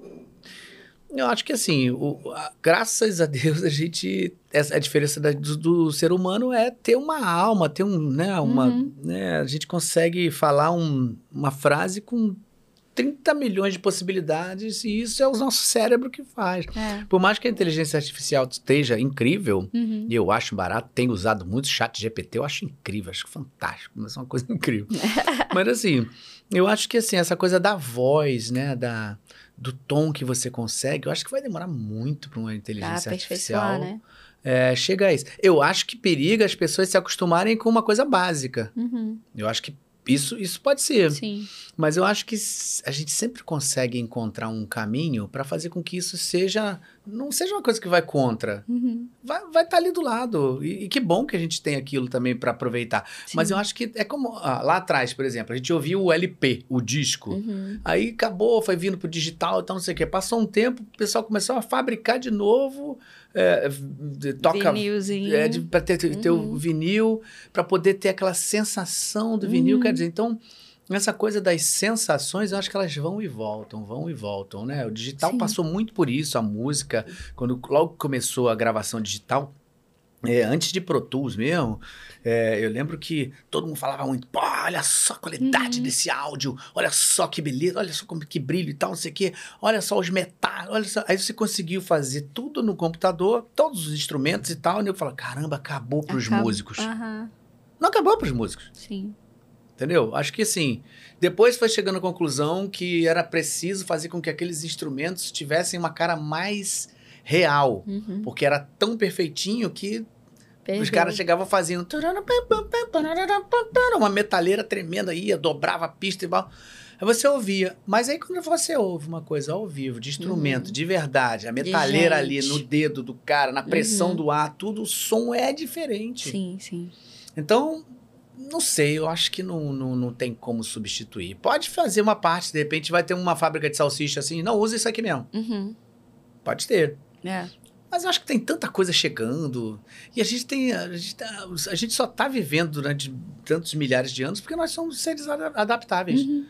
eu acho que assim, o- a- graças a Deus, a gente. Essa, a diferença da- do, do ser humano é ter uma alma, ter um. Né, uma, Uhum. né, a gente consegue falar um- uma frase com 30 milhões de possibilidades e isso é o nosso cérebro que faz. É. Por mais que a inteligência artificial esteja incrível, Uhum. e eu acho barato, tenho usado muito chat GPT, eu acho incrível, acho fantástico, mas é uma coisa incrível. mas assim, eu acho que assim, essa coisa da voz, né, da, do tom que você consegue, eu acho que vai demorar muito para uma Pra inteligência aperfeiçoar, artificial né? é, chegar a isso. Eu acho que periga as pessoas se acostumarem com uma coisa básica. Uhum. Eu acho que isso, isso pode ser. Sim. Mas eu acho que a gente sempre consegue encontrar um caminho para fazer com que isso seja. Não seja uma coisa que vai contra. Uhum. Vai estar vai tá ali do lado. E, e que bom que a gente tem aquilo também para aproveitar. Mas Sim. eu acho que é como. ah, lá atrás, por exemplo, a gente ouviu o LP, o disco. Uhum. Aí acabou, foi vindo pro digital e tal, não sei o quê. Passou um tempo, o pessoal começou a fabricar de novo. É, de- toca. Vinilzinho. É, pra ter, ter o Uhum. vinil, para poder ter aquela sensação do vinil. Uhum. Quer dizer, então, essa coisa das sensações, eu acho que elas vão e voltam, vão e voltam, né? O digital Sim. passou muito por isso, a música, quando logo começou a gravação digital. É, antes de Pro Tools mesmo, é, eu lembro que todo mundo falava muito, pô, olha só a qualidade Uhum. desse áudio, olha só que beleza, olha só como que brilho e tal, não sei o quê, olha só os metais, olha só. Aí você conseguiu fazer tudo no computador, todos os instrumentos e tal, e eu falo, caramba, acabou pros Acaba- músicos. Aham. Não acabou pros músicos. Sim. Entendeu? Acho que assim, depois foi chegando à conclusão que era preciso fazer com que aqueles instrumentos tivessem uma cara mais real. Uhum. Porque era tão perfeitinho que os Perdeu. caras chegavam fazendo uma metaleira tremenda, ia, dobrava a pista e tal. Aí você ouvia. Mas aí quando você ouve uma coisa ao vivo, de instrumento, de verdade, a metaleira ali no dedo do cara, na pressão Uhum. do ar, tudo, o som é diferente. Sim, sim. Então, não sei, eu acho que não, não, não tem como substituir. Pode fazer uma parte, de repente vai ter uma fábrica de salsicha assim, não, usa isso aqui mesmo. Uhum. Pode ter. É. Mas eu acho que tem tanta coisa chegando. E a gente tem. A gente, tá- a gente só está vivendo durante tantos milhares de anos porque nós somos seres ada- adaptáveis. Uhum.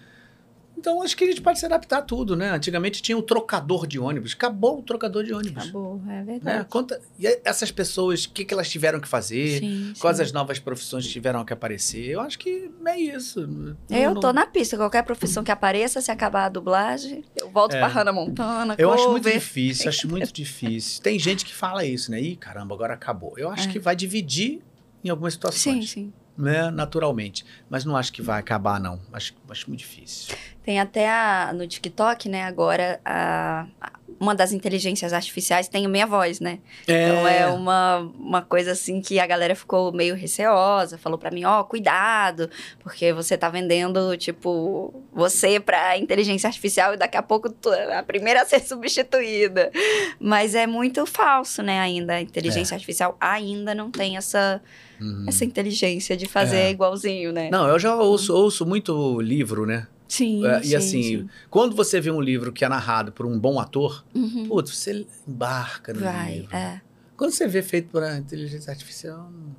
Então acho que a gente pode se adaptar a tudo, né? Antigamente tinha o trocador de ônibus. Acabou o trocador de ônibus. Acabou, é Né? verdade. Conta, e essas pessoas, o que, que elas tiveram que fazer? Sim, Quais sim. as novas profissões tiveram que aparecer? Eu acho que é isso. Eu não- tô na pista. Qualquer profissão que apareça, se acabar a dublagem, eu volto É. pra Hannah Montana. Eu acho muito cover. difícil, acho muito difícil. Tem gente que fala isso, né? Ih, caramba, agora acabou. Eu acho É. que vai dividir em algumas Sim, situações, sim. Né? Naturalmente. Mas não acho que vai acabar, não. Acho, acho muito difícil. Tem até a- no TikTok, né, agora, a- a- uma das inteligências artificiais tem a minha voz, né? Então é uma, uma coisa assim que a galera ficou meio receosa, falou pra mim, ó, cuidado, porque você tá vendendo, tipo, você pra inteligência artificial e daqui a pouco tu é a primeira a ser substituída. Mas é muito falso, né, ainda. A inteligência artificial ainda não tem essa, Uhum. essa inteligência de fazer É. igualzinho, né? Não, eu já ouço, ouço muito livro, né? Sim, É, e sim, assim, sim. quando você vê um livro que é narrado por um bom ator, Uhum. putz, você embarca no Vai, livro. é. Quando você vê feito por inteligência artificial, não-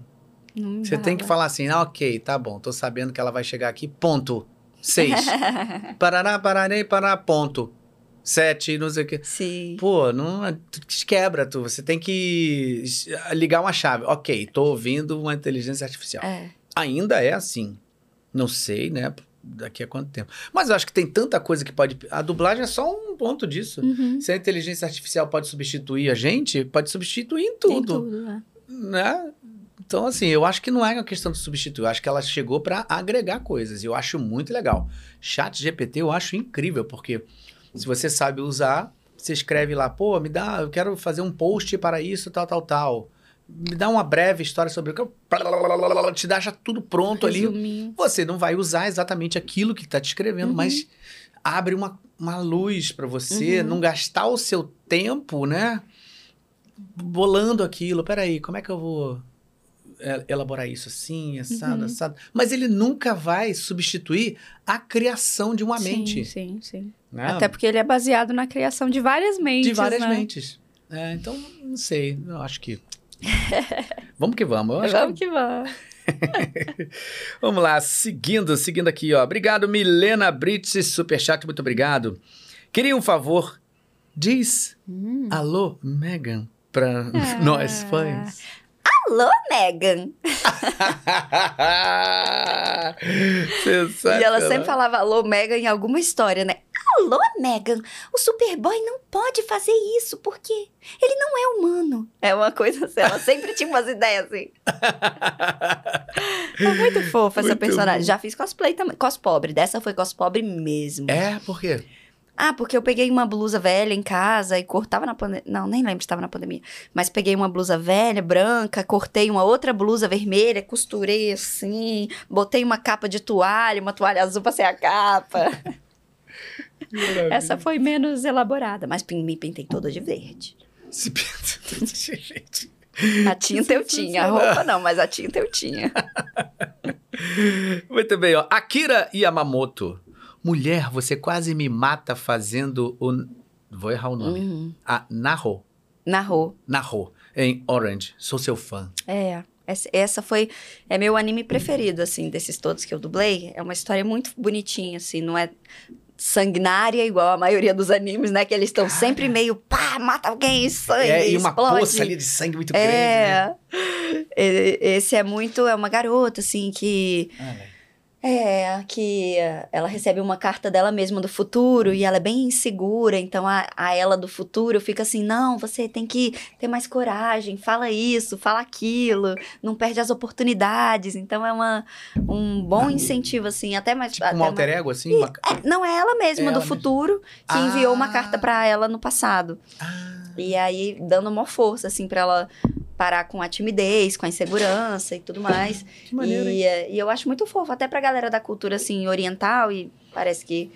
Não você tem que falar assim, ah, ok, tá bom, tô sabendo que ela vai chegar aqui, ponto. Seis. Parará, pararei, pará, ponto. Sete, não sei o quê. Sim. Pô, não, tu te quebra, tu. Você tem que ligar uma chave. Ok, tô ouvindo uma inteligência artificial. É. Ainda é assim. Não sei, né? Daqui a quanto tempo. Mas eu acho que tem tanta coisa que pode. A dublagem é só um ponto disso. Uhum. Se a inteligência artificial pode substituir a gente, pode substituir em tudo. Tem tudo, né? né? Então, assim, eu acho que não é uma questão de substituir, eu acho que ela chegou para agregar coisas, e eu acho muito legal. Chat GPT eu acho incrível, porque se você sabe usar, você escreve lá, pô, me dá, eu quero fazer um post para isso, tal, tal, tal. Me dá uma breve história sobre o que. Te dá já tudo pronto ali. Você não vai usar exatamente aquilo que está te escrevendo, Uhum. mas abre uma, uma luz para você Uhum. não gastar o seu tempo, né? Bolando aquilo. Peraí, como é que eu vou elaborar isso assim, assado, Uhum. assado? Mas ele nunca vai substituir a criação de uma Sim, mente. Sim, sim. né? Até porque ele é baseado na criação de várias mentes. de várias né? mentes. É, então, não sei. Eu acho que. vamos que vamos. Eu acho Vamos que vamos. Vamos lá, seguindo, seguindo aqui, ó. Obrigado, Milena Brits, superchat, muito obrigado. Queria um favor, diz Hum. alô, Megan, pra Ah. nós fãs. Alô, Megan! E ela sempre falava alô, Megan, em alguma história, né? Alô, Megan! O Superboy não pode fazer isso, porque ele não é humano. É uma coisa assim, ela sempre tinha umas ideias assim. É muito fofa essa Muito personagem. bom. Já fiz cosplay também. Cospobre, dessa foi cospobre mesmo. É, por quê? Ah, porque eu peguei uma blusa velha em casa e cortava na pandemia. Não, nem lembro se estava na pandemia. Mas peguei uma blusa velha, branca, cortei uma outra blusa vermelha, costurei assim, botei uma capa de toalha, uma toalha azul pra ser a capa. Essa foi menos elaborada, mas me pintei toda de verde. Se pensa desse jeito. A tinta eu tinha, a roupa não, mas a tinta eu tinha. Muito bem, ó. Akira Yamamoto. Mulher, você quase me mata fazendo o. Vou errar o nome. Uhum. A Narro. Narrou. Narro. Em Orange. Sou seu fã. É, essa foi é meu anime preferido assim desses todos que eu dublei. É uma história muito bonitinha assim, não é sanguinária igual a maioria dos animes, né? Que eles estão sempre meio pá, mata alguém, sangue, É, e uma explode. poça ali de sangue muito grande. né? É. Esse é muito é uma garota assim que Ah, né? É, que ela recebe uma carta dela mesma do futuro e ela é bem insegura, então a, a ela do futuro fica assim: não, você tem que ter mais coragem, fala isso, fala aquilo, não perde as oportunidades. Então é uma, um bom incentivo, assim, até mais. Tipo até um mais- alter ego, assim? Uma... É, não, é ela mesma Ela do mesma. futuro que Ah. enviou uma carta pra ela no passado. Ah, E aí, dando uma força, assim, pra ela parar com a timidez, com a insegurança e tudo mais. que maneiro? E, é, e eu acho muito fofo, até pra galera da cultura, assim, oriental, e parece que,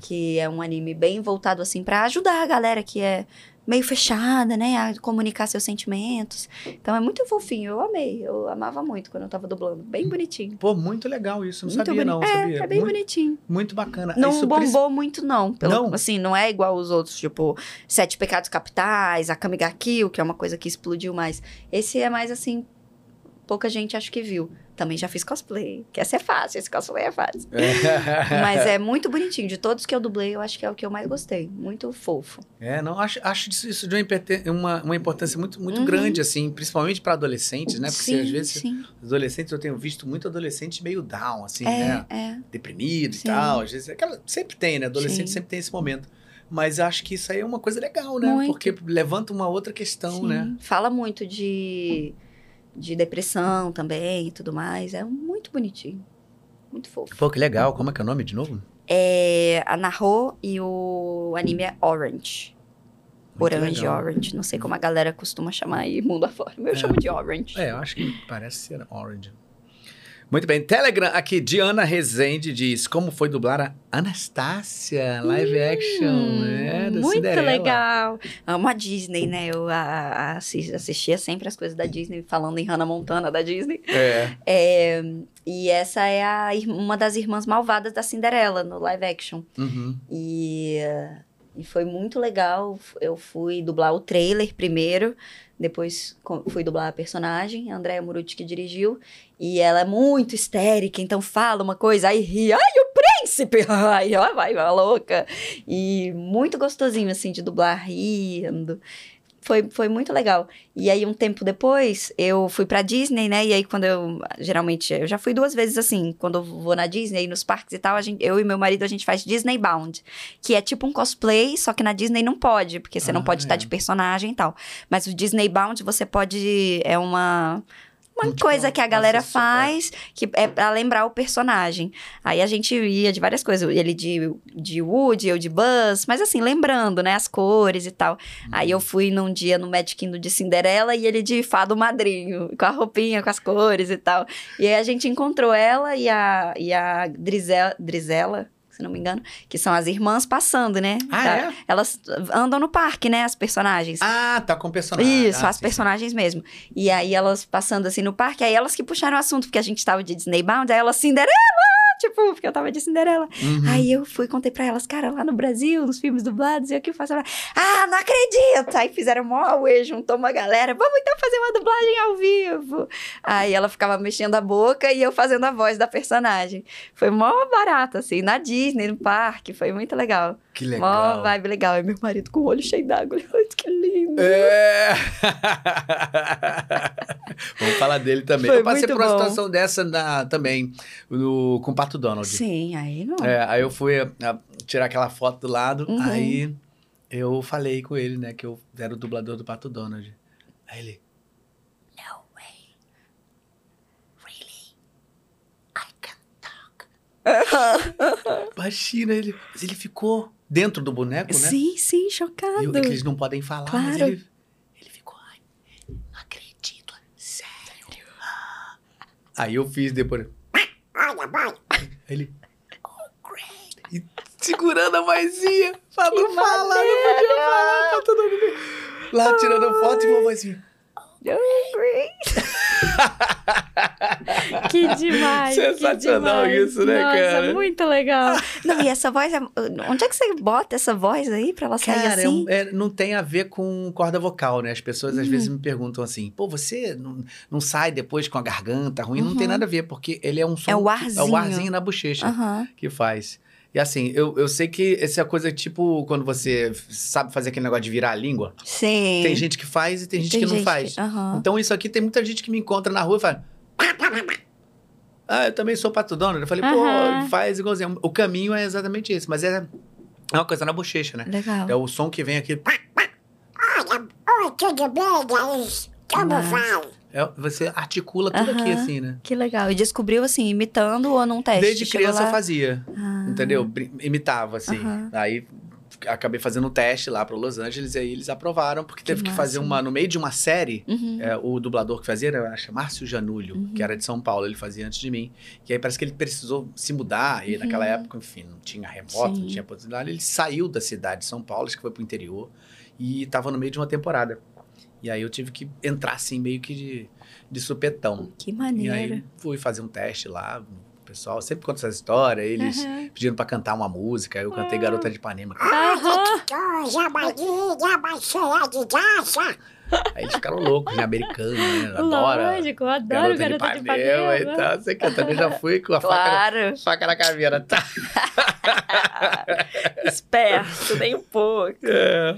que é um anime bem voltado, assim, pra ajudar a galera que é meio fechada, né, a comunicar seus sentimentos. Então é muito fofinho, eu amei, eu amava muito quando eu tava dublando, bem bonitinho. Pô, muito legal isso. Não muito sabia, boni- não. É, sabia. é bem muito, bonitinho. muito bacana. Não Isso bombou princi- muito, não. Pelo, Não? Assim, não é igual os outros, tipo, Sete Pecados Capitais, a Kamiga Kill, que é uma coisa que explodiu mais. Esse é mais assim, pouca gente acho que viu. Também já fiz cosplay, que essa é fácil, esse cosplay é fácil. Mas é muito bonitinho. De todos que eu dublei, eu acho que é o que eu mais gostei. Muito fofo. É, não, acho, acho isso de uma, uma, importância muito, muito Uhum. grande, assim, principalmente para adolescentes, né? Porque sim, às vezes, sim. adolescentes, eu tenho visto muito adolescente meio down, assim, É, né? é. Deprimido Sim. e tal. Às vezes, aquela, sempre tem, né? Adolescente sempre tem esse momento. Mas acho que isso aí é uma coisa legal, né? Muito. Porque levanta uma outra questão, né? Fala muito de, de depressão também e tudo mais. É muito bonitinho. Muito fofo. Pô, que legal. Como é que é o nome de novo? É a Narro e o anime é Orange. Muito Orange, legal. Orange. Não sei como a galera costuma chamar aí, mundo afora. Eu É. chamo de Orange. É, eu acho que parece ser Orange. Muito bem, Telegram aqui, Diana Rezende diz, como foi dublar a Anastácia, live action, né, da Hum, muito Cinderela. legal. Amo a Disney, né? Eu a- a- assis- assistia sempre as coisas da Disney, falando em Hannah Montana da Disney. É, É, e essa é a uma das irmãs malvadas da Cinderela no live action. uhum. E, eh, e foi muito legal. Eu fui dublar o trailer primeiro, depois fui dublar a personagem, a Andrea Muruti que dirigiu. E ela é muito histérica, então fala uma coisa, aí ri, ai, o príncipe! Ai, ó, vai, vai louca. E muito gostosinho, assim, de dublar rindo. Foi, foi muito legal. E aí, um tempo depois, eu fui pra Disney, né? E aí, quando eu. Geralmente, eu já fui duas vezes assim. Quando eu vou na Disney, nos parques e tal, a gente, eu e meu marido, a gente faz Disney Bound. Que é tipo um cosplay, só que na Disney não pode, porque você Ah, não pode estar é. de personagem e tal. Mas o Disney Bound, você pode. É uma. Uma coisa que a galera nossa, faz, que é pra lembrar o personagem. Aí a gente ia de várias coisas. Ele de, de Woody, eu de Buzz, mas assim, lembrando, né, as cores e tal. Aí eu fui num dia no Magic Kingdom de Cinderela e ele de fado madrinho, com a roupinha, com as cores e tal. E aí a gente encontrou ela e a, e a Drizella, Drizella, se não me engano, que são as irmãs passando, né? Ah, Tá- é? Elas andam no parque, né, as personagens. Ah, tá com personagem. Isso, ah, as sim, sim. personagens mesmo. E aí elas passando assim no parque, aí elas que puxaram o assunto, porque a gente tava de Disney Bound, aí elas, Cinderela! Tipo, porque eu tava de Cinderela. Uhum. Aí eu fui, contei pra elas, cara, lá no Brasil, nos filmes dublados, e o que eu faço? Ela, Ah, não acredito! Aí fizeram mó auê, juntou uma galera, vamos então fazer uma dublagem ao vivo. Aí ela ficava mexendo a boca e eu fazendo a voz da personagem. Foi mó barato, assim, na Disney, no parque, foi muito legal. Que Mó legal. vibe legal. E meu marido com o olho cheio d'água, ai, que lindo. É. Vamos falar dele também. Foi eu passei por uma bom. situação dessa na- também no, com o Pato Donald. Sim, aí não. É, aí eu fui ah, tirar aquela foto do lado, Uhum. aí eu falei com ele, né, que eu era o dublador do Pato Donald. Aí ele, No way. Really? I can talk. baixinho, né, ele, mas ele ficou dentro do boneco, né? Sim, sim, chocado. E, é que eles não podem falar, mas Claro. ele, ele ficou, ai, não acredito, sério. Aí eu fiz depois. Ele. Oh, great. E segurando a vozinha pra Que não falar, não podia falar pra todo mundo. Lá tirando foto e uma vozinha. Que demais. Sensacional que demais. isso, né, Nossa, cara? muito legal. Não, e essa voz, é... onde é que você bota essa voz aí pra ela sair Cara, é assim? um- é- não tem a ver com corda vocal, né? As pessoas às Uhum. vezes me perguntam assim, pô, você não, não sai depois com a garganta ruim? Não tem Uhum. nada a ver, porque ele é um som. É o que- É arzinho. o arzinho na bochecha Aham. que faz. E assim, eu, eu sei que essa é coisa tipo quando você sabe fazer aquele negócio de virar a língua. Sim. Tem gente que faz e tem gente que não faz. Aham. Então isso aqui tem muita gente que me encontra na rua e fala. Ah, eu também sou pato Donald. Eu falei, Aham. pô, faz igualzinho. O caminho é exatamente esse, mas é, é uma coisa na bochecha, né? Legal. É o som que vem aqui. Tudo bem? Como vai? É, você articula tudo aqui Aham. assim, né? Que legal. E descobriu, assim, imitando ou num teste? Desde criança lá- eu fazia, Ah. Entendeu? Brin- Imitava, assim. Aí acabei fazendo um teste lá pro Los Angeles e aí eles aprovaram, porque Que teve que fazer uma. No meio de uma série, Uhum. é, o dublador que fazia era, acho, Márcio Janulho, Uhum. que era de São Paulo, ele fazia antes de mim. E aí parece que ele precisou se mudar, e naquela Uhum. época, enfim, não tinha remoto, Sim. não tinha possibilidade. Ele saiu da cidade de São Paulo, acho que foi pro interior, e tava no meio de uma temporada. E aí eu tive que entrar assim, meio que de, de supetão. Que E maneiro. aí fui fazer um teste lá, o pessoal sempre conta essa história, eles Aham. pedindo pra cantar uma música, eu cantei Ah. Garota de Ipanema. De graça. Aí eles ficaram loucos, né? Americano, né? Adora. Lógico, eu adoro Garota, Garota, de de Ipanema Ipanema. tal. Você que eu também já fui com a faca, Claro. faca na caveira. Tá. Esperto, nem um pouco. É.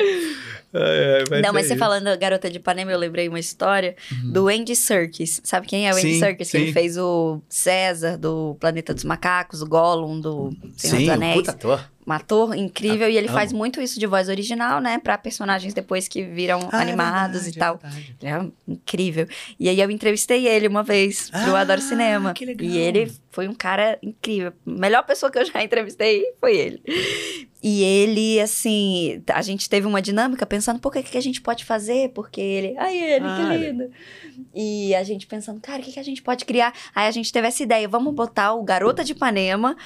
É, é, Não, mas é você isso. falando Garota de Ipanema, eu lembrei uma história do Andy Serkis. Sabe quem é o Andy Sim, Serkis? Que sim. ele fez o César do Planeta dos Macacos, o Gollum do Senhor Sim, dos Anéis. puta ator. Um ator incrível. e ele amo. faz muito isso de voz original, né? Pra personagens depois que viram Ah, é animados verdade, e tal. é. Ele é incrível. E aí eu entrevistei ele uma vez pro Ah, Adoro Cinema. que legal. E ele foi um cara incrível. A melhor pessoa que eu já entrevistei foi ele. E ele, assim, a gente teve uma dinâmica pensando, pô, o que, que a gente pode fazer? Porque ele, ai, ele, Ah, que ele- lindo. E a gente pensando, cara, o que, que a gente pode criar? Aí a gente teve essa ideia, vamos botar o Garota de Ipanema,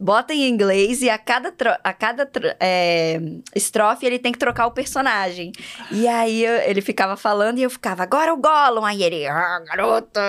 bota em inglês e a cada, tro- a cada tro- é, estrofe ele tem que trocar o personagem. E aí eu- ele ficava falando e eu ficava, agora o Gollum. Aí ele, ah, garota,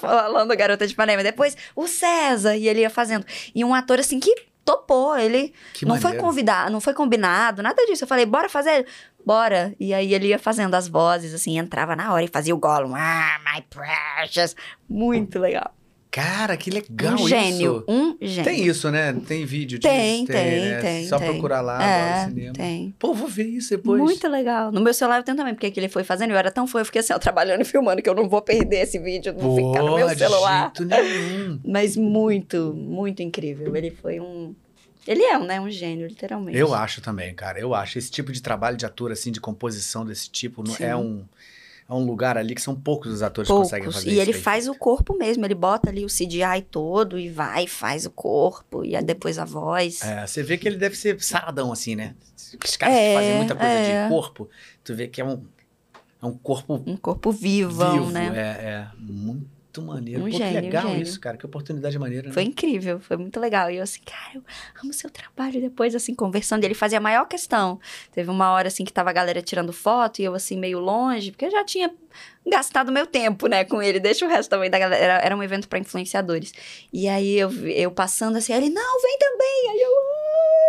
falando garota de Ipanema. Depois o César, e ele ia fazendo. E um ator assim que topou, ele Que não foi maneiro. convidado, não foi combinado, nada disso. Eu falei, bora fazer? Bora. E aí ele ia fazendo as vozes, assim, entrava na hora e fazia o Gollum. Ah, my precious. Muito legal. Cara, que legal um gênio, isso. um gênio. Tem isso, né? Tem vídeo disso? Tem, tem, né? tem, Só tem. procurar lá, É, Adoro Cinema. tem. Pô, vou ver isso depois. Muito legal. No meu celular eu tenho também, porque que ele foi fazendo, eu era tão fã, eu fiquei assim, ó, trabalhando e filmando, que eu não vou perder esse vídeo, não Pô, ficar no meu de celular. jeito nenhum. Mas muito, muito incrível. Ele foi um. Ele é, né? Um gênio, literalmente. Eu acho também, cara. Eu acho. Esse tipo de trabalho de ator, assim, de composição desse tipo, não- Sim. é um, é um lugar ali que são poucos os atores que conseguem Poucos. fazer E isso. ele bem faz o corpo mesmo, ele bota ali o CGI todo e vai, e faz o corpo, e aí depois a voz. É, você vê que ele deve ser saradão, assim, né? Os caras É, fazem muita coisa é. de corpo, tu vê que é um, é um corpo Um corpo vivão, vivo. né? É, é muito maneiro. Um Pô, gênio, que um legal gênio. isso, cara. Que oportunidade maneira, né? Foi incrível, foi muito legal. E eu assim, cara, eu amo seu trabalho. E depois, assim, conversando, ele fazia a maior questão. Teve uma hora, assim, que tava a galera tirando foto e eu, assim, meio longe, porque eu já tinha gastado meu tempo, né, com ele. Deixa o resto também da galera. Era, era um evento para influenciadores. E aí, eu, eu passando assim, ele, não, vem também. Aí eu,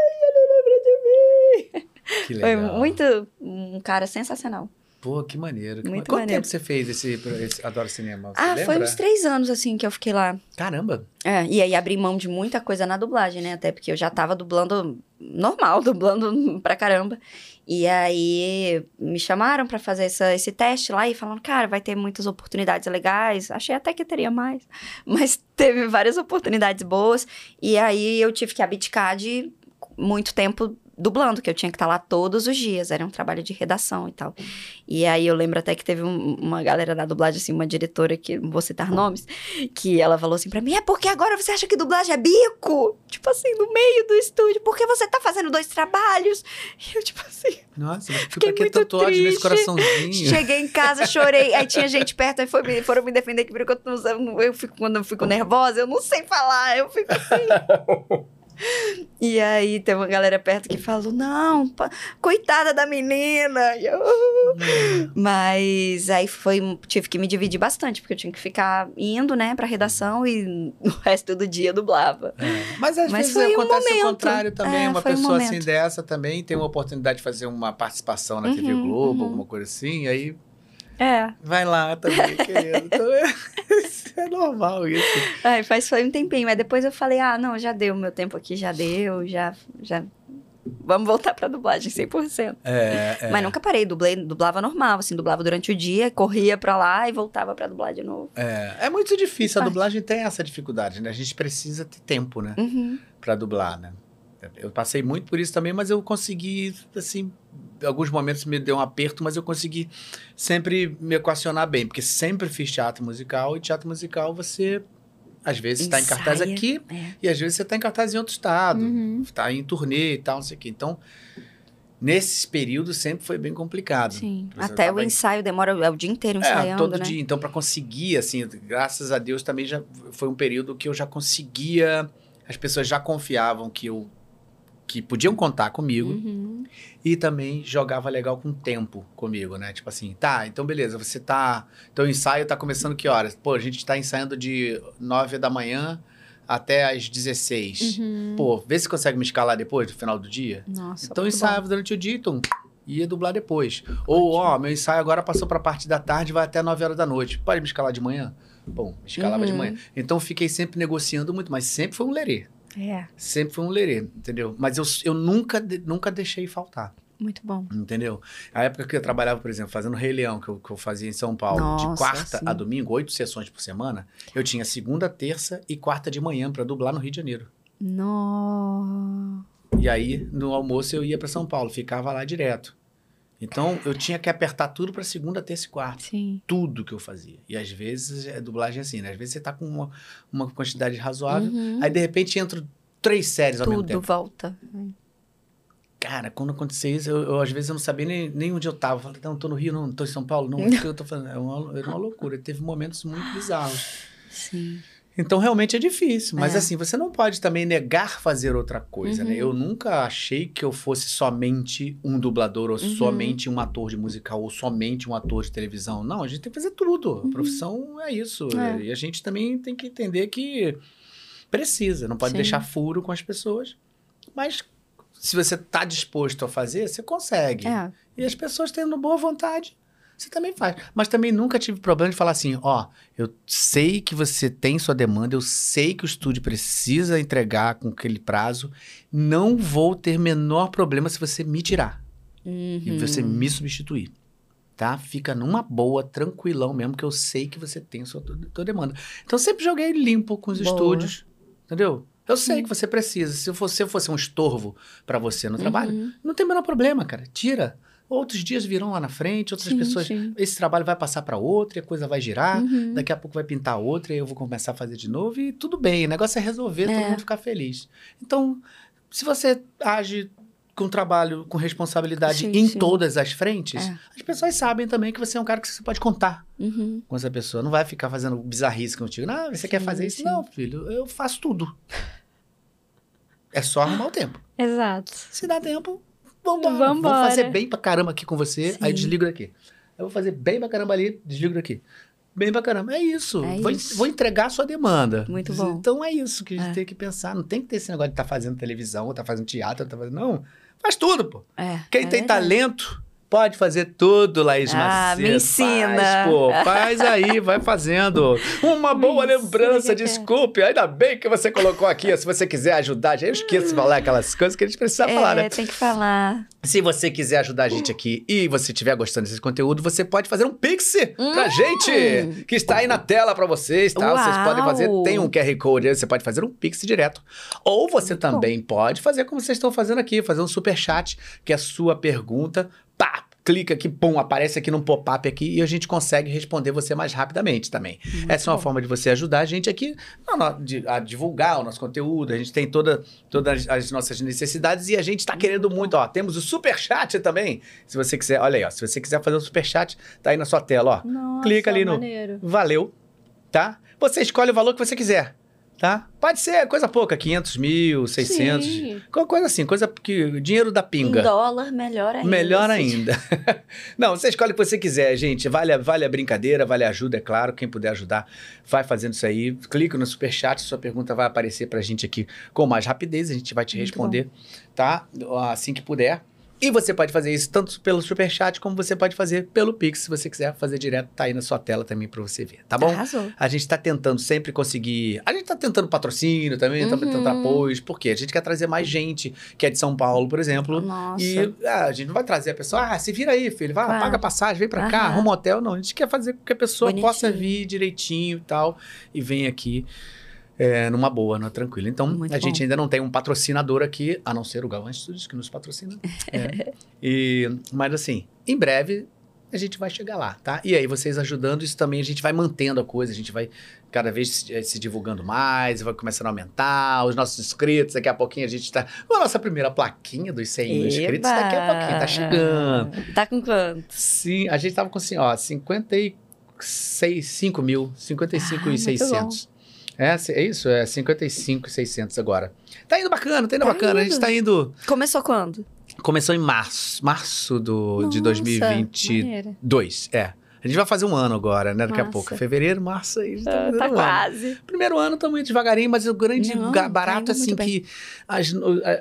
ai, ele lembra de mim. Que Foi legal. muito, um cara sensacional. Pô, que maneiro. que Muito Quanto maneiro. tempo você fez esse, esse Adoro Cinema? Você ah, lembra? foi uns três anos, assim, que eu fiquei lá. Caramba. É, e aí abri mão de muita coisa na dublagem, né? Até porque eu já tava dublando normal, dublando pra caramba. E aí me chamaram pra fazer essa, esse teste lá e falaram, cara, vai ter muitas oportunidades legais. Achei até que teria mais. Mas teve várias oportunidades boas. E aí eu tive que abdicar de muito tempo dublando, que eu tinha que estar lá todos os dias. Era um trabalho de redação e tal. E aí eu lembro até que teve um- uma galera da dublagem, assim, uma diretora que não vou citar nomes, que ela falou assim pra mim: é porque agora você acha que dublagem é bico? Tipo assim, no meio do estúdio, porque você tá fazendo dois trabalhos? E eu, tipo assim, Nossa, Fiquei fica aqui muito tatuagem nesse triste. coraçãozinho. cheguei em casa, chorei. Aí tinha gente perto, aí foi, me- foram me defender que eu, eu fico, quando eu fico nervosa, eu não sei falar, eu fico assim. E aí tem uma galera perto que falou: não, pa- coitada da menina. E eu, Mas aí foi, tive que me dividir bastante, porque eu tinha que ficar indo, né, pra redação e o resto do dia dublava. É. Mas às Mas vezes foi um acontece o momento. contrário também. É, uma foi um pessoa assim dessa também tem uma oportunidade de fazer uma participação na TV Uhum, Globo, uhum. alguma coisa assim, e aí É. vai lá também, querido. Então é, é normal isso. Ai, faz foi um tempinho, mas depois eu falei, ah, não, já deu, meu tempo aqui já deu, já, já... Vamos voltar pra dublagem 100%. É, é, Mas nunca parei, dublei, dublava normal, assim, dublava durante o dia, corria pra lá e voltava pra dublar de novo. é, é muito difícil. A Parte. dublagem tem essa dificuldade, né? A gente precisa ter tempo, né? Uhum. Pra dublar, né? Eu passei muito por isso também, mas eu consegui, assim, alguns momentos me deu um aperto, mas eu consegui sempre me equacionar bem, porque sempre fiz teatro musical e teatro musical você às vezes está em cartaz aqui É. e às vezes você está em cartaz em outro estado, Uhum. está em turnê e tal, não sei o quê. Então, nesses períodos sempre foi bem complicado. Sim. Até o tava em- ensaio demora é o dia inteiro é, ensaiando, todo né? dia. Então, para conseguir, assim, graças a Deus também já foi um período que eu já conseguia, as pessoas já confiavam que eu que podiam contar comigo Uhum. e também jogava legal com o tempo comigo, né? Tipo assim, tá, então beleza, você tá, então o ensaio tá começando que horas? Pô, a gente tá ensaiando de 9 da manhã até às 16. Uhum. Pô, vê se consegue me escalar depois, no final do dia. Nossa, Então ensaiava durante o dia, então ia dublar depois. Ou, ó, meu ensaio agora passou pra parte da tarde, vai até 9 horas da noite. Pode me escalar de manhã? Bom, me escalava de Uhum. manhã. Então fiquei sempre negociando muito, mas sempre foi um lerê. É, Sempre foi um lerê, entendeu? Mas eu, eu nunca, nunca deixei faltar, muito bom. entendeu? A época que eu trabalhava, por exemplo, fazendo Rei Leão, que eu, que eu fazia em São Paulo, Nossa, de quarta sim. a domingo, oito sessões por semana, eu tinha segunda, terça e quarta de manhã pra dublar no Rio de Janeiro. No... E aí, no almoço, eu ia pra São Paulo, ficava lá direto. Então, eu tinha que apertar tudo pra segunda, terça e quarta. Sim. Tudo que eu fazia. E às vezes, é dublagem assim, né? Às vezes você tá com uma, uma quantidade razoável, Uhum. aí de repente entram três séries ao mesmo Tudo tempo. volta. Cara, quando acontecia isso, eu, eu, às vezes eu não sabia nem, nem onde eu tava. Eu falei, não, tô no Rio, não, tô em São Paulo, não, o que eu tô fazendo? Era uma, era uma loucura. Teve momentos muito bizarros. Sim. Então, realmente é difícil. Mas, É. assim, você não pode também negar fazer outra coisa, né? Uhum. Eu nunca achei que eu fosse somente um dublador, ou Uhum. somente um ator de musical, ou somente um ator de televisão. Não, a gente tem que fazer tudo. A profissão é isso. É. E a gente também tem que entender que precisa. Não pode Sim. deixar furo com as pessoas. Mas se você tá disposto a fazer, você consegue. É. E as pessoas tendo boa vontade, você também faz. Mas também nunca tive problema de falar assim, ó, eu sei que você tem sua demanda, eu sei que o estúdio precisa entregar com aquele prazo, não vou ter menor problema se você me tirar Uhum. e você me substituir. Tá? Fica numa boa, tranquilão mesmo, que eu sei que você tem sua demanda. Então, sempre joguei limpo com os Boa. estúdios, entendeu? Eu sei que você precisa. Se você fosse um estorvo para você no trabalho, Uhum. não tem o menor problema, cara. Tira. Outros dias virão lá na frente, outras Sim, pessoas. sim. Esse trabalho vai passar para outra, e a coisa vai girar. Uhum. Daqui a pouco vai pintar outra, e eu vou começar a fazer de novo e tudo bem. O negócio é resolver, todo É. mundo ficar feliz. Então, se você age com trabalho, com responsabilidade Sim, em sim. todas as frentes, É. as pessoas sabem também que você é um cara que você pode contar Uhum. com essa pessoa. Não vai ficar fazendo bizarrice contigo. Não, você quer Sim, fazer isso? Não, filho, eu faço tudo. É só arrumar o tempo. Exato. Se dá tempo, vambora. Vou fazer bem pra caramba aqui com você, Sim. aí desligo daqui. Eu vou fazer bem pra caramba ali, desligo daqui. Bem pra caramba. É isso. É vou, isso. vou entregar a sua demanda. Muito bom. Então é isso que a gente É. tem que pensar. Não tem que ter esse negócio de estar fazendo televisão, ou tá fazendo teatro, ou tá fazendo. Não. Faz tudo, pô. É. Quem é tem verdade. talento pode fazer tudo, Laís Ah, Macedo. me ensina. Faz, pô. Faz aí, vai fazendo. Uma boa ensina lembrança, é. desculpe. Ainda bem que você colocou aqui. Se você quiser ajudar, eu esqueço de falar aquelas coisas que a gente precisa falar, né? É, tem que falar. Se você quiser ajudar a gente aqui e você estiver gostando desse conteúdo, você pode fazer um pix pra Hum. gente, que está aí na tela pra vocês, tá? Vocês Uau. podem fazer, tem um QR Code aí, você pode fazer um pix direto. Ou você também pode fazer como vocês estão fazendo aqui, fazer um super chat, que é a sua pergunta, clica aqui, pum, aparece aqui num pop-up aqui e a gente consegue responder você mais rapidamente também. Essa é uma bom. forma de você ajudar a gente aqui a divulgar o nosso conteúdo. A gente tem toda, todas as nossas necessidades e a gente está querendo muito. Ó, temos o super chat também. Se você quiser, olha aí, ó, se você quiser fazer o super chat, tá aí na sua tela, ó. Nossa, Clica ali no- maneiro. Valeu, tá? Você escolhe o valor que você quiser, tá? Pode ser coisa pouca, 500 mil, 600, Sim. coisa assim, coisa que dinheiro da pinga. Em dólar, melhor ainda. Melhor ainda. Não, você escolhe o que você quiser, gente. Vale, a- vale a brincadeira, vale a ajuda, é claro. Quem puder ajudar, vai fazendo isso aí. Clica no superchat, sua pergunta vai aparecer pra gente aqui com mais rapidez. A gente vai te Muito responder, tá? Assim que puder. E você pode fazer isso tanto pelo superchat como você pode fazer pelo Pix. Se você quiser fazer direto, tá aí na sua tela também pra você ver, tá bom? Arrasou. A gente está tentando sempre conseguir. A gente está tentando patrocínio também, Uhum. tentando apoios, porque a gente quer trazer mais gente que é de São Paulo, por exemplo. Nossa. E ah, a gente não vai trazer a pessoa, ah, se vira aí, filho, vai, Vai. paga passagem, vem pra cá, arruma um hotel. Não, a gente quer fazer com que a pessoa Bonitinho. possa vir direitinho e tal, e vem aqui é, numa boa, numa tranquila. Então, Muito a gente bom. ainda não tem um patrocinador aqui, a não ser o Galvão Studios, que nos patrocina. É. E, mas assim, em breve a gente vai chegar lá, tá? E aí, vocês ajudando, isso também a gente vai mantendo a coisa, a gente vai cada vez se, eh, se divulgando mais, vai começando a aumentar, os nossos inscritos, daqui a pouquinho a gente tá com a nossa primeira plaquinha dos 100 mil inscritos, daqui a pouquinho, tá chegando. Tá com quanto? Sim, a gente tava com assim, ó, 55 mil, 55 Ah, e muito 600. É, é isso, é 55 e 600 agora. Tá indo bacana, tá indo Tá bacana. A gente indo. tá indo. Começou quando? Começou em março, março do, de Nossa, 2022. maneiro. É. A gente vai fazer um ano agora, né? Daqui a pouco. Fevereiro, março, aí tá Ah, fazendo tá um ano. quase. Primeiro ano estamos devagarinho, mas o grande Não, tá barato, indo assim, que as-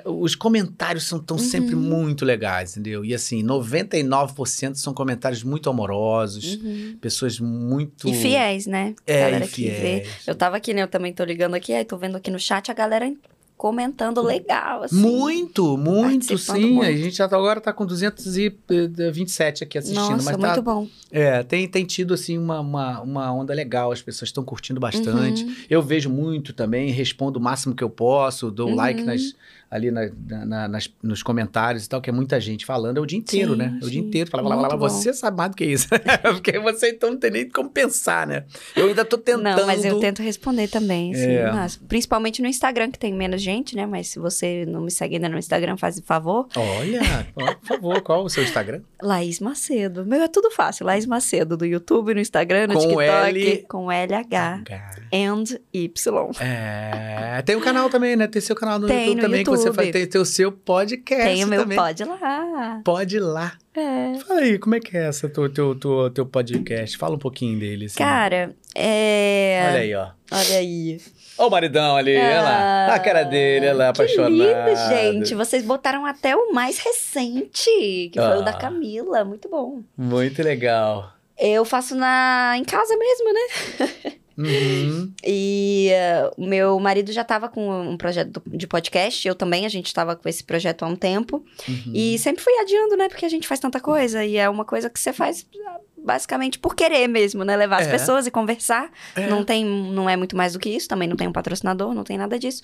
os comentários são tão sempre Uhum. muito legais, entendeu? E assim, 99% são comentários muito amorosos, Uhum. pessoas muito. E fiéis, né? É, galera e que vê. fiéis. Eu tava aqui, né? Eu também tô ligando aqui, aí tô vendo aqui no chat a galera comentando legal, assim. Muito, muito, sim. muito. A gente agora tá com 227 aqui assistindo, Nossa, mas tá, muito bom. É, tem, tem tido, assim, uma, uma, uma onda legal. As pessoas estão curtindo bastante. Uhum. Eu vejo muito também, respondo o máximo que eu posso, dou Uhum. like nas, ali na- na- na- nas- nos comentários e tal, que é muita gente falando. É o dia inteiro, Sim, né? É o dia sim. inteiro. Fala, fala, Muito fala, bom. você sabe mais do que isso. Porque você então não tem nem como pensar, né? Eu ainda tô tentando. Não, mas eu tento responder também, assim, É. mas principalmente no Instagram, que tem menos gente, né? Mas se você não me segue ainda no Instagram, faz favor. Olha, ó, por favor, qual o seu Instagram? Laís Macedo. Meu, é tudo fácil. Laís Macedo, do YouTube, no Instagram, no Com TikTok, L- com LH and Y. É, tem o canal também, né? Tem seu canal no Tem YouTube no também, que você faz, tem, tem o seu podcast Tem o meu também. Pode Lá. Pode lá. É. Fala aí, como é que é essa teu, teu, teu, teu podcast? Fala um pouquinho dele, assim. Cara, é. Olha aí, ó. Olha aí. Ó o maridão ali, olha lá. A cara dele, ela é apaixonada. Que lindo, gente. Vocês botaram até o mais recente, que foi o da Ah. Camila. Muito bom. Muito legal. Eu faço na em casa mesmo, né? Uhum. E o meu marido já estava com um projeto de podcast, eu também, a gente estava com esse projeto há um tempo. Uhum. E sempre fui adiando, né? Porque a gente faz tanta coisa e é uma coisa que você faz basicamente por querer mesmo, né? Levar as É. pessoas e conversar. É. Não tem, não é muito mais do que isso, também não tem um patrocinador, não tem nada disso.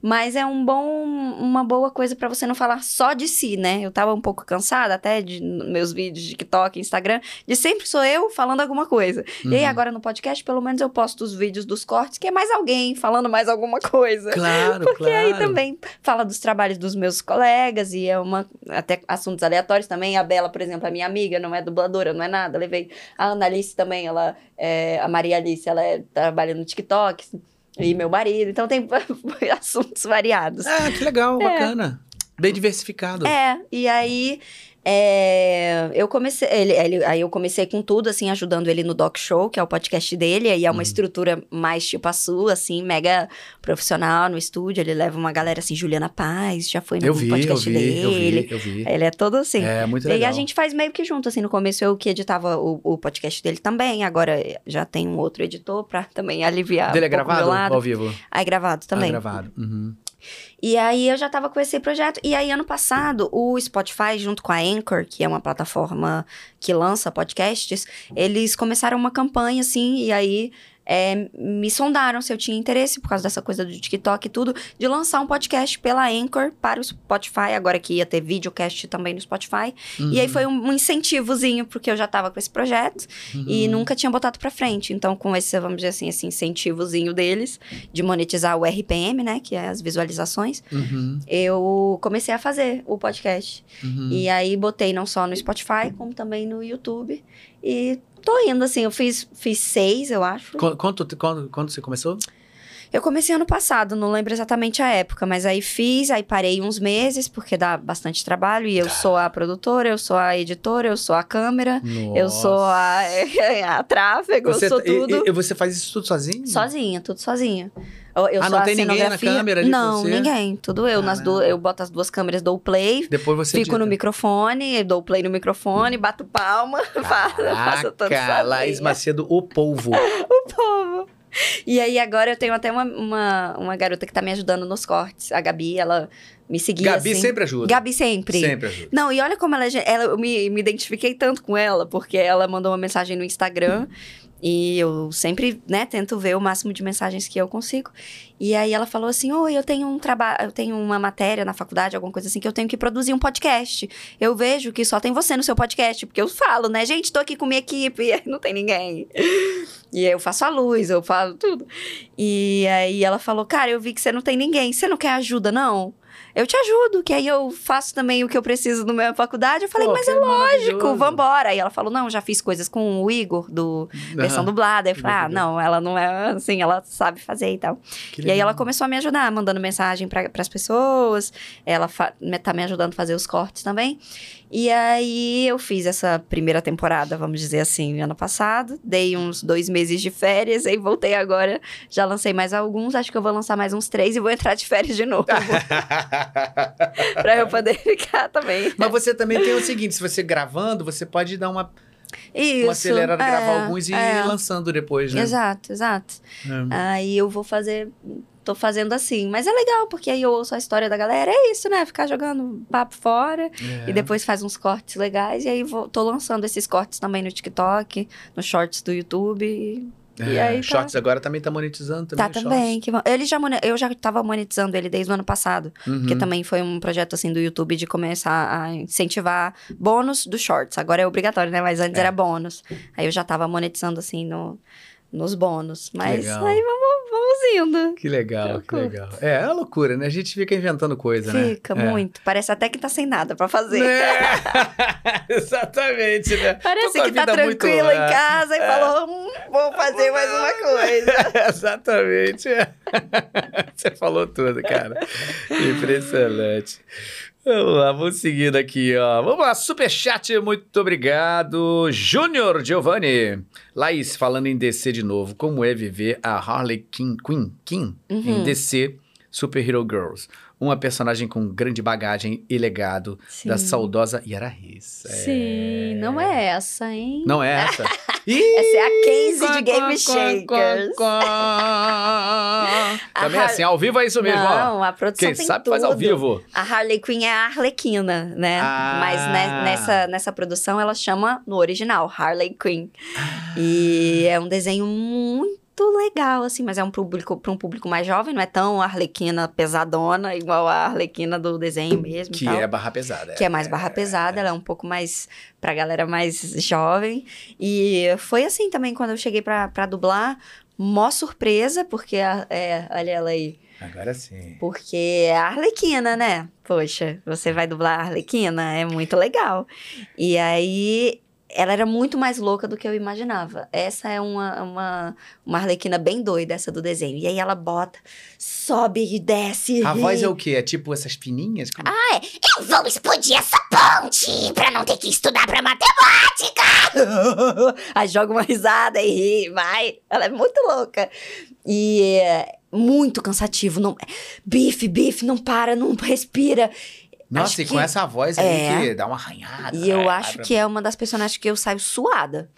Mas é um bom, uma boa coisa pra você não falar só de si, né? Eu tava um pouco cansada até de meus vídeos de TikTok, Instagram, de sempre sou eu falando alguma coisa. E aí Uhum. agora no podcast, pelo menos eu posto os vídeos dos cortes, que é mais alguém falando mais alguma coisa. Claro, Porque claro. aí também fala dos trabalhos dos meus colegas e é uma. Até assuntos aleatórios também. A Bela, por exemplo, é minha amiga, não é dubladora, não é nada. Levei a Ana Alice também, ela é, a Maria Alice, ela é, trabalha no TikTok. E meu marido. Então tem assuntos variados. Ah, que legal, bacana. Bem diversificado. É, e aí é, eu comecei, ele, ele- aí eu comecei com tudo, assim, ajudando ele no Doc Show, que é o podcast dele, e é uma Uhum. estrutura mais tipo a sua, assim, mega profissional no estúdio, ele leva uma galera assim, Juliana Paz, já foi no Eu vi, eu podcast vi, eu dele, vi, eu vi. ele é todo assim. É, muito E aí legal. a gente faz meio que junto, assim, no começo eu que editava o, o podcast dele também, agora já tem um outro editor pra também aliviar Dele é um o gravado lado. ao vivo? Aí gravado também. Ah, gravado. Uhum. E aí eu já tava com esse projeto. E aí, ano passado, o Spotify, junto com a Anchor, que é uma plataforma que lança podcasts, eles começaram uma campanha, assim, e aí. É, me sondaram se eu tinha interesse, por causa dessa coisa do TikTok e tudo, de lançar um podcast pela Anchor para o Spotify, agora que ia ter videocast também no Spotify. E aí foi um, um incentivozinho, porque eu já tava com esse projeto e nunca tinha botado pra frente. Então, com esse, vamos dizer assim, esse incentivozinho deles de monetizar o RPM, né, que é as visualizações, Uhum. eu comecei a fazer o podcast. Uhum. E aí botei não só no Spotify, como também no YouTube. E tô indo, assim, eu fiz, fiz seis, eu acho. Qu- Quanto, quando, quando você começou? Eu comecei ano passado, não lembro exatamente a época, mas aí fiz, aí parei uns meses, porque dá bastante trabalho. E eu sou a produtora, eu sou a editora, eu sou a câmera, eu sou a, a tráfego, Você, eu sou tudo. E, e você faz isso tudo sozinho? Sozinha, tudo sozinha. Eu, eu Ah, não tem ninguém na câmera ali Não, ninguém. Tudo eu. Nas Caramba. duas, eu boto as duas câmeras, dou o play, Depois você fico no edita. microfone, dou play no microfone, bato palma, faço, faço Caraca, Laís. Macedo, o polvo. povo. E aí agora eu tenho até uma, uma, uma garota que tá me ajudando nos cortes. A Gabi, ela me seguia Gabi assim. sempre ajuda. Gabi sempre. Sempre ajuda. Não, e olha como ela, é ela eu me, me identifiquei tanto com ela, porque ela mandou uma mensagem no Instagram e eu sempre, né, tento ver o máximo de mensagens que eu consigo. E aí ela falou assim: "Oi, eu tenho um trabalho, eu tenho uma matéria na faculdade, alguma coisa assim que eu tenho que produzir um podcast. Eu vejo que só tem você no seu podcast, porque eu falo, né, gente, tô aqui com minha equipe, e não tem ninguém. E eu faço a luz, eu falo tudo. E aí ela falou: "Cara, eu vi que você não tem ninguém. Você não quer ajuda não?" Eu te ajudo, que aí eu faço também o que eu preciso na minha faculdade. Eu falei, Pô, mas é lógico, vambora. Aí ela falou, não, já fiz coisas com o Igor, do versão dublada. Eu falei, ah, não, ela não é assim, ela sabe fazer e tal. Que E aí ela começou a me ajudar, mandando mensagem para as pessoas. Ela fa- me- tá me ajudando a fazer os cortes também. E aí eu fiz essa primeira temporada, vamos dizer assim, ano passado. Dei uns dois meses de férias, aí voltei agora. Já lancei mais alguns, acho que eu vou lançar mais uns três e vou entrar de férias de novo. pra eu poder ficar também. Mas você também tem o seguinte, se você gravando, você pode dar uma, Isso. uma acelerada, é, gravar alguns e é. ir lançando depois, né? Exato, exato. É. Aí eu vou fazer. Tô fazendo assim. Mas é legal, porque aí eu ouço a história da galera. É isso, né? Ficar jogando papo fora. É. E depois faz uns cortes legais. E aí vou, tô lançando esses cortes também no TikTok, nos shorts do YouTube. E, e É, aí tá- Shorts agora também tá monetizando também. Tá também. Que ele já, eu já tava monetizando ele desde o ano passado. Uhum. também foi um projeto assim do YouTube de começar a incentivar bônus dos shorts. Agora é obrigatório, né? Mas antes É. era bônus. Aí eu já tava monetizando assim no, nos bônus. Mas legal. aí vamos, vamos indo. Que legal, que legal. É, é uma loucura, né? A gente fica inventando coisa, né? Fica É. muito. Parece até que tá sem nada pra fazer. Né? Exatamente, né? Parece que tá vida muito- em é. casa e falou: hum, vou fazer mais uma coisa. Exatamente. Você falou tudo, cara. Impressionante. Vamos lá, vamos seguindo aqui, ó. Vamos lá, superchat, muito obrigado. Júnior Giovanni. Laís, falando em DC de novo, como é viver a Harley Quinn, Quinn, Quinn em Uhum. DC Superhero Girls? Uma personagem com grande bagagem e legado da Sim. saudosa Yara Riz. É. Sim, não é essa, hein? Não é essa? Ih, Essa é a Casey de Game Shakers. Também Har- assim, ao vivo é isso mesmo, ó. Não, a produção Quem sabe tudo. faz ao vivo. A Harley Quinn é a Arlequina, né? Ah. Mas ne- nessa, nessa produção ela chama no original Harley Quinn. E é um desenho muito legal, assim, mas é um público para um público mais jovem, não é tão Arlequina pesadona igual a Arlequina do desenho mesmo. Que é barra pesada. que é mais barra pesada, ela é um pouco mais pra galera mais jovem. E foi assim também quando eu cheguei pra, pra dublar, mó surpresa, porque a- é, olha ela aí, Agora sim. porque é a Arlequina, né? Poxa, você vai dublar a Arlequina, é muito legal. E aí ela era muito mais louca do que eu imaginava. Essa é uma, uma, uma Arlequina bem doida, essa do desenho. E aí ela bota, sobe e desce. A voz é o quê? É tipo essas fininhas? Como- Ah, Eu vou explodir essa ponte pra não ter que estudar pra matemática. Aí joga uma risada e ri, vai. Ela é muito louca. E é muito cansativo. Não... Bife, bife, não para, não respira. Nossa, acho e com que- essa voz aí É. que dá uma arranhada. E eu né? acho Vai que é uma das personagens que eu saio suada.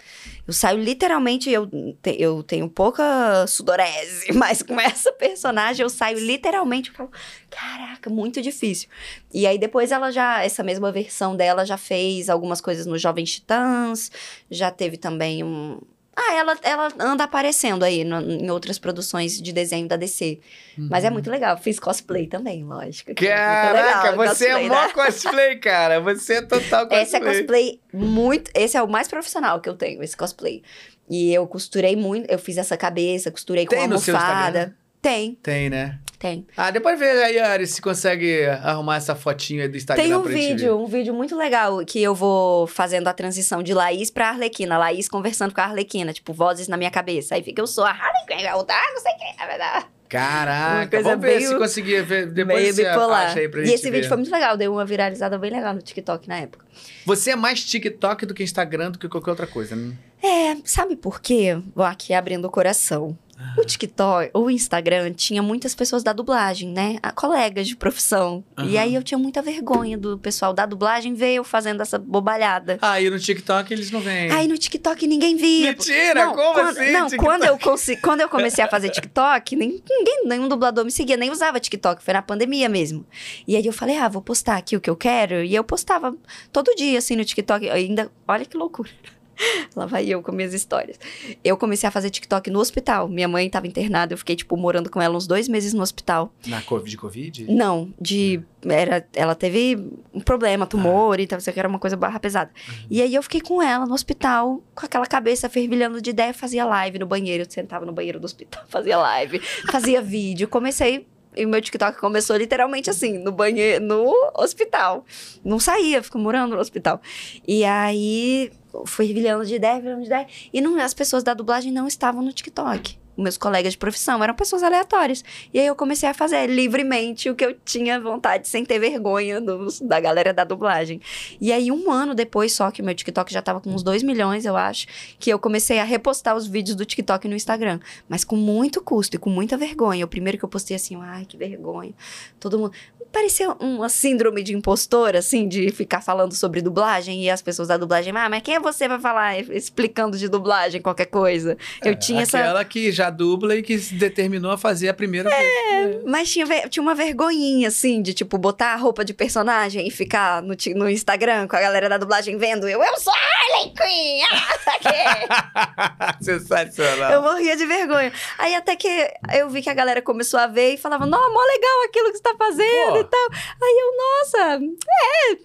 Eu saio literalmente, eu, te- eu tenho pouca sudorese, mas com essa personagem eu saio literalmente, eu falo, caraca, muito difícil. E aí depois ela já, essa mesma versão dela já fez algumas coisas no Jovens Titãs, já teve também um... Ah, ela, ela anda aparecendo aí no- em outras produções de desenho da DC. Mas é muito legal. Fiz cosplay também, lógico. é Uhum. Caraca, legal, você é cosplay, mó né? cosplay, cara. Você é total cosplay. Esse é cosplay muito. Esse é o mais profissional que eu tenho, esse cosplay. E eu costurei muito. Eu fiz essa cabeça, costurei Tem com almofada. Tem, Tem, né? tem. Ah, depois vê aí, Ari, se consegue arrumar essa fotinho aí do Instagram Tem um vídeo, um vídeo muito legal que eu vou fazendo a transição de Laís pra Arlequina. Laís conversando com a Arlequina, tipo, vozes na minha cabeça. Aí fica eu sou a Harley Quinn, eu tá, não sei o que, é verdade. ver. Caraca, Uma coisa vamos ver meio- se conseguir ver. Depois Meio bipolar. acha aí pra e gente esse ver. vídeo foi muito legal, deu uma viralizada bem legal no TikTok na época. Você é mais TikTok do que Instagram do que qualquer outra coisa, né? É, sabe por quê? Vou aqui abrindo o coração. Ah. O TikTok, o Instagram tinha muitas pessoas da dublagem, né? A colegas de profissão. E Aham. aí eu tinha muita vergonha do pessoal da dublagem ver eu fazendo essa bobalhada. Ah, e no TikTok eles não vêm. Aí no TikTok ninguém via. Mentira, não, como quando, assim? Não, TikTok? quando eu, consi- quando eu comecei a fazer TikTok, nem, ninguém, nenhum dublador me seguia, nem usava TikTok, foi na pandemia mesmo. E aí eu falei, ah, vou postar aqui o que eu quero. E eu postava todo dia, assim, no TikTok. Ainda, olha que loucura. Lá vai eu com minhas histórias. Eu comecei a fazer TikTok no hospital. Minha mãe estava internada, eu fiquei, tipo, morando com ela uns dois meses no hospital. Na Covid, de Covid? Não, de. Era, ela teve um problema, tumor e tal, isso aqui era uma coisa barra pesada. E aí eu fiquei com ela no hospital, com aquela cabeça fervilhando de ideia, fazia live no banheiro. Eu sentava no banheiro do hospital, fazia live, fazia vídeo. Comecei. E o meu TikTok começou literalmente assim, no banheiro, no hospital. Não saía, ficou morando no hospital. E aí foi fervilhando de ideia, fervilhando de ideia. E não, as pessoas da dublagem não estavam no TikTok. Meus colegas de profissão eram pessoas aleatórias. E aí eu comecei a fazer livremente o que eu tinha vontade, sem ter vergonha dos- da galera da dublagem. E aí, um ano depois, só que o meu TikTok já tava com uns 2 milhões, eu acho, que eu comecei a repostar os vídeos do TikTok no Instagram. Mas com muito custo e com muita vergonha. O primeiro que eu postei assim, ai, que vergonha. Todo mundo. Parecia uma síndrome de impostor, assim, de ficar falando sobre dublagem e as pessoas da dublagem, ah, mas quem é você pra falar explicando de dublagem qualquer coisa? Eu tinha essa. É, Aquela que já dubla e que se determinou a fazer a primeira vez. Mas tinha, tinha uma vergonhinha, assim, de, tipo, botar a roupa de personagem e ficar no, no Instagram com a galera da dublagem vendo eu, eu sou a Harley Quinn! ah, tá aqui." Sensacional. eu morria de vergonha. Aí até que eu vi que a galera começou a ver e falava, não, mó legal aquilo que você tá fazendo Pô. E tal. Aí eu, nossa, é,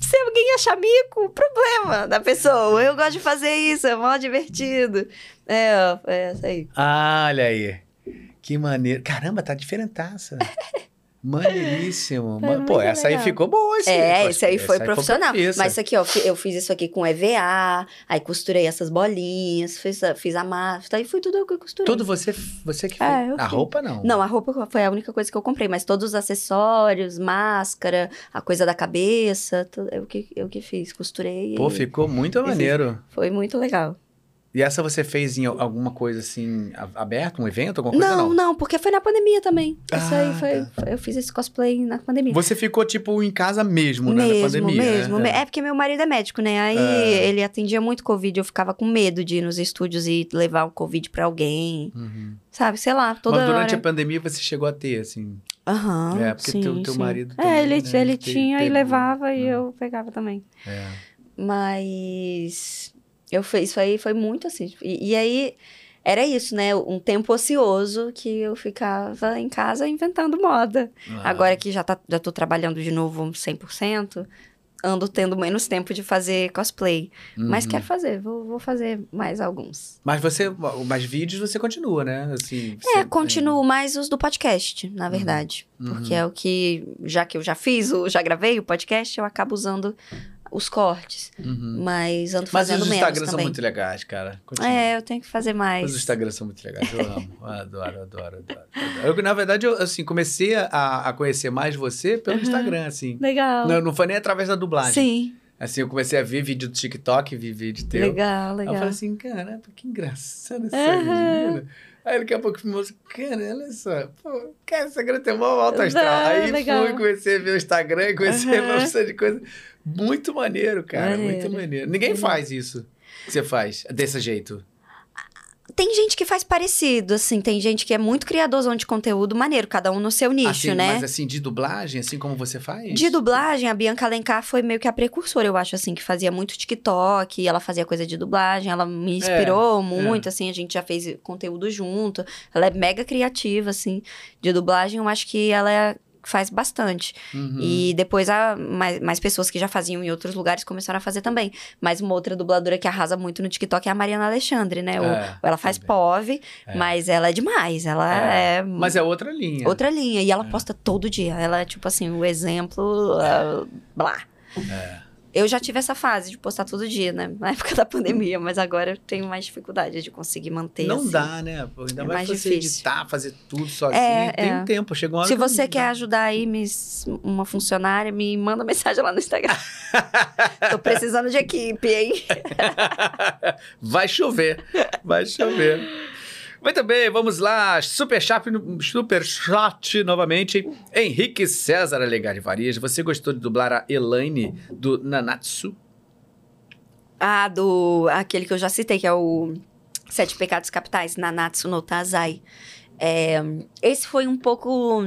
se alguém achar mico, problema da pessoa. Eu gosto de fazer isso, é mó divertido. É, é isso aí. Ah, olha aí. Que maneiro. Caramba, tá diferentaça. Maneiríssimo. Man- Pô, essa aí ficou boa, esse É, esse aí foi essa profissional. profissa. Mas isso aqui, ó, eu fiz isso aqui com EVA, aí costurei essas bolinhas, fiz a, fiz a máscara, aí foi tudo eu que costurei. Tudo você, você que fez. É, a roupa não. Não, a roupa foi a única coisa que eu comprei, mas todos os acessórios, máscara, a coisa da cabeça, tudo, eu, que, eu que fiz, costurei. Pô, e ficou muito maneiro. Foi muito legal. E essa você fez em alguma coisa assim, aberta, um evento, alguma coisa? Não, Não, não, porque foi na pandemia também. Isso aí Ah, foi, tá. foi- Eu fiz esse cosplay na pandemia. Você ficou, tipo, em casa mesmo, né? na Mesmo, pandemia. mesmo. né? me- É porque meu marido é médico, né? Aí É. ele atendia muito Covid, eu ficava com medo de ir nos estúdios e levar o Covid pra alguém. Uhum. Sabe, sei lá, toda Mas durante hora. a pandemia você chegou a ter, assim. Aham, É, porque sim, teu- teu sim. marido É, também, ele, né, ele te- tinha e levava e né? eu pegava também. É. Mas eu fiz isso aí foi muito assim. E, e aí era isso, né? Um tempo ocioso que eu ficava em casa inventando moda. Ah. Agora que já, tá, já tô trabalhando de novo 100%, ando tendo menos tempo de fazer cosplay. Mas Uhum. quero fazer, vou, vou fazer mais alguns. Mas você, mais vídeos você continua, né? Assim, É, você- continuo mais os do podcast, na verdade. Uhum. Porque é o que, já que eu já fiz, já gravei o podcast, eu acabo usando os cortes. Uhum. Mas ando Mas fazendo os menos Instagrams são muito legais, cara. Continua. É, eu tenho que fazer mais. Os Instagrams são muito legais, eu amo. Eu adoro, adoro, adoro. adoro. Eu, na verdade, eu assim, comecei a, a conhecer mais você pelo Uhum. Instagram, assim. Legal. Não, não foi nem através da dublagem. Sim, Assim, eu comecei a ver vídeo do TikTok, vi vídeo teu. legal, Aí legal. eu falei assim, caramba, que engraçado essa Aham. menina. Aí daqui a pouco o moço, cara, olha só, pô, cara, essa garota é mó alto astral. Aí legal. fui, comecei a ver o Instagram, e comecei a ver uma de coisa. Muito maneiro, cara, muito Maneiro. maneiro. Ninguém faz isso que você faz, desse jeito. Tem gente que faz parecido, assim, tem gente que é muito criador de conteúdo maneiro, cada um no seu nicho, assim, né? Mas assim, de dublagem, assim como você faz? De dublagem, a Bianca Alencar foi meio que a precursora, eu acho, assim, que fazia muito TikTok, ela fazia coisa de dublagem, ela me inspirou É, muito, assim, a gente já fez conteúdo junto. Ela é mega criativa, assim, de dublagem, eu acho que ela é- faz bastante. Uhum. E depois a, mais, mais pessoas que já faziam em outros lugares começaram a fazer também. Mas uma outra dubladora que arrasa muito no TikTok é a Mariana Alexandre, né? O- É, ela faz também. POV, É. mas ela é demais. Ela é, Mas é outra linha. outra linha. E ela É. posta todo dia. Ela é, tipo assim, o exemplo. ah, blá. É. Eu já tive essa fase de postar todo dia, né? Na época da pandemia, mas agora eu tenho mais dificuldade de conseguir manter. Não assim. dá, né? Pô, ainda É mais mais você difícil. editar, fazer tudo sozinho. É, tem é. um tempo, chegou uma hora Se você quer dá. ajudar aí me- uma funcionária, me manda mensagem lá no Instagram. Tô precisando de equipe, hein? Vai chover, vai chover. Muito bem, vamos lá. Super chat, super chat novamente. Henrique César Alegre Varias. Você gostou de dublar a Elaine do Nanatsu? Ah, do. Aquele que eu já citei, que é o Sete Pecados Capitais, Nanatsu no Tazai. É, esse foi um pouco.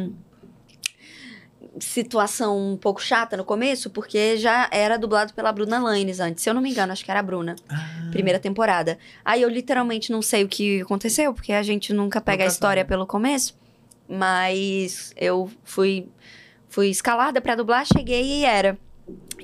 Situação um pouco chata no começo, porque já era dublado pela Bruna Lanes antes. Se eu não me engano, acho que era a Bruna. Ah, primeira temporada. Aí eu literalmente não sei o que aconteceu, porque a gente nunca pega Nunca a história sabe. pelo começo. Mas eu fui fui escalada pra dublar, cheguei e era.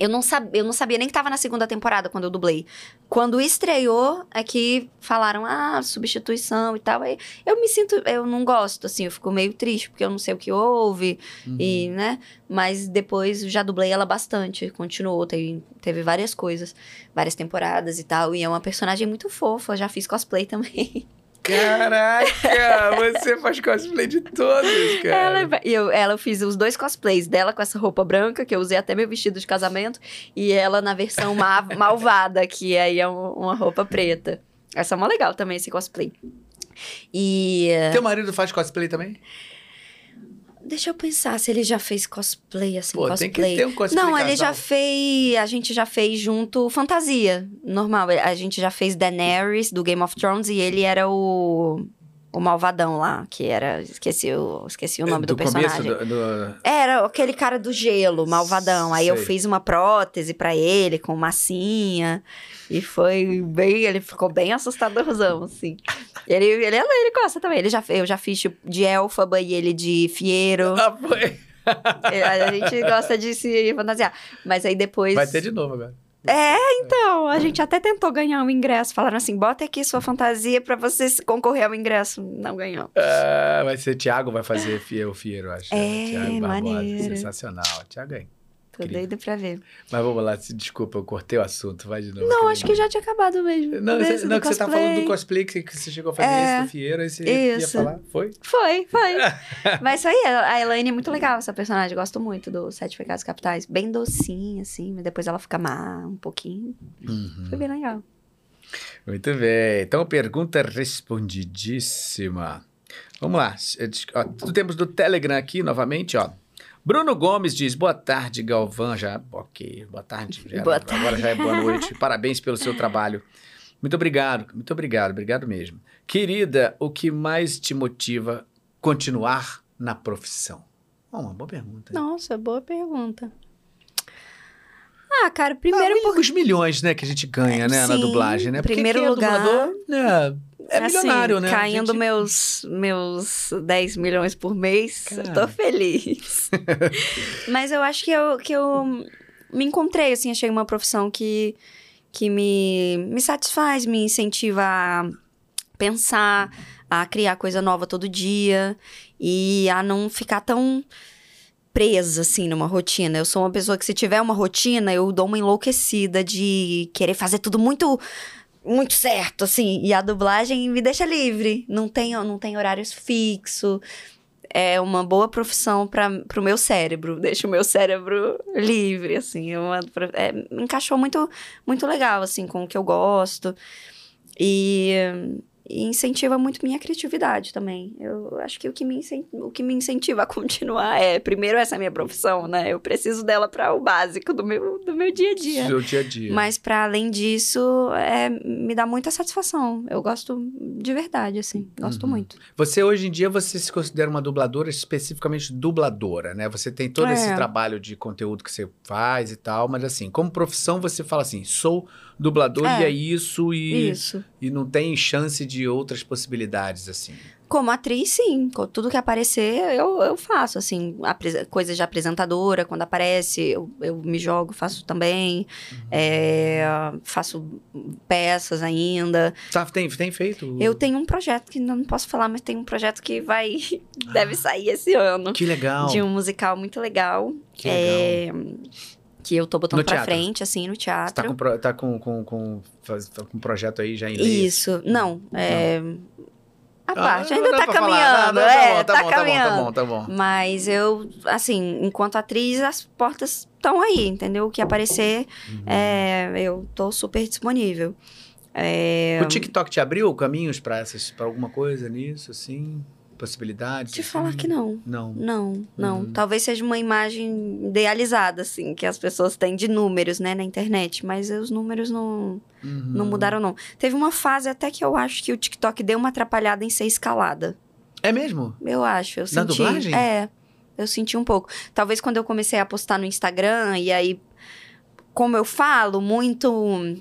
Eu não, sab, eu não sabia nem que tava na segunda temporada quando eu dublei. Quando estreou, é que falaram, ah, substituição e tal. Aí eu me sinto, eu não gosto, assim, eu fico meio triste, porque eu não sei o que houve, uhum. e, né? Mas depois já dublei ela bastante, continuou, teve, teve várias coisas, várias temporadas e tal. E é uma personagem muito fofa, já fiz cosplay também. Caraca, você faz cosplay de todos, cara. Ela, e eu, ela eu fiz os dois cosplays dela com essa roupa branca, que eu usei até meu vestido de casamento, e ela na versão ma- malvada, que aí é um- uma roupa preta. Essa é mó legal também, esse cosplay. E. Teu marido faz cosplay também? Deixa eu pensar se ele já fez cosplay, assim, Pô, cosplay. tem que ter um cosplay Não, ele já fez. A gente já fez junto fantasia. Normal. A gente já fez Daenerys do Game of Thrones e ele era o. O malvadão lá, que era. Esqueci o, esqueci o nome do, personagem. começo do, do- Era aquele cara do gelo, malvadão. Aí eu Sei. fiz uma prótese pra ele com massinha. E foi bem. Ele ficou bem assustadorzão, assim. Ele, ele, ele gosta também. Ele já, eu já fiz tipo, de Elfaba e ele de Fiero. Ah, foi. É, A gente gosta de se fantasiar. Mas aí depois. Vai ter de novo agora. É, então, a gente até tentou ganhar um ingresso. Falaram assim, bota aqui sua fantasia pra você concorrer ao ingresso. Não ganhou. Ah, vai ser Thiago, vai fazer o Fiero, acho. É, Thiago Barbosa, maneiro. Sensacional. Thiago é. Tô Incrível. doida pra ver. Mas vamos lá, se desculpa, eu cortei o assunto, vai de novo. Não, acho que já tinha acabado mesmo. Não, Desse não que você tá cosplay. falando do cosplay que, você chegou a fazer É, esse do Fieiro, aí você ia isso. falar. Foi? Foi, foi. Mas isso aí, a Elaine é muito legal, essa personagem. Gosto muito do Sete Pecados Capitais. Bem docinha, assim, mas depois ela fica má um pouquinho. Uhum. Foi bem legal. Muito bem. Então, pergunta respondidíssima. Vamos lá. Ó, temos do Telegram aqui novamente, ó. Bruno Gomes diz: Boa tarde, Galvão. Já, ok. Boa tarde. Já- Boa Agora já é boa noite. Parabéns pelo seu trabalho. Muito obrigado, muito obrigado, obrigado mesmo. Querida, o que mais te motiva continuar na profissão? Uma boa pergunta. Nossa, boa pergunta. Ah, cara, primeiro ah, os milhões, né, que a gente ganha, né, na Sim, dublagem, né? Porque primeiro é lugar, dublador, né, é assim, milionário, né? Caindo gente- meus, meus 10 milhões por mês, eu tô feliz. Mas eu acho que eu, que eu me encontrei, assim, achei uma profissão que, que me, me satisfaz, me incentiva a pensar, a criar coisa nova todo dia e a não ficar tão presa, assim, numa rotina. Eu sou uma pessoa que, se tiver uma rotina, eu dou uma enlouquecida de querer fazer tudo muito muito certo, assim. E a dublagem me deixa livre. Não tem, não tem horários fixos. É uma boa profissão para o meu cérebro. Deixa o meu cérebro livre, assim. É uma, é, encaixou muito, muito legal, assim, com o que eu gosto. E, e incentiva muito minha criatividade também. Eu acho que o que, me o que me incentiva a continuar é, primeiro, essa minha profissão, né? Eu preciso dela para o básico do meu, do meu dia a dia. Seu dia a dia. Mas para além disso, é, me dá muita satisfação. Eu gosto de verdade, assim. Gosto Uhum. muito. Você, hoje em dia, você se considera uma dubladora, especificamente dubladora, né? Você tem todo É. esse trabalho de conteúdo que você faz e tal, mas assim, como profissão, você fala assim, sou dublador É. e é isso e, Isso. e não tem chance de outras possibilidades, assim. Como atriz, sim. Tudo que aparecer, eu, eu faço, assim. apre- Coisa de apresentadora, quando aparece, eu, eu me jogo, faço também. Uhum. É, faço peças ainda. Tá, tem, tem feito? Eu tenho um projeto que não posso falar, mas tem um projeto que vai... deve sair esse ano. Que legal. De um musical muito legal. Que legal. É, que eu tô botando No pra teatro? frente, assim, no Você teatro. tá com, tá com, com, com, tá com um projeto aí já em leis? Isso, não, é... A Ah, parte não ainda tá caminhando, Não, não, é, tá, tá, bom, tá bom, caminhando. tá bom, tá bom, tá bom. Mas eu, assim, enquanto atriz, as portas estão aí, entendeu? O que aparecer, Uhum. é, eu tô super disponível. É, O TikTok te abriu caminhos pra essas, para alguma coisa nisso, assim? Possibilidades? te assim? falar que não. Não. Não, não. Uhum. Talvez seja uma imagem idealizada, assim, que as pessoas têm de números, né, na internet. Mas os números não, Uhum. não mudaram, não. Teve uma fase até que eu acho que o TikTok deu uma atrapalhada em ser escalada. É mesmo? Eu acho, eu Na senti. dublagem? É, eu senti um pouco. Talvez quando eu comecei a postar no Instagram e aí como eu falo muito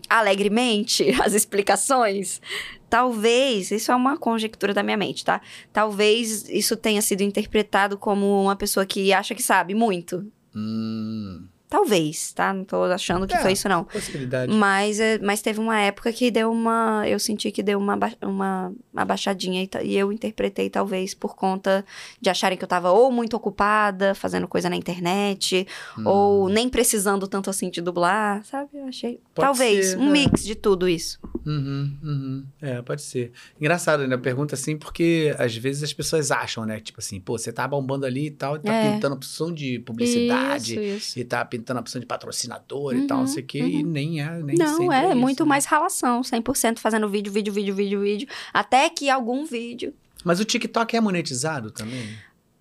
alegremente as explicações, talvez, isso é uma conjectura da minha mente, tá? Talvez isso tenha sido interpretado como uma pessoa que acha que sabe muito. Hum, Talvez, tá? Não tô achando que É. foi isso, não. possibilidade. Mas, é, mas teve uma época que deu uma. Eu senti que deu uma, uma, uma baixadinha e, e eu interpretei, talvez, por conta de acharem que eu tava ou muito ocupada, fazendo coisa na internet, Hum. ou nem precisando tanto assim de dublar, sabe? Eu achei. Pode talvez, ser, um é. mix de tudo isso. Uhum, uhum. É, pode ser. Engraçado, né? Pergunta assim, porque às vezes as pessoas acham, né? Tipo assim, pô, você tá bombando ali e tal, e tá É. pintando opção de publicidade, Isso, isso. e tá pintando a opção de patrocinador e tal, não Uhum, sei o quê, e nem é, nem Não, sempre é, isso, muito né? mais relação, 100% fazendo vídeo, vídeo, vídeo, vídeo, vídeo, até que algum vídeo Mas o TikTok é monetizado também?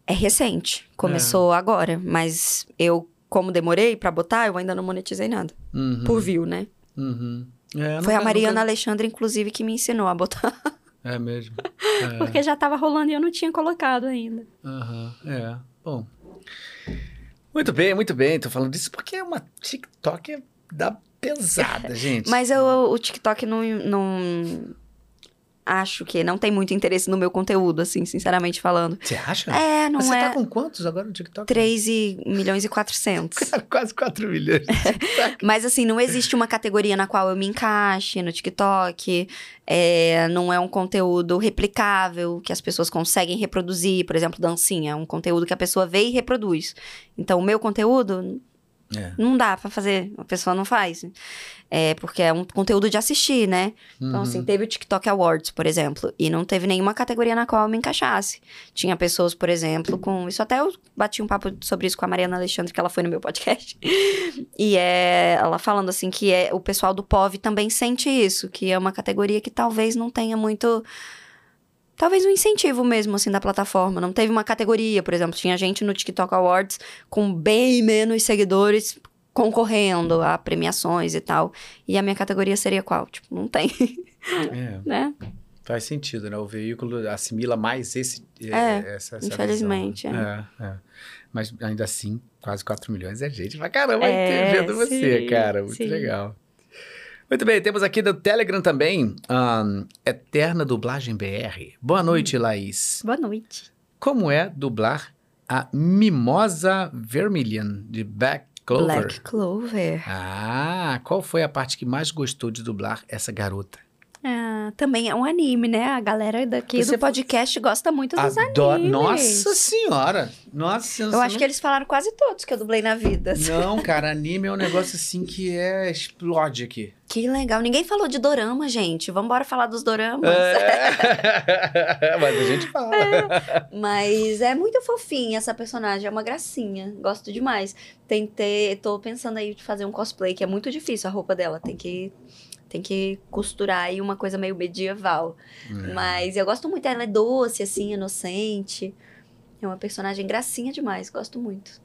É recente, começou agora, mas eu, como demorei pra botar, eu ainda não monetizei nada. Uhum, Por view, né? uhum. É, Foi a nunca- Mariana nunca- Alexandre, inclusive, que me ensinou a botar. É mesmo. É. Porque já tava rolando e eu não tinha colocado ainda. Aham, é. Bom. Muito bem, muito bem. Tô falando disso porque é uma TikTok da pesada, gente. Mas eu, o TikTok não, não. Acho que não tem muito interesse no meu conteúdo, assim, sinceramente falando. Você acha? É, não Mas você é. tá com quantos agora no TikTok? 3 e, milhões e 400. Cara, quase 4 milhões. Mas assim, não existe uma categoria na qual eu me encaixe no TikTok. É, não é um conteúdo replicável que as pessoas conseguem reproduzir. Por exemplo, dancinha. É um conteúdo que a pessoa vê e reproduz. Então, o meu conteúdo É. não dá pra fazer. A pessoa não faz. É, porque é um conteúdo de assistir, né? Então, Uhum. assim, teve o TikTok Awards, por exemplo, e não teve nenhuma categoria na qual eu me encaixasse. Tinha pessoas, por exemplo, com. Isso até eu bati um papo sobre isso com a Mariana Alexandre, que ela foi no meu podcast. e é ela falando assim que é, o pessoal do POV também sente isso, que é uma categoria que talvez não tenha muito. Talvez um incentivo mesmo, assim, da plataforma. Não teve uma categoria, por exemplo. Tinha gente no TikTok Awards com bem menos seguidores concorrendo a premiações e tal. E a minha categoria seria qual? Tipo, não tem, É, né? faz sentido, né? O veículo assimila mais esse, É, essa, essa infelizmente, visão. é. É, é. Mas ainda assim, quase 4 milhões é gente pra caramba É, vendo você, sim, cara. Muito sim. legal. Muito bem, temos aqui do Telegram também, ahn, Eterna Dublagem BR. Boa noite, Hum. Laís. Boa noite. Como é dublar a Mimosa Vermilion de Black Clover? Black Clover. Ah, qual foi a parte que mais gostou de dublar essa garota? Ah, também é um anime, né? A galera daqui Você do podcast gosta muito dos Adoro. animes. Nossa senhora! Nossa Eu acho que eles falaram quase todos que eu dublei na vida. Não, cara, anime é um negócio assim que é explode aqui. Que legal. Ninguém falou de dorama, gente. Vamos embora falar dos doramas. É. Mas a gente fala. Mas é muito fofinha essa personagem, é uma gracinha. Gosto demais. Tentei, tô pensando aí de fazer um cosplay, que é muito difícil a roupa dela. Tem que, tem que costurar aí uma coisa meio medieval. É. Mas eu gosto muito, ela é doce, assim, inocente. É uma personagem gracinha demais, gosto muito.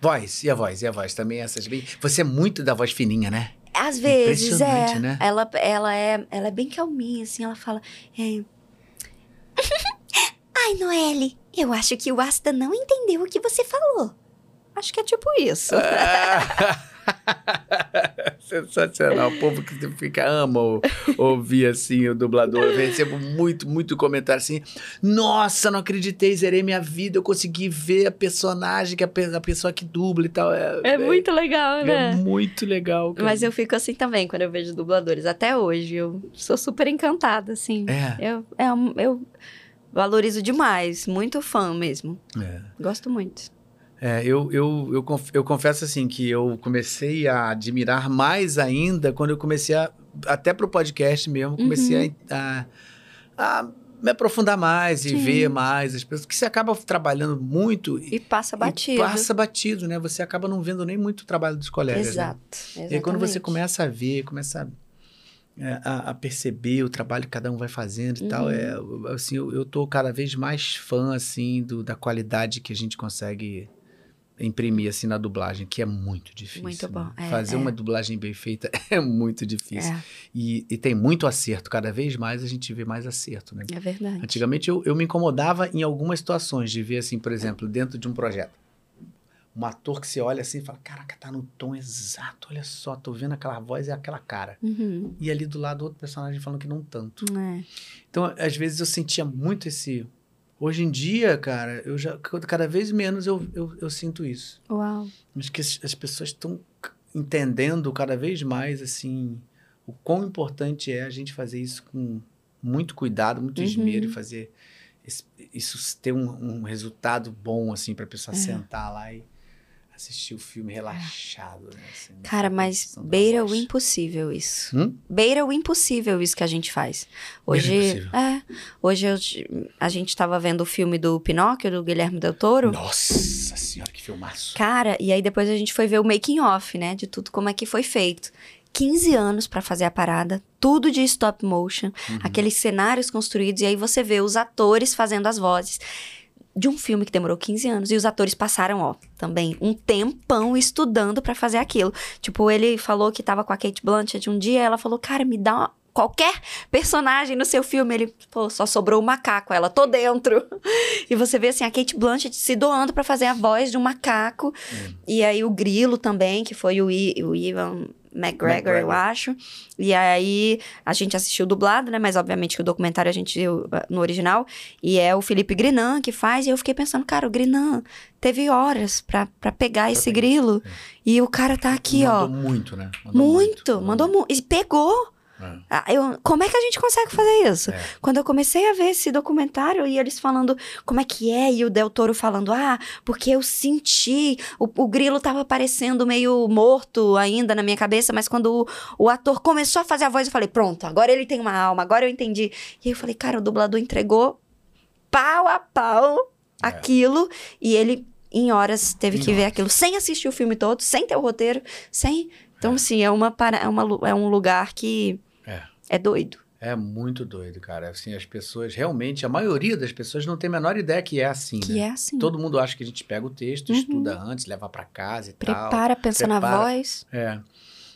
Voz, e a voz? E a voz também essas bem. Você é muito da voz fininha, né? Às vezes, é. né? Ela, ela, é, ela é bem calminha, assim, ela fala. é, Ai, Noelle, eu acho que o Asta não entendeu o que você falou. acho que é tipo isso. Sensacional. O povo que fica ama ou- ouvir assim o dublador. Eu recebo muito, muito comentário assim. Nossa, não acreditei, zerei minha vida. Eu consegui ver a personagem, que a, pe- a pessoa que dubla e tal. É, É muito legal, é, né? muito legal. cara. Mas eu fico assim também quando eu vejo dubladores. Até hoje, eu sou super encantada, assim. É. Eu, é um- eu valorizo demais, muito fã mesmo. É. Gosto muito. É, eu, eu, eu, conf- eu confesso assim que eu comecei a admirar mais ainda quando eu comecei a. Até pro podcast mesmo, comecei a, a, a me aprofundar mais e Sim. ver mais as pessoas. Que você acaba trabalhando muito E passa batido. E passa batido, né? Você acaba não vendo nem muito o trabalho dos colegas. né? Exato. E aí, quando você começa a ver, começa a, é, a- a perceber o trabalho que cada um vai fazendo e tal, Uhum. é, assim, eu, eu tô cada vez mais fã, assim, do, da qualidade que a gente consegue imprimir, assim, na dublagem, que é muito difícil. Muito né? bom, é, Fazer é. uma dublagem bem feita é muito difícil. É, E, e tem muito acerto, cada vez mais a gente vê mais acerto, né? é verdade. Antigamente eu, eu me incomodava em algumas situações de ver, assim, por exemplo, dentro de um projeto. Um ator que você olha assim e fala: Caraca, tá no tom exato, olha só, tô vendo aquela voz e aquela cara. Uhum. E ali do lado outro personagem falando que não tanto. É. Então, às vezes eu sentia muito esse. Hoje em dia, cara, eu já cada vez menos eu, eu, eu sinto isso. Uau. Acho que as, as pessoas estão entendendo cada vez mais, assim, o quão importante é a gente fazer isso com muito cuidado, muito Uhum. esmero e fazer esse- isso ter um, um resultado bom, assim, pra pessoa É. sentar lá e assistir o filme relaxado, né? assim, Cara, mas beira o impossível isso. Hum? Beira o impossível isso que a gente faz. Hoje, é, hoje eu- a gente tava vendo o filme do Pinóquio, do Guilherme Del Toro. Nossa senhora, que filmaço. Cara, e aí depois a gente foi ver o making off, né, de tudo como é que foi feito. 15 anos pra fazer a parada, tudo de stop motion, Uhum. aqueles cenários construídos e aí você vê os atores fazendo as vozes de um filme que demorou 15 anos e os atores passaram, ó, também um tempão estudando pra fazer aquilo. Tipo, ele falou que tava com a Kate Blanchett um dia, ela falou: "Cara, me dá uma- qualquer personagem no seu filme". Ele, pô, só sobrou o macaco, ela tô dentro. E você vê assim a Kate Blanchett se doando pra fazer a voz de um macaco. E aí o grilo também, que foi o, I, o Ivan McGregor, McGregor. eu acho. E aí a gente assistiu dublado, né? Mas obviamente que o documentário a gente viu uh, no original. E é o Felipe Grinan que faz. E eu fiquei pensando, cara, o Grinan teve horas pra, pra pegar esse grilo. E o cara tá aqui, mandou ó. muito, né? Muito, mandou muito. E pegou. É. Ah, Eu, como é que a gente consegue fazer isso? É. Quando eu comecei a ver esse documentário e eles falando como é que é, e o Del Toro falando, ah, porque eu senti, o, o grilo tava parecendo meio morto ainda na minha cabeça, mas quando o, o ator começou a fazer a voz, eu falei, pronto, agora ele tem uma alma, agora eu entendi. E aí eu falei, cara, o dublador entregou pau a pau É. aquilo, e ele, em horas, teve Em que ver horas. aquilo sem assistir o filme todo, sem ter o roteiro, sem. Então, assim, é, uma, para- é, uma, é um lugar que É. é doido. É muito doido, cara. Assim, as pessoas, realmente, a maioria das pessoas não tem a menor ideia que é assim, Que né? é assim. Todo mundo acha que a gente pega o texto, Uhum. estuda antes, leva pra casa e tal. Prepara, pensa na prepara. voz. É.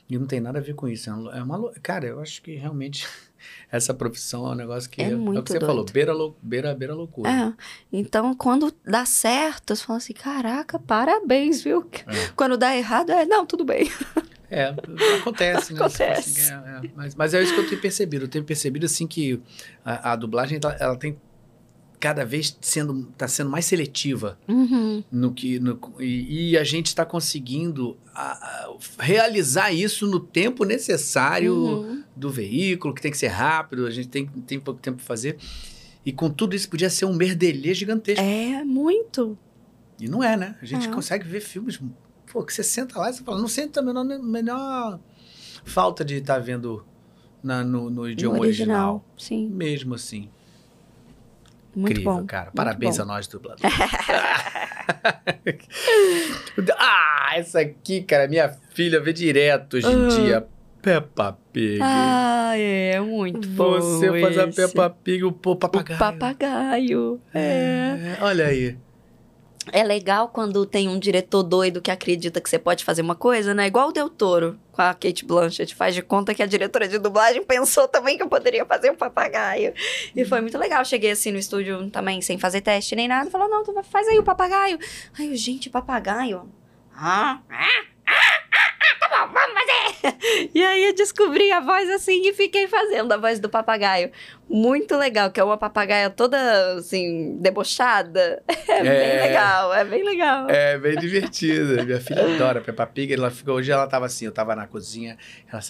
E não tem nada a ver com isso. É uma, é Cara, eu acho que realmente essa profissão é um negócio que. É o muito que você doido. falou, beira, lou- beira, beira loucura. É. Então, quando dá certo, você fala assim: caraca, parabéns, viu? É. Quando dá errado, é, não, tudo bem. É, acontece, né? Acontece. Você fala assim, é, é. Mas, mas é isso que eu tenho percebido. Eu tenho percebido, assim, que a, a dublagem, ela, ela tem cada vez sendo, tá sendo mais seletiva Uhum. no que, no- e, e a gente está conseguindo a- a- realizar isso no tempo necessário Uhum. do veículo, que tem que ser rápido, a gente tem, tem pouco tempo para fazer. E com tudo isso podia ser um merdelê gigantesco. É muito. E não é, né? A gente É. consegue ver filmes, pô, que você senta lá e você fala, não sente a menor, menor falta de estar vendo na- no, no idioma No original. Sim. Mesmo assim. Muito Incrível, bom. cara. muito Parabéns bom. a nós, dubladores. ah, essa aqui, cara, minha filha vê direto hoje em Ah. dia. Peppa Pig. Ah, é muito bom. Você faz a. Peppa Pig, o pô, O papagaio. papagaio. É. É, olha aí. É legal quando tem um diretor doido que acredita que você pode fazer uma coisa, né? Igual o Del Toro com a Kate Blanchett. Faz de conta que a diretora de dublagem pensou também que eu poderia fazer um papagaio. E foi muito legal. Cheguei assim no estúdio também sem fazer teste nem nada. Falou, não, tu faz aí o papagaio. Aí eu, gente, papagaio? Ah, ah, ah, ah, tá bom, vamos fazer. E aí eu descobri a voz assim e fiquei fazendo a voz do papagaio. Muito legal, que é uma papagaia toda assim, debochada. É, É. bem legal, é bem legal. É bem divertida. Minha filha adora Peppa Pig. Ela ficou, hoje ela tava assim, eu tava na cozinha. Ela,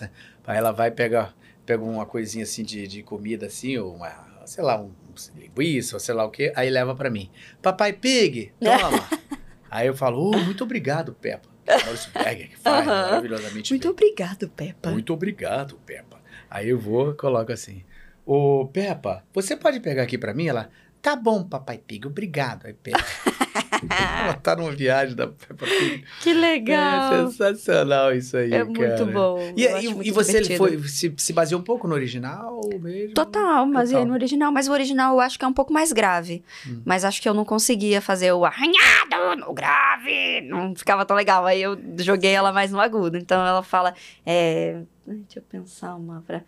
aí ela vai pegar pega uma coisinha assim de, de comida assim, ou uma, sei lá, um linguiça, ou sei lá o quê. Aí leva pra mim. Papai Pig, toma. aí eu falo, oh, muito obrigado, Peppa. Maurício Berger que faz Aham. maravilhosamente Muito bem. obrigado, Peppa. Muito obrigado, Peppa. Aí eu vou e coloco assim. Ô, Peppa, você pode pegar aqui pra mim? Ela, tá bom, papai Pig, obrigado. Aí Peppa. Ela tá numa viagem da Peppa Pig. Que legal. É sensacional isso aí, É, cara. muito bom. E, Eu e- muito e você foi, se, se baseou um pouco no original mesmo? Total, mas Total. é no original. Mas o original eu acho que é um pouco mais grave. Hum. Mas acho que eu não conseguia fazer o arranhado no grave. Não ficava tão legal. Aí eu joguei ela mais no agudo. Então ela fala. É... Deixa eu pensar uma pra.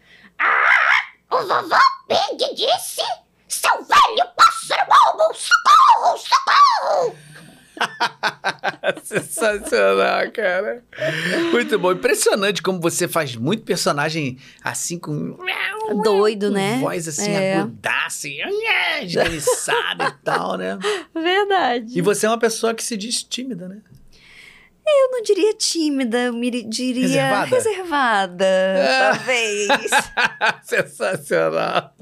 O vovô Pig disse: Seu velho pássaro bobo, socorro, socorro! Sensacional, cara. Muito bom. Impressionante como você faz muito personagem assim com. Doido, com né? Voz assim, É. agudaça, e esganiçada e tal, né? Verdade. E você é uma pessoa que se diz tímida, né? Eu não diria tímida, eu me diria Reservada? reservada, Ah. talvez. Sensacional.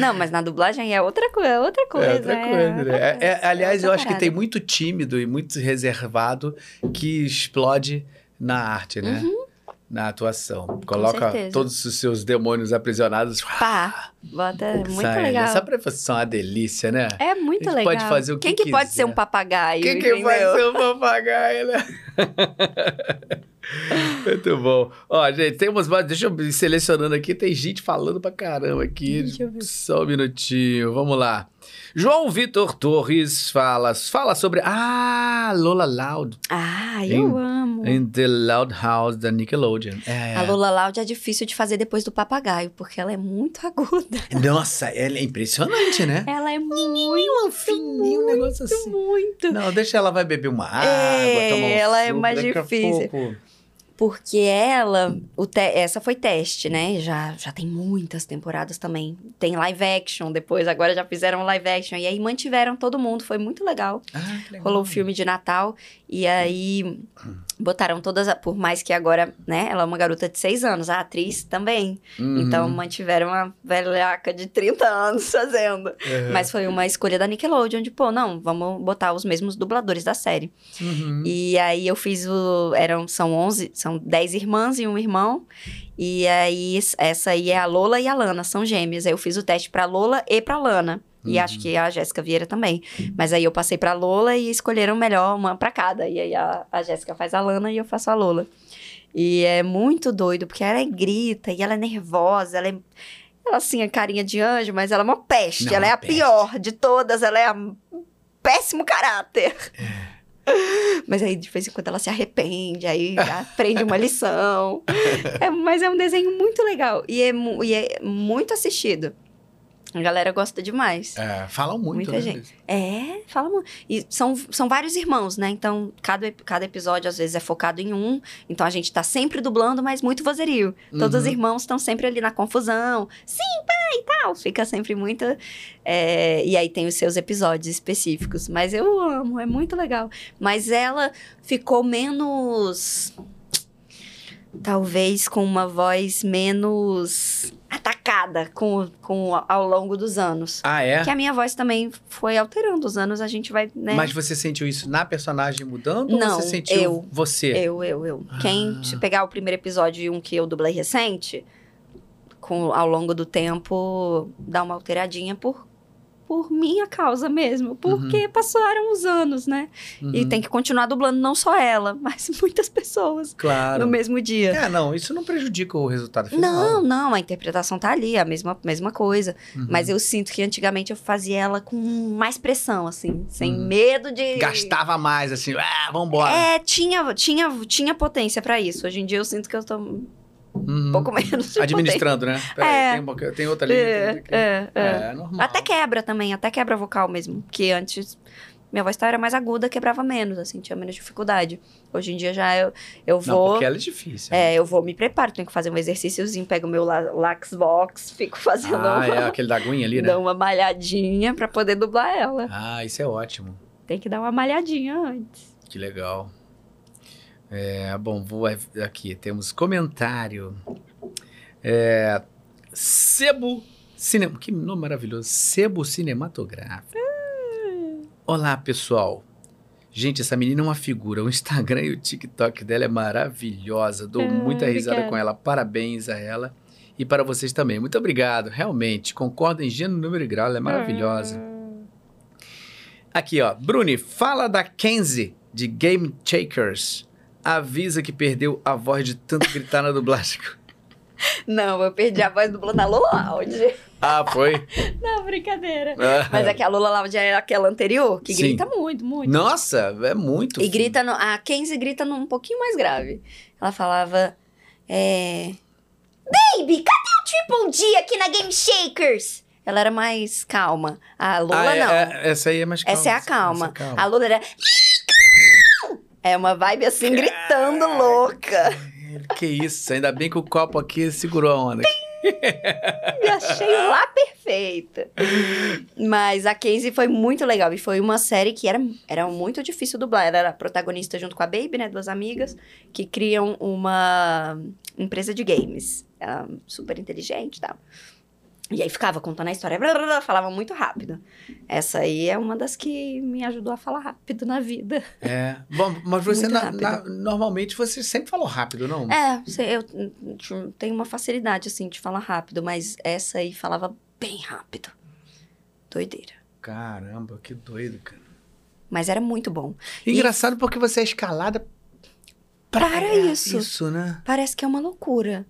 não, mas na dublagem é outra coisa, é outra coisa. é outra coisa, né? É- é- aliás, outra eu acho que tem muito tímido e muito reservado que explode na arte, né? Na atuação. Coloca todos os seus demônios aprisionados. Pá, bota, é muito sai, né? legal. Essa profissão é uma delícia, né? É muito legal. pode fazer o que Quem que pode quiser. ser um papagaio, Quem que vai ser o papagaio, né? Muito bom. Ó, gente, temos. Deixa eu ir selecionando aqui. Tem gente falando pra caramba aqui. Deixa eu ver. Só um minutinho. Vamos lá. João Vitor Torres fala, fala sobre. Ah, Lola Loud. Ah, eu amo. In the Loud House da Nickelodeon. É. A Lola Loud é difícil de fazer depois do papagaio, porque ela é muito aguda. Nossa, ela é impressionante, né? Ela é muito, um fininho, um negócio assim. muito. Não, deixa ela vai beber uma água, É, tomar um ela é suco, mais daqui a difícil. Porque ela, essa foi teste, né? Já, já tem muitas temporadas também. Tem live action depois, agora já fizeram live action. E aí mantiveram todo mundo, foi muito legal. Ah, legal. Rolou o filme de Natal e aí botaram todas, a- por mais que agora, né, ela é uma garota de seis anos, a atriz também. Uhum. Então mantiveram uma velhaca de 30 anos fazendo. Uhum. Mas foi uma escolha da Nickelodeon de, pô, não, vamos botar os mesmos dubladores da série. Uhum. E aí eu fiz o. Eram, são 11, são 10 irmãs e um irmão. E aí es- essa aí é a Lola e a Lana, são gêmeas. Aí eu fiz o teste pra Lola e pra Lana. E Uhum. acho que a Jéssica Vieira também. Mas aí eu passei pra Lola e escolheram melhor uma pra cada. E aí a, a Jéssica faz a Lana e eu faço a Lola. E é muito doido, porque ela é grita e ela é nervosa, ela é. Ela assim, é carinha de anjo, mas ela é uma peste. Não, ela é uma a peste. pior de todas, ela é a péssimo caráter. Mas aí, de vez em quando, ela se arrepende, aí aprende uma lição. É, mas é um desenho muito legal. E é, e é muito assistido. A galera gosta demais. É, falam muito, Muita né? gente. É, fala muito. E são, são vários irmãos, né? Então, cada, cada episódio, às vezes, é focado em um. Então, a gente tá sempre dublando, mas muito vozerio. Todos os Uhum. irmãos estão sempre ali na confusão. Sim, pai, e tal. Fica sempre muito... é, e aí tem os seus episódios específicos. Mas eu amo, é muito legal. Mas ela ficou menos... Talvez com uma voz menos atacada com, com, ao longo dos anos. Ah, é? Que a minha voz também foi alterando os anos, a gente vai, né? Mas você sentiu isso na personagem mudando ou Não, você sentiu eu. você? Eu, eu, eu. Quem Ah. se pegar o primeiro episódio e um que eu dublei recente, com, ao longo do tempo, dá uma alteradinha por, por minha causa mesmo. Porque passaram os anos, né? E Uhum. tem que continuar dublando não só ela, mas muitas pessoas Claro. no mesmo dia. É, não, isso não prejudica o resultado final. Não, não, a interpretação tá ali, a mesma, mesma coisa. Uhum. Mas eu sinto que antigamente eu fazia ela com mais pressão, assim, sem Uhum. medo de. Gastava mais, assim, ah, vambora. É, tinha, tinha, tinha potência pra isso. Hoje em dia eu sinto que eu tô Uhum. pouco menos Administrando, né? Peraí, É. tem, tem outra ali, potência. tem. É, é, é. É, normal. Até quebra também, até quebra vocal mesmo. Porque antes minha voz era mais aguda, quebrava menos, assim, tinha menos dificuldade. Hoje em dia já eu, eu Não, vou. porque ela é difícil. É, eu vou, me preparo, tenho que fazer um exercíciozinho, pego o meu la- Laxbox, fico fazendo Ah, uma, é aquele da aguinha ali, né? dou uma malhadinha pra poder dublar ela. Ah, isso é ótimo. Tem que dar uma malhadinha antes. Que legal. É, bom, vou aqui. Temos comentário. É, Sebo Cinema. Que nome maravilhoso. Sebo Cinematográfico. Olá, pessoal. Gente, essa menina é uma figura. O Instagram e o TikTok dela é maravilhosa. Dou Ah, muita risada obrigada. com ela. Parabéns a ela. E para vocês também. Muito obrigado. Realmente, concordo em gênero, número e grau. Ela é maravilhosa. Aqui, ó. Bruni, fala da Kenzie de Game Shakers. Avisa que perdeu a voz de tanto gritar na dublagem. Não, eu perdi a voz dublando a Lola Loud. Ah, foi? Não, brincadeira. Mas é que a Lola Loud é aquela anterior, que Sim. grita muito, muito. Nossa, é muito. E fino. grita, no, a Kenzie grita num pouquinho mais grave. Ela falava, é... Baby, cadê o Triple D aqui na Game Shakers? Ela era mais calma. A Lola Ah, é- não. é- essa aí é mais calma. Essa é a calma. É calma. A Lola era... É uma vibe assim, gritando louca. Que isso, ainda bem que o copo aqui segurou a onda. Me achei lá perfeita. Mas a Casey foi muito legal. E foi uma série que era, era muito difícil dublar. Ela era protagonista junto com a Baby, né? Duas amigas, que criam uma empresa de games. Ela super inteligente e tal. E aí ficava contando a história, blá, blá, blá, falava muito rápido. Essa aí é uma das que me ajudou a falar rápido na vida. É. Bom, mas você, na- na- normalmente, você sempre falou rápido, não? É, eu tenho uma facilidade, assim, de falar rápido, mas essa aí falava bem rápido. Doideira. Caramba, que doido, cara. Mas era muito bom. Engraçado porque você é escalada Para isso. Isso, né? Parece que é uma loucura.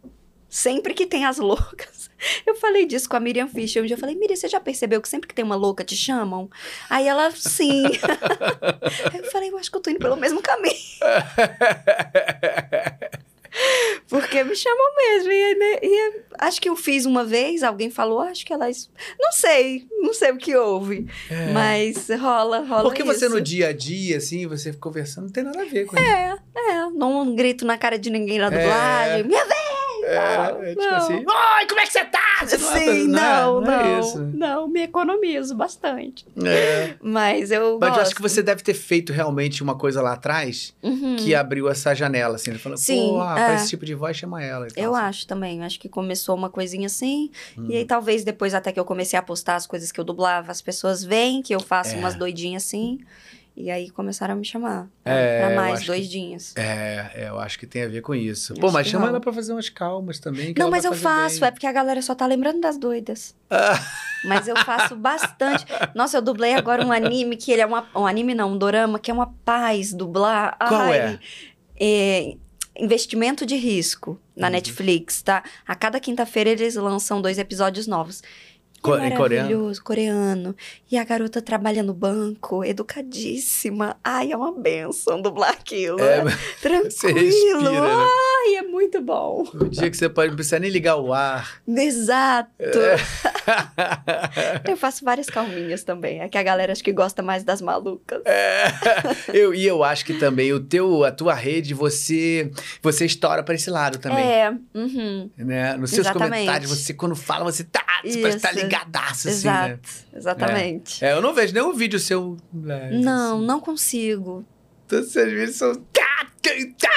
Sempre que tem as loucas. Eu falei disso com a Miriam Fischer. Um dia eu falei, Miriam, você já percebeu que sempre que tem uma louca te chamam? Aí ela, sim. Aí eu falei, eu acho que eu tô indo pelo mesmo caminho. Porque me chamam mesmo. E, né, e acho que eu fiz uma vez, alguém falou, acho que elas. Não sei, não sei o que houve. É. Mas rola, rola. Porque você isso. no dia a dia, assim, você conversando, não tem nada a ver com isso. É, é. Não grito na cara de ninguém na É. dublagem. Minha! É, é tipo não. assim, oi, como é que você tá? Você é- Sim, não, não, não é não. Não, me economizo bastante. É. Mas eu. Mas eu acho gosto. que você deve ter feito realmente uma coisa lá atrás Uhum. que abriu essa janela, assim. Falou, Sim, pô, ah, é. pra esse tipo de voz, chama ela. e tal, Eu assim. acho também. Acho que começou uma coisinha assim. Hum. E aí, talvez depois, até que eu comecei a postar as coisas que eu dublava, as pessoas veem que eu faço É. umas doidinhas assim. E aí começaram a me chamar. É, pra eu mais acho doidinhas. É, é, eu acho que tem a ver com isso. Acho Pô, mas que chama rola. ela pra fazer umas calmas também. que Não, mas eu faço, bem. é porque a galera só tá lembrando das doidas. Ah, Mas eu faço bastante. Nossa, eu dublei agora um anime que ele é uma. Um anime não, um dorama, que é uma paz dublar. Qual Ai, é? Investimento de risco na Uhum. Netflix, tá? A cada quinta-feira eles lançam dois episódios novos. Co- é em coreano? maravilhoso, coreano. E a garota trabalha no banco, educadíssima. Ai, é uma benção dublar aquilo. É, É, você tranquilo. respira, né? Ai, é muito bom. O dia que você pode não precisar nem ligar o ar. Exato. É. Eu faço várias calminhas também. É que a galera acho que gosta mais das malucas. É. Eu, e eu acho que também o teu, a tua rede, você você estoura pra esse lado também. É, uhum, Né? Nos seus Exatamente. comentários, você quando fala, você tá, você tá Isso. Ligadaço, assim, exato, né? exatamente. É, eu não vejo nenhum vídeo seu. né, Não, assim. não consigo. Todos os seus vídeos são. Ah,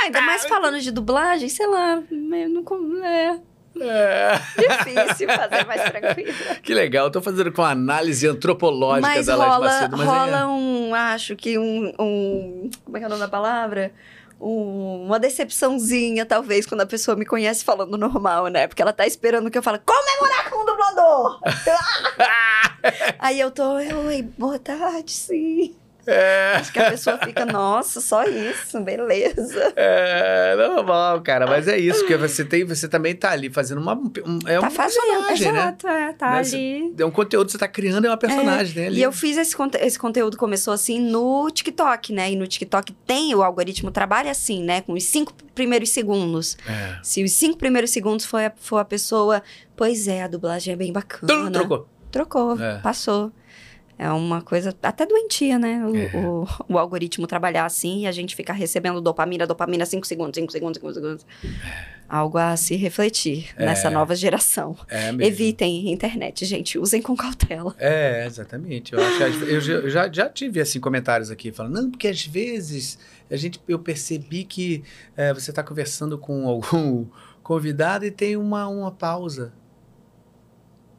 ainda mais falando de dublagem, sei lá, meio não é É. difícil fazer mais tranquilo. Que legal, eu tô fazendo com análise antropológica Mas da Laje rola, Macedo, mas rola é... um, acho que um, um, como é que é o nome da palavra? Um- uma decepçãozinha, talvez, quando a pessoa me conhece falando normal, né? Porque ela tá esperando que eu fale, comemorar com o dublador! Aí eu tô, oi, boa tarde, sim. É, Acho que a pessoa fica, nossa, só isso, beleza. é normal, cara, mas é isso, porque você tem, você também tá ali fazendo uma. Um, é tá um fazendo, né? exato, é, tá Né, ali. É um conteúdo que você tá criando, é uma personagem, né? ali. E eu fiz esse, esse conteúdo, começou assim no TikTok, né? E no TikTok tem, o algoritmo trabalha assim, né? Com os cinco primeiros segundos. É. Se os cinco primeiros segundos foi a, for a pessoa, pois é, a dublagem é bem bacana. Trocou. Trocou, É. passou. É uma coisa até doentia, né? O, É. o, o algoritmo trabalhar assim e a gente ficar recebendo dopamina, dopamina, 5 segundos, 5 segundos, 5 segundos. Algo a se refletir É. nessa nova geração. É mesmo. Evitem internet, gente. Usem com cautela. É, exatamente. Eu acho eu, já- já, tive assim comentários aqui falando, não, porque às vezes a gente, eu percebi que é, você está conversando com algum convidado e tem uma, uma pausa.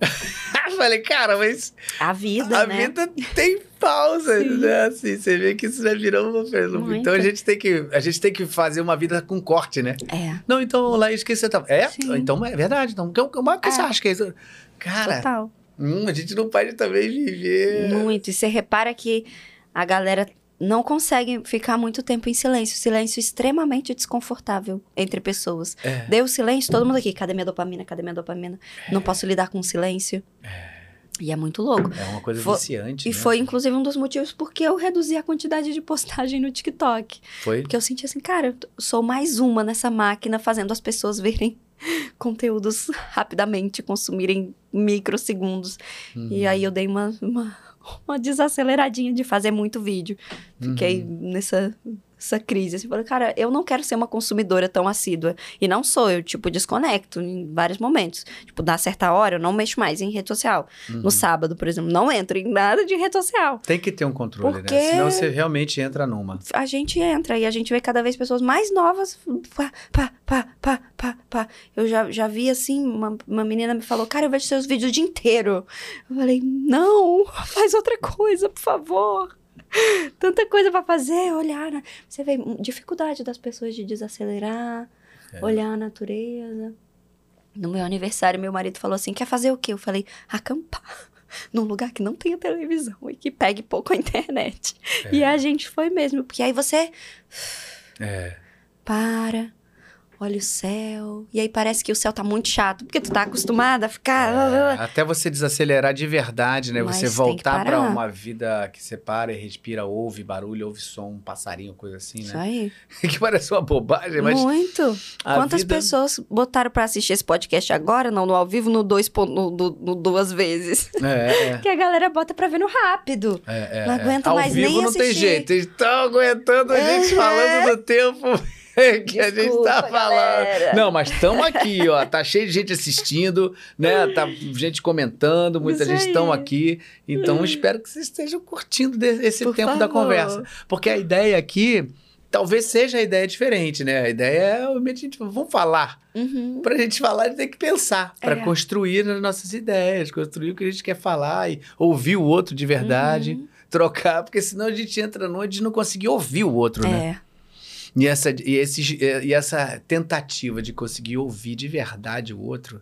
Falei, cara, mas A vida, a né? vida tem pausa, Sim. né? Assim, você vê que isso já virou uma. Muito. Então a gente tem que a gente tem que fazer uma vida com corte, né? É, Não, então lá que você tá. É? Sim. Então é verdade. Então, como que você É. acha que é isso? Cara, total. hum, a gente não pode também viver. Muito. E você repara que a galera não consegue ficar muito tempo em silêncio. Silêncio extremamente desconfortável entre pessoas. É. Deu silêncio, todo mundo aqui. Cadê minha dopamina? Cadê minha dopamina? Não posso lidar com o silêncio. E é muito louco. É uma coisa Foi- viciante. E né? foi, inclusive, um dos motivos porque eu reduzi a quantidade de postagem no TikTok. Foi? Porque eu senti assim, cara, eu sou mais uma nessa máquina fazendo as pessoas verem conteúdos rapidamente, consumirem microsegundos. Uhum. E aí eu dei uma, uma, uma desaceleradinha de fazer muito vídeo. Fiquei Uhum. nessa essa crise. Assim, falei, cara, eu não quero ser uma consumidora tão assídua. E não sou, eu, tipo, desconecto em vários momentos. Tipo, dá certa hora, eu não mexo mais em rede social. Uhum. No sábado, por exemplo, não entro em nada de rede social. Tem que ter um controle, Porque- né? Senão você realmente entra numa. A gente entra e a gente vê cada vez pessoas mais novas. Pá, pá, pá, pá, pá, pá. Eu já, já vi assim, uma, uma menina me falou, cara, eu vejo seus vídeos o dia inteiro. Eu falei, não, faz outra coisa, por favor. Tanta coisa pra fazer, olhar. né? Você vê dificuldade das pessoas de desacelerar, É. olhar a natureza. No meu aniversário, meu marido falou assim: quer fazer o quê? Eu falei, acampar. Num lugar que não tenha televisão e que pegue pouco a internet. E a gente foi mesmo, porque aí você É. para, olha o céu. E aí parece que o céu tá muito chato, porque tu tá acostumada a ficar. É, até você desacelerar de verdade, né? Mas você voltar pra parar. uma vida que você para e respira, ouve barulho, ouve som, um passarinho, coisa assim, Isso né? aí. que parece uma bobagem, mas Muito. Quantas vida- pessoas botaram pra assistir esse podcast agora? Não, no ao vivo, no, dois, no, no- no duas vezes. É, é. Que a galera bota pra ver no rápido. É, é, Não é. aguento Ao mais vivo nem não tem jeito. Eles estão aguentando a gente Uhum. falando do tempo que a gente tá falando. galera. Não, mas estamos aqui, ó. Tá cheio de gente assistindo, né? Tá gente comentando, muita Isso gente estão aqui. Então, espero que vocês estejam curtindo esse Por tempo da favor. conversa. Porque a ideia aqui. Talvez seja a ideia diferente, né? A ideia é a gente vamos falar. Uhum. Pra gente falar, a gente tem que pensar. Pra É. construir as nossas ideias, construir o que a gente quer falar e ouvir o outro de verdade Uhum. trocar, porque senão a gente entra numa de não conseguir ouvir o outro, né? É. E essa, e, esses, e essa tentativa de conseguir ouvir de verdade o outro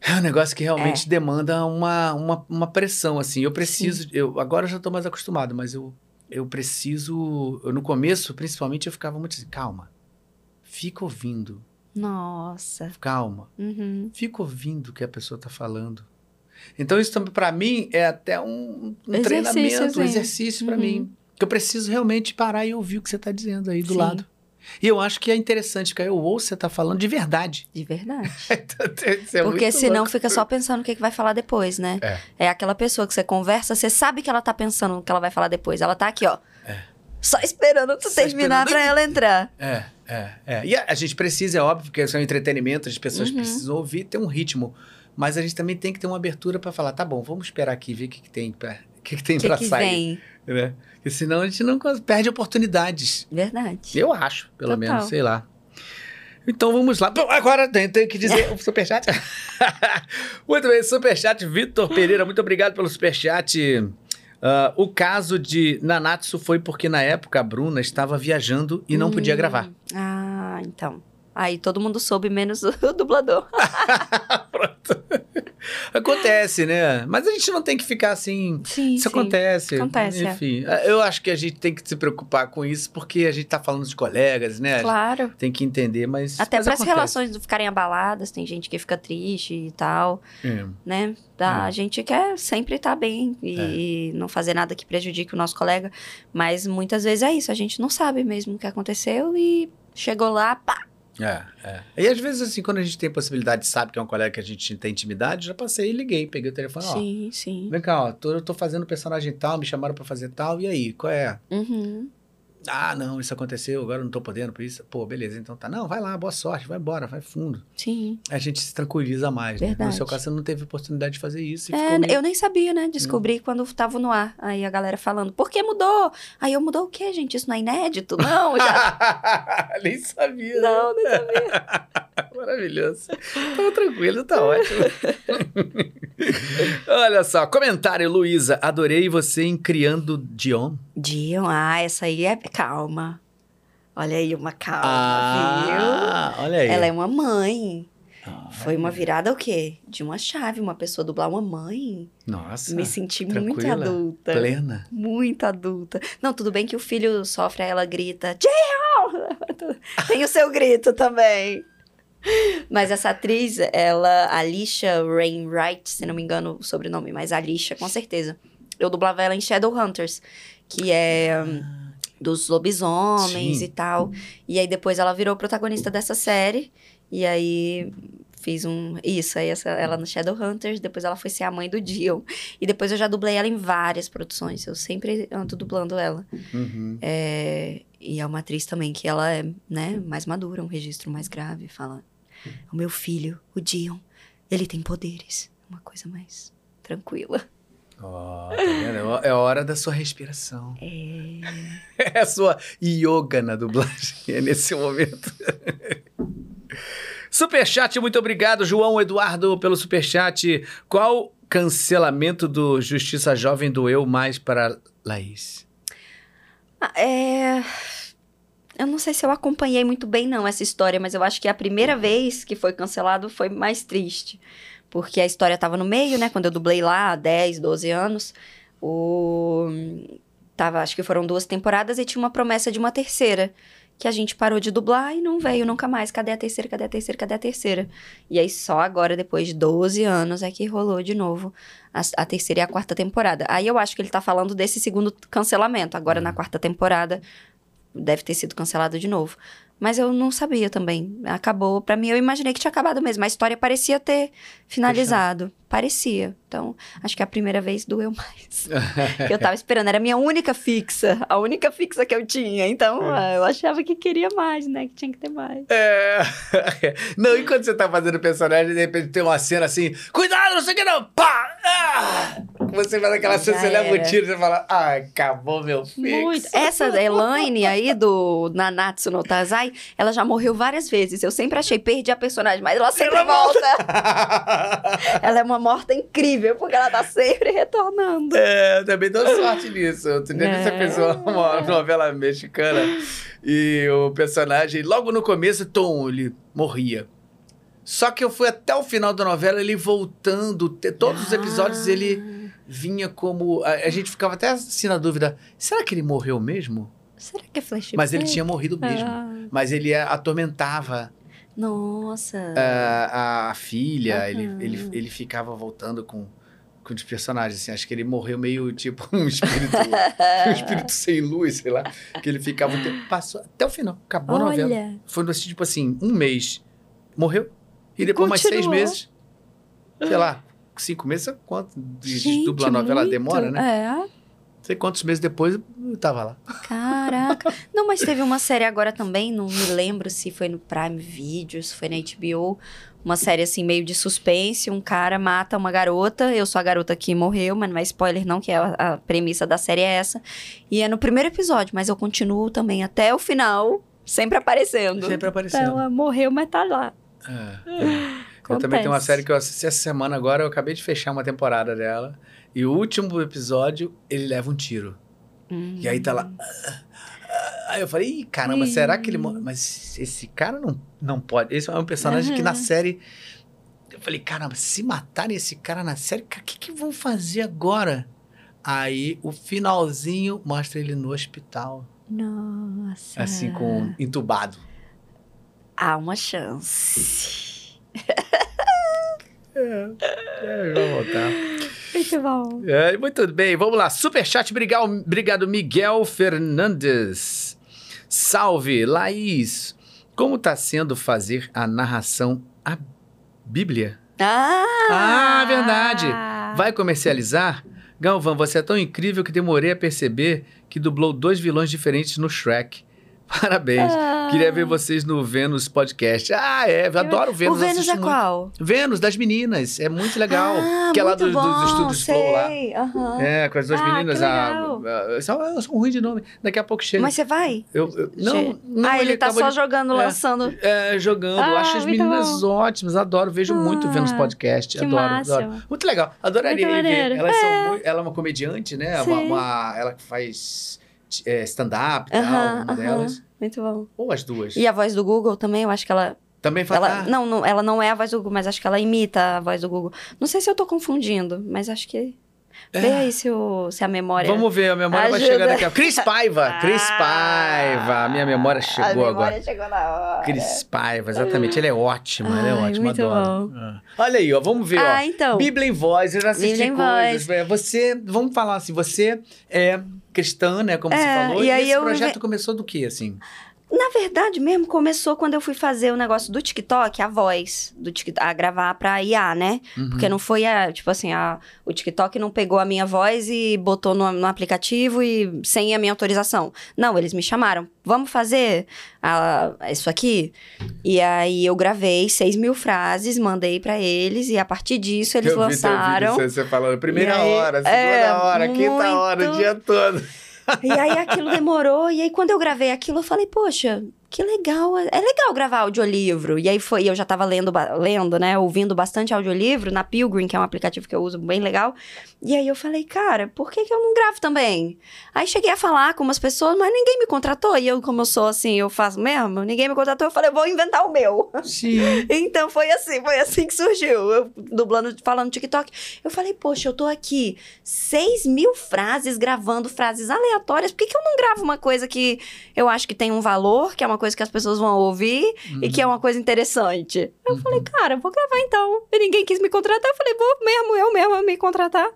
é um negócio que realmente demanda uma, uma, uma pressão, assim. Eu preciso, eu agora eu já tô mais acostumado, mas eu, eu preciso, eu, no começo, principalmente, eu ficava muito assim, calma, fica ouvindo, Nossa. calma, Uhum. fica ouvindo o que a pessoa está falando. Então, isso também, para mim, é até um, um Exercício, treinamento, um sim. exercício para Uhum. mim. Que eu preciso realmente parar e ouvir o que você está dizendo aí do Sim. lado. E eu acho que é interessante, porque eu ouço o você está falando de verdade. De verdade. É Porque senão louco. fica só pensando o que, que vai falar depois, né? É. É aquela pessoa que você conversa, você sabe que ela tá pensando no que ela vai falar depois. Ela tá aqui, ó. Só esperando tu Só terminar esperando pra ela entrar. É, é, é. E a, a gente precisa, é óbvio, porque isso é um entretenimento, as pessoas Uhum. precisam ouvir, ter um ritmo. Mas a gente também tem que ter uma abertura para falar, tá bom, vamos esperar aqui, ver o que, que tem pra, o que, que tem O que, para que sair. vem? Né? Porque senão a gente não perde oportunidades. Verdade. Eu acho, pelo Total. menos, sei lá. Então vamos lá. Bom, agora tem, tem que dizer o superchat. muito bem, superchat. Vitor Pereira, muito obrigado pelo superchat. Ah, o caso de Nanatsu foi porque na época a Bruna estava viajando e não podia Hum. gravar. Ah, então. Aí todo mundo soube, menos o dublador. Pronto. Acontece, né? Mas a gente não tem que ficar assim. Sim, Isso sim. acontece. Acontece, é. Enfim, eu acho que a gente tem que se preocupar com isso porque a gente tá falando de colegas, né? Claro. Tem que entender, mas. Até para as relações não ficarem abaladas, tem gente que fica triste e tal, É. né? Tá, É. A gente quer sempre estar bem e não fazer nada que prejudique o nosso colega, mas muitas vezes é isso, a gente não sabe mesmo o que aconteceu e chegou lá, pá, É, é. E às vezes, assim, quando a gente tem possibilidade, sabe que é um colega que a gente tem intimidade, já passei e liguei, peguei o telefone, ó. sim, sim. Vem cá, ó, tô, eu tô fazendo personagem tal, me chamaram pra fazer tal, e aí, qual é? Uhum. Ah, não, isso aconteceu, agora eu não tô podendo por isso. Pô, beleza, então tá. Não, vai lá, boa sorte, vai embora, vai fundo. Sim. A gente se tranquiliza mais, né? No Verdade. seu caso, você não teve oportunidade de fazer isso e É, meio... eu nem sabia, né? Descobri quando tava no ar. Aí a galera falando, por que mudou? Aí eu mudou o quê, gente? Isso não é inédito? Não, já. Nem sabia. né? não, nem sabia. Maravilhoso. Tava tranquilo, tá ótimo. Olha só, comentário, Luísa. Adorei você em Criando Dion. Dion, ah, essa aí é calma. Olha aí, uma calma, viu? Ah, olha aí. Ela é uma mãe. Ah, Foi uma virada o quê? De uma chave, uma pessoa dublar uma mãe. Nossa, Me senti muito adulta. plena. Muito adulta. Não, tudo bem que o filho sofre, aí ela grita, Dion! Tem o seu grito também. Mas essa atriz, ela, Alicia Rainwright, se não me engano o sobrenome, mas Alicia, com certeza. Eu dublava ela em Shadowhunters, que é dos lobisomens Sim. e tal. E aí depois ela virou protagonista dessa série. E aí fiz um. Isso, aí essa, ela no Shadowhunters, depois ela foi ser a mãe do Dion. E depois eu já dublei ela em várias produções. Eu sempre ando dublando ela. Uhum. É, e é uma atriz também que ela é, né, mais madura, um registro mais grave. Fala, o meu filho, o Dion, ele tem poderes. Uma coisa mais tranquila. Ó, tá vendo? É hora da sua respiração. É... É a sua yoga na dublagem, é nesse momento. Superchat, muito obrigado, João Eduardo, pelo superchat. Qual cancelamento do Justiça Jovem doeu mais para Laís? Ah, é... Eu não sei se eu acompanhei muito bem, não, essa história, mas eu acho que a primeira vez que foi cancelado foi mais triste. Porque a história tava no meio, né? Quando eu dublei lá há 10, 12 anos. O... Tava, acho que foram duas temporadas e tinha uma promessa de uma terceira. que a gente parou de dublar e não veio nunca mais. Cadê a terceira? Cadê a terceira? Cadê a terceira? E aí só agora, depois de 12 anos, é que rolou de novo a, a terceira e a quarta temporada. Aí eu acho que ele tá falando desse segundo cancelamento. Agora na quarta temporada deve ter sido cancelado de novo. Mas eu não sabia também. Acabou. Pra mim, eu imaginei que tinha acabado mesmo. A história parecia ter finalizado. Parecia. Então, acho que a primeira vez doeu mais. eu tava esperando. Era a minha única fixa. A única fixa que eu tinha. Então, ah, eu achava que queria mais, né? Que tinha que ter mais. É. Não, e quando você tá fazendo personagem, de repente tem uma cena assim, cuidado, não sei o que não, pá! Ah! Você faz aquela cena, você leva o era. tiro, você fala, ah, acabou meu filho. Muito. Essa Elaine aí, do Nanatsu no Tazai, ela já morreu várias vezes. Eu sempre achei, perdi a personagem, mas ela sempre Ela volta. ela é uma morta incrível, porque ela tá sempre retornando. É, eu também dou sorte nisso. Outro dia É. fez uma, novela mexicana e o personagem, logo no começo, Tom, ele morria. Só que eu fui até o final da novela, ele voltando. Todos os episódios Ah. ele vinha como. A, a gente ficava até assim na dúvida: será que ele morreu mesmo? Será que é flashback? Mas ele tinha morrido mesmo. Ah, Mas ele atormentava nossa. a, a filha, Aham. ele, ele, ele ficava voltando com, com os personagens. Assim, acho que ele morreu meio tipo um espírito, um espírito sem luz, sei lá. Que ele ficava. Passou até o final, acabou a novela. Olha. Foi assim, tipo assim, um mês. Morreu. E depois mais seis continuou. meses. Sei lá, cinco meses, quanto de, Gente, dubla a novela muito. demora, né? É. Não sei quantos meses depois eu tava lá. Caraca. Não, mas teve uma série agora também, não me lembro se foi no Prime Video, se foi na HBO. Uma série assim, meio de suspense. Um cara mata uma garota. Eu sou a garota que morreu, mas não é spoiler, não, que é a, a premissa da série é essa. E é no primeiro episódio, mas eu continuo também até o final, sempre aparecendo. Sempre aparecendo. Então, ela morreu, mas tá lá. É. Eu também tenho uma série que eu assisti essa semana agora, eu acabei de fechar uma temporada dela. E o último episódio, ele leva um tiro. Hum. E aí tá lá. "Ah, ah". Aí eu falei, Ih, caramba, será que ele morre? Mas esse cara não, não pode. Esse é um personagem que na série. Eu falei, caramba, se matarem esse cara na série, o que, que vão fazer agora? Aí o finalzinho mostra ele no hospital, Nossa. assim, com entubado. Há uma chance. É, vai voltar. Muito bom. É, muito bem, vamos lá. Superchat, obrigado, obrigado Miguel Fernandes. Salve, Laís. Como tá sendo fazer a narração à Bíblia? Ah! Ah, verdade. Vai comercializar? Galvão, você é tão incrível que demorei a perceber que dublou dois vilões diferentes no Shrek. Parabéns. Ah. Queria ver vocês no Vênus Podcast. Ah, é, eu adoro Vênus. O Vênus é muito. qual? Vênus, das meninas. É muito legal. Ah, que é lá do, do, bom, do Estúdios Flow lá. sei, aham. É, com as duas Ah, meninas. que a- legal. a- eu sou, eu sou ruim de nome. Daqui a pouco chega. Mas você vai? eu, eu- não, não, ah, ele, tá acabou só de- jogando, é. lançando. É, jogando. Eu Ah, acho as meninas ótimas. Adoro. Vejo muito Ah, Vênus Podcast. adoro, adoro. Muito legal. Adoraria Muito ver. Elas são muito- ela é uma comediante, né? Uma, uma- ela que faz é, stand-up e tal, Aham, uma aham. delas. Muito bom. Ou as duas. E a voz do Google também, eu acho que ela. Também faz. ela não, não, ela não é a voz do Google, mas acho que ela imita a voz do Google. Não sei se eu tô confundindo, mas acho que. É. Vê aí se, o, se a memória. Vamos ver, a memória vai Ajuda. chegar daqui a Cris Paiva! Cris Ah, Paiva! A minha memória chegou a memória agora. chegou na hora. Cris Paiva, exatamente. Ela é ótima, ela é ótima, muito adoro. Ah. Olha aí, ó, vamos ver, ó. Ah, então. Bíblia em voz, eu já assisti Bíblia coisas. voz. É, Você, vamos falar assim, você é cristã, né, como você É, falou, e e, esse eu projeto começou do quê, assim? Na verdade mesmo, começou quando eu fui fazer o negócio do TikTok, a voz do TikTok, a gravar pra IA, né? Uhum. Porque não foi a, tipo assim, a, o TikTok não pegou a minha voz e botou no, no aplicativo e sem a minha autorização. Não, eles me chamaram. Vamos fazer a- isso aqui? E aí eu gravei 6 mil frases, mandei pra eles e a partir disso eles eu vi teu lançaram. vídeo, você, você falando primeira aí, hora, segunda é, hora, quinta hora, o muito- dia todo. E aí aquilo demorou, e aí quando eu gravei aquilo, eu falei, poxa, que legal, é é legal gravar audiolivro. E aí foi, eu já tava lendo, lendo, né, ouvindo bastante audiolivro na Pilgrim, que é um aplicativo que eu uso bem legal. E aí eu falei, cara, por que que eu não gravo também? Aí cheguei a falar com umas pessoas, mas ninguém me contratou. E eu, como eu sou assim, eu faço mesmo, ninguém me contratou, eu falei, vou inventar o meu. Sim. Então foi assim, foi assim que surgiu. Eu dublando, falando no TikTok. Eu falei, poxa, eu tô aqui 6 mil frases, gravando frases aleatórias. Por que, que eu não gravo uma coisa que eu acho que tem um valor, que é uma coisa que as pessoas vão ouvir e que é uma coisa interessante? Eu falei, cara, vou gravar então. E ninguém quis me contratar. Eu falei, vou mesmo, eu mesma me contratar.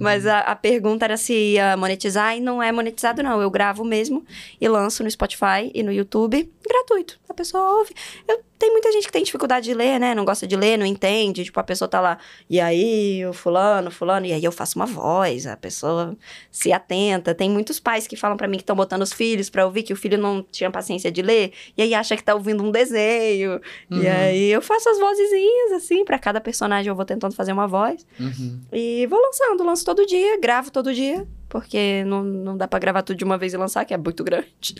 Mas a, a pergunta era se ia monetizar e não é monetizado, não. Eu gravo mesmo e lanço no Spotify e no YouTube gratuito. A pessoa ouve. Eu, tem muita gente que tem dificuldade de ler, né? Não gosta de ler, não entende. Tipo, a pessoa tá lá, e aí, o fulano, fulano, e aí eu faço uma voz, a pessoa se atenta. Tem muitos pais que falam pra mim que estão botando os filhos pra ouvir, que o filho não tinha paciência de ler, e aí acha que tá ouvindo um desenho. E Uhum. aí eu faço as vozezinhas, assim, pra cada personagem eu vou tentando fazer uma voz. Uhum. E vou lançando, lanço todo dia, gravo todo dia, porque não, não dá pra gravar tudo de uma vez e lançar, que é muito grande.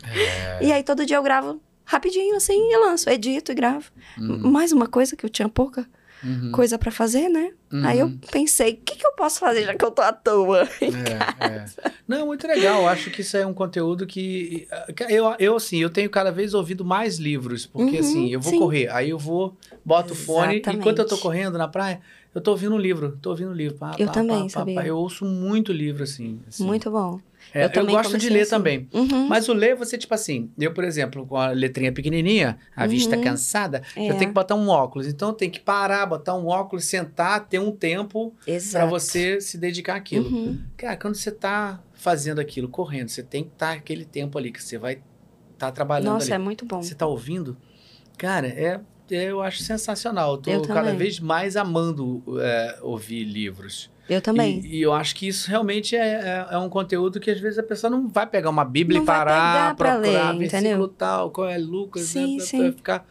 É. E aí todo dia eu gravo rapidinho, assim, e lanço, edito e gravo. Mais uma coisa que eu tinha pouca Uhum. coisa pra fazer, né? Uhum. Aí eu pensei, o que, que eu posso fazer já que eu tô à toa? É, é. Não, muito legal. Eu Acho que isso é um conteúdo que. Eu, eu, assim, eu tenho cada vez ouvido mais livros. Porque, Uhum, assim, eu vou sim. correr. Aí eu vou, boto o fone. Enquanto eu tô correndo na praia, eu tô ouvindo um livro. Tô ouvindo um livro. Pá, Eu pá, também, pá, sabia? pá. Eu ouço muito livro, assim. assim. Muito bom. É, eu eu, gosto de ler assim. também. Uhum. Mas o ler, você, tipo assim, eu, por exemplo, com a letrinha pequenininha, a vista Uhum. cansada, É. eu tenho que botar um óculos. Então, eu tenho que parar, botar um óculos, sentar, ter um tempo para você se dedicar àquilo. Uhum. Cara, quando você tá fazendo aquilo, correndo, você tem que estar aquele tempo ali que você vai estar trabalhando Nossa, é ali. muito bom. Você tá ouvindo? Cara, é, é- eu acho sensacional. Eu cada vez mais amando é, ouvir livros. Eu também. E, e eu acho que isso realmente é, é, é um conteúdo que às vezes a pessoa não vai pegar uma Bíblia Não e parar, procurar ler, versículo entendeu? tal, qual é Lucas, Sim, né? sim. Ficar...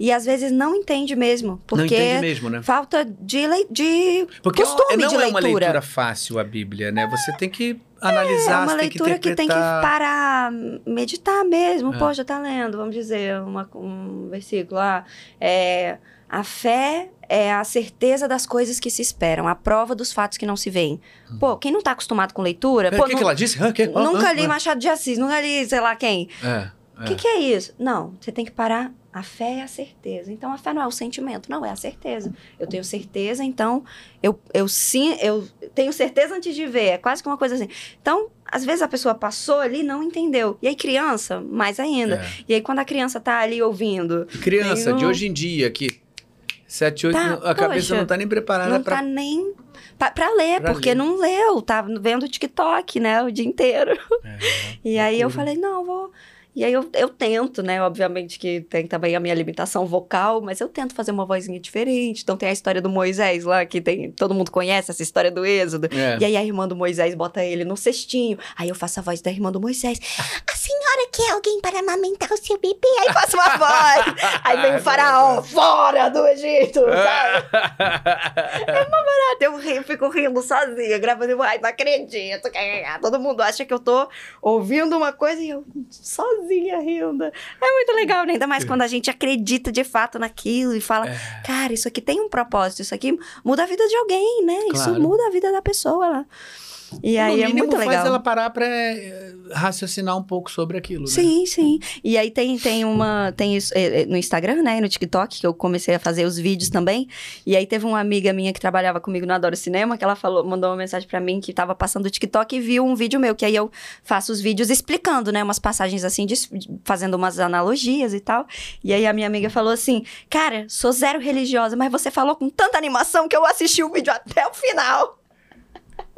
E às vezes não entende mesmo. Porque Não entende mesmo, né? falta de, lei, de Porque costume não de é uma leitura. leitura fácil a Bíblia, né? Você tem que analisar, É uma leitura tem que que, tem que interpretar. parar, meditar mesmo. É. Poxa, tá lendo, vamos dizer, uma- um versículo lá. É, a fé é a certeza das coisas que se esperam, a prova dos fatos que não se veem. Pô, quem não tá acostumado com leitura, É, o que, que ela disse? Que? Nunca li? Machado de Assis, nunca li sei lá quem. É, O que, que é isso? Não, você tem que parar. A fé é a certeza. Então, a fé não é o sentimento, não, é a certeza. Eu tenho certeza, então, eu, eu sim, eu tenho certeza antes de ver. É quase que uma coisa assim. Então, às vezes a pessoa passou ali e não entendeu. E aí, criança, mais ainda. É. E aí, quando a criança tá ali ouvindo, Criança um- de hoje em dia, que 7, 8, Tá, a cabeça poxa, não tá nem preparada não pra. tá nem pra, pra ler, Pra porque ler. não leu, tá vendo TikTok, né, o dia inteiro. É, E aí eu falei, não, vou. E aí eu, eu tento, né? Obviamente que tem também a minha limitação vocal, mas eu tento fazer uma vozinha diferente. Então tem a história do Moisés lá, que tem. Todo mundo conhece essa história do Êxodo. É. E aí a irmã do Moisés bota ele no cestinho. Aí eu faço a voz da irmã do Moisés. A senhora quer alguém para amamentar o seu bebê? Aí faço uma voz. Aí vem o faraó fora do Egito, sabe? Eu rio, fico rindo sozinha, gravando. Ai, não acredito. Todo mundo acha que eu tô ouvindo uma coisa e eu sozinha rindo. É muito legal, né? Ainda mais quando a gente acredita de fato naquilo e fala, cara, isso aqui tem um propósito, isso aqui muda a vida de alguém, né? Isso Claro. muda a vida da pessoa lá. E aí no é mínimo muito faz legal. ela parar pra eh, raciocinar um pouco sobre aquilo, né? Sim, sim. E aí tem, tem uma. Tem isso eh, eh, no Instagram, né? E no TikTok, que eu comecei a fazer os vídeos também. E aí teve uma amiga minha que trabalhava comigo no Adoro Cinema, que ela falou, mandou uma mensagem pra mim que tava passando o TikTok e viu um vídeo meu, que aí eu faço os vídeos explicando, né? Umas passagens assim, de- fazendo umas analogias e tal. E aí a minha amiga falou assim: Cara, sou zero religiosa, mas você falou com tanta animação que eu assisti o vídeo até o final.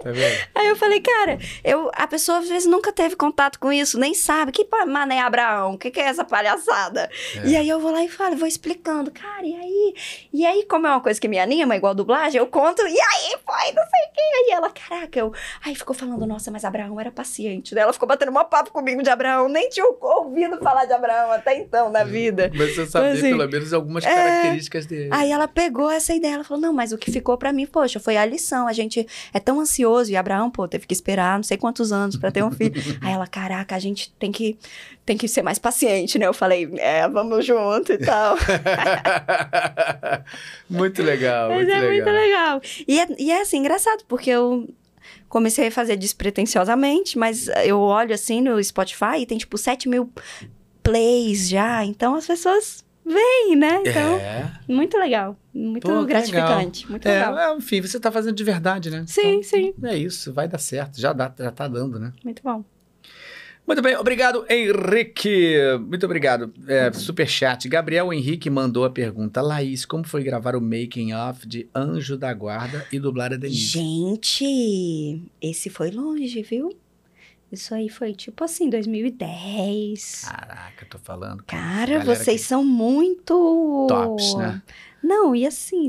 Tá vendo? Aí eu falei, cara, eu, a pessoa às vezes nunca teve contato com isso, nem sabe. Que mané Abraão? O que, que é essa palhaçada? É. E aí eu vou lá e falo, vou explicando, cara, e aí? E aí, como é uma coisa que me anima, igual dublagem, eu conto, e aí foi, não sei o quê. Aí ela, caraca, eu. Aí ficou falando, nossa, mas Abraão era paciente, né? Ela ficou batendo uma papo comigo de Abraão, nem tinha ouvido falar de Abraão até então na vida. Mas você saber Assim, pelo menos algumas é. características dele. Aí ela pegou essa ideia, ela falou: não, mas o que ficou pra mim, poxa, foi a lição. A gente é tão ansioso maravilhoso. E Abraão, pô, teve que esperar não sei quantos anos pra ter um filho. Aí ela, caraca, a gente tem que, tem que ser mais paciente, né? Eu falei, é, vamos junto e tal. muito legal, Mas muito é legal. muito legal. E é, e é assim, engraçado, porque eu comecei a fazer despretensiosamente, mas eu olho assim no Spotify e tem tipo 7 mil plays já. Então as pessoas veem, né? Então, É. muito legal. Muito Pô, gratificante. Muito É, legal. é, enfim, você tá fazendo de verdade, né? Sim, Então, sim. É isso, vai dar certo. Já, dá, já tá dando, né? Muito bom. Muito bem, obrigado, Henrique. Muito obrigado. É, superchat. Gabriel Henrique mandou a pergunta. Laís, como foi gravar o making of de Anjo da Guarda e dublar a Denise? Gente, esse foi longe, viu? Isso aí foi tipo assim, 2010. Caraca, tô falando. Cara, vocês que- são muito. Tops, né? Não, e assim,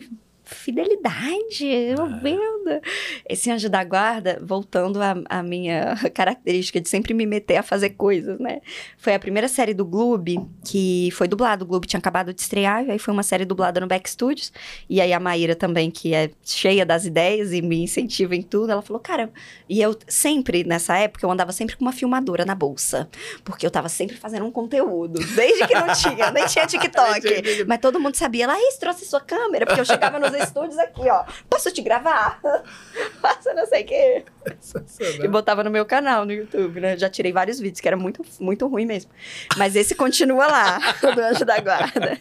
fidelidade, eu Ah. vendo. Esse anjo da guarda, voltando à minha característica de sempre me meter a fazer coisas, né? Foi a primeira série do Gloob que foi dublado. O Gloob tinha acabado de estrear, e aí foi uma série dublada no Back Studios. E aí a Maíra também, que é cheia das ideias e me incentiva em tudo, ela falou, cara, e eu sempre, nessa época, eu andava sempre com uma filmadora na bolsa. Porque eu tava sempre fazendo um conteúdo. Desde que não tinha, nem tinha TikTok. Mas todo mundo sabia, Laís, trouxe sua câmera, porque eu chegava nos estúdios aqui, ó. Posso te gravar? Posso não sei o quê. E botava no meu canal no YouTube, né? Já tirei vários vídeos, que era muito, muito ruim mesmo. Mas esse continua lá, do Anjo da Guarda.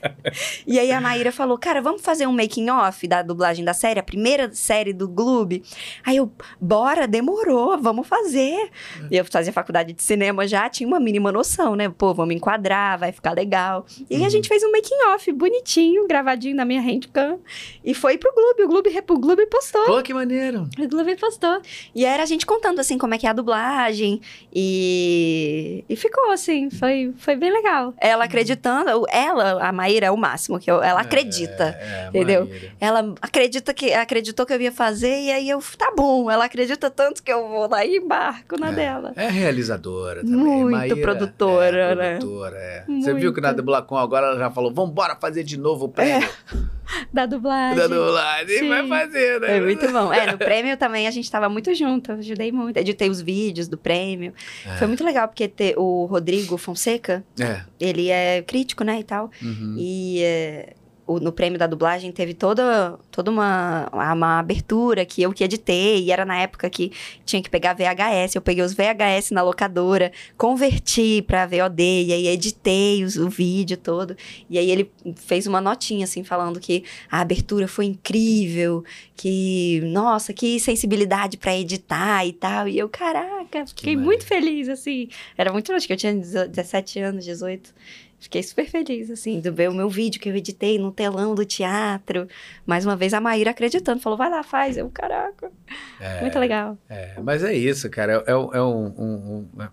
E aí a Maíra falou, cara, vamos fazer um making off da dublagem da série, a primeira série do Gloob. Aí eu, bora, demorou, vamos fazer. E eu fazia faculdade de cinema já, tinha uma mínima noção, né? Pô, vamos enquadrar, vai ficar legal. E aí a gente fez um making off bonitinho, gravadinho na minha handcam. E foi pro Gloob, o Gloob, o Gloob postou. Pô, que maneiro. O Gloob postou. E era a gente contando, assim, como é que é a dublagem. E, e ficou, assim, foi, foi bem legal. Ela acreditando, ela, a Maíra, é o máximo, que eu- ela acredita. É, entendeu? maneiro. Ela acredita que acreditou que eu ia fazer, e aí eu, tá bom, ela acredita tanto que eu vou lá e embarco na É. dela. É realizadora também. Muito Maíra produtora, é, né? produtora, é. Você viu Muito. que na Dublacom agora ela já falou, vambora fazer de novo o prêmio Da dublagem. da dublagem. Sim. Vai fazer, né? É muito bom. É, no prêmio também a gente tava muito junto, ajudei muito. Editei os vídeos do prêmio. É. Foi muito legal, porque te- o Rodrigo Fonseca, É. ele é crítico, né, e tal. Uhum. E é, o- no prêmio da dublagem teve toda, toda uma, uma abertura que eu que editei. E era na época que tinha que pegar VHS. Eu peguei os VHS na locadora, converti pra VOD, e aí editei os- o vídeo todo. E aí ele fez uma notinha, assim, falando que a abertura foi incrível, que, nossa, que sensibilidade pra editar e tal. E eu, caraca, fiquei muito feliz, assim. Era muito, acho que eu tinha 17 anos, 18. Fiquei super feliz, assim, de ver o meu vídeo que eu editei no telão do teatro. Mais uma vez a Maíra acreditando, falou, vai lá, faz. Eu, caraca, É, muito legal. é, mas é isso, cara. É, é um, é um, um, um-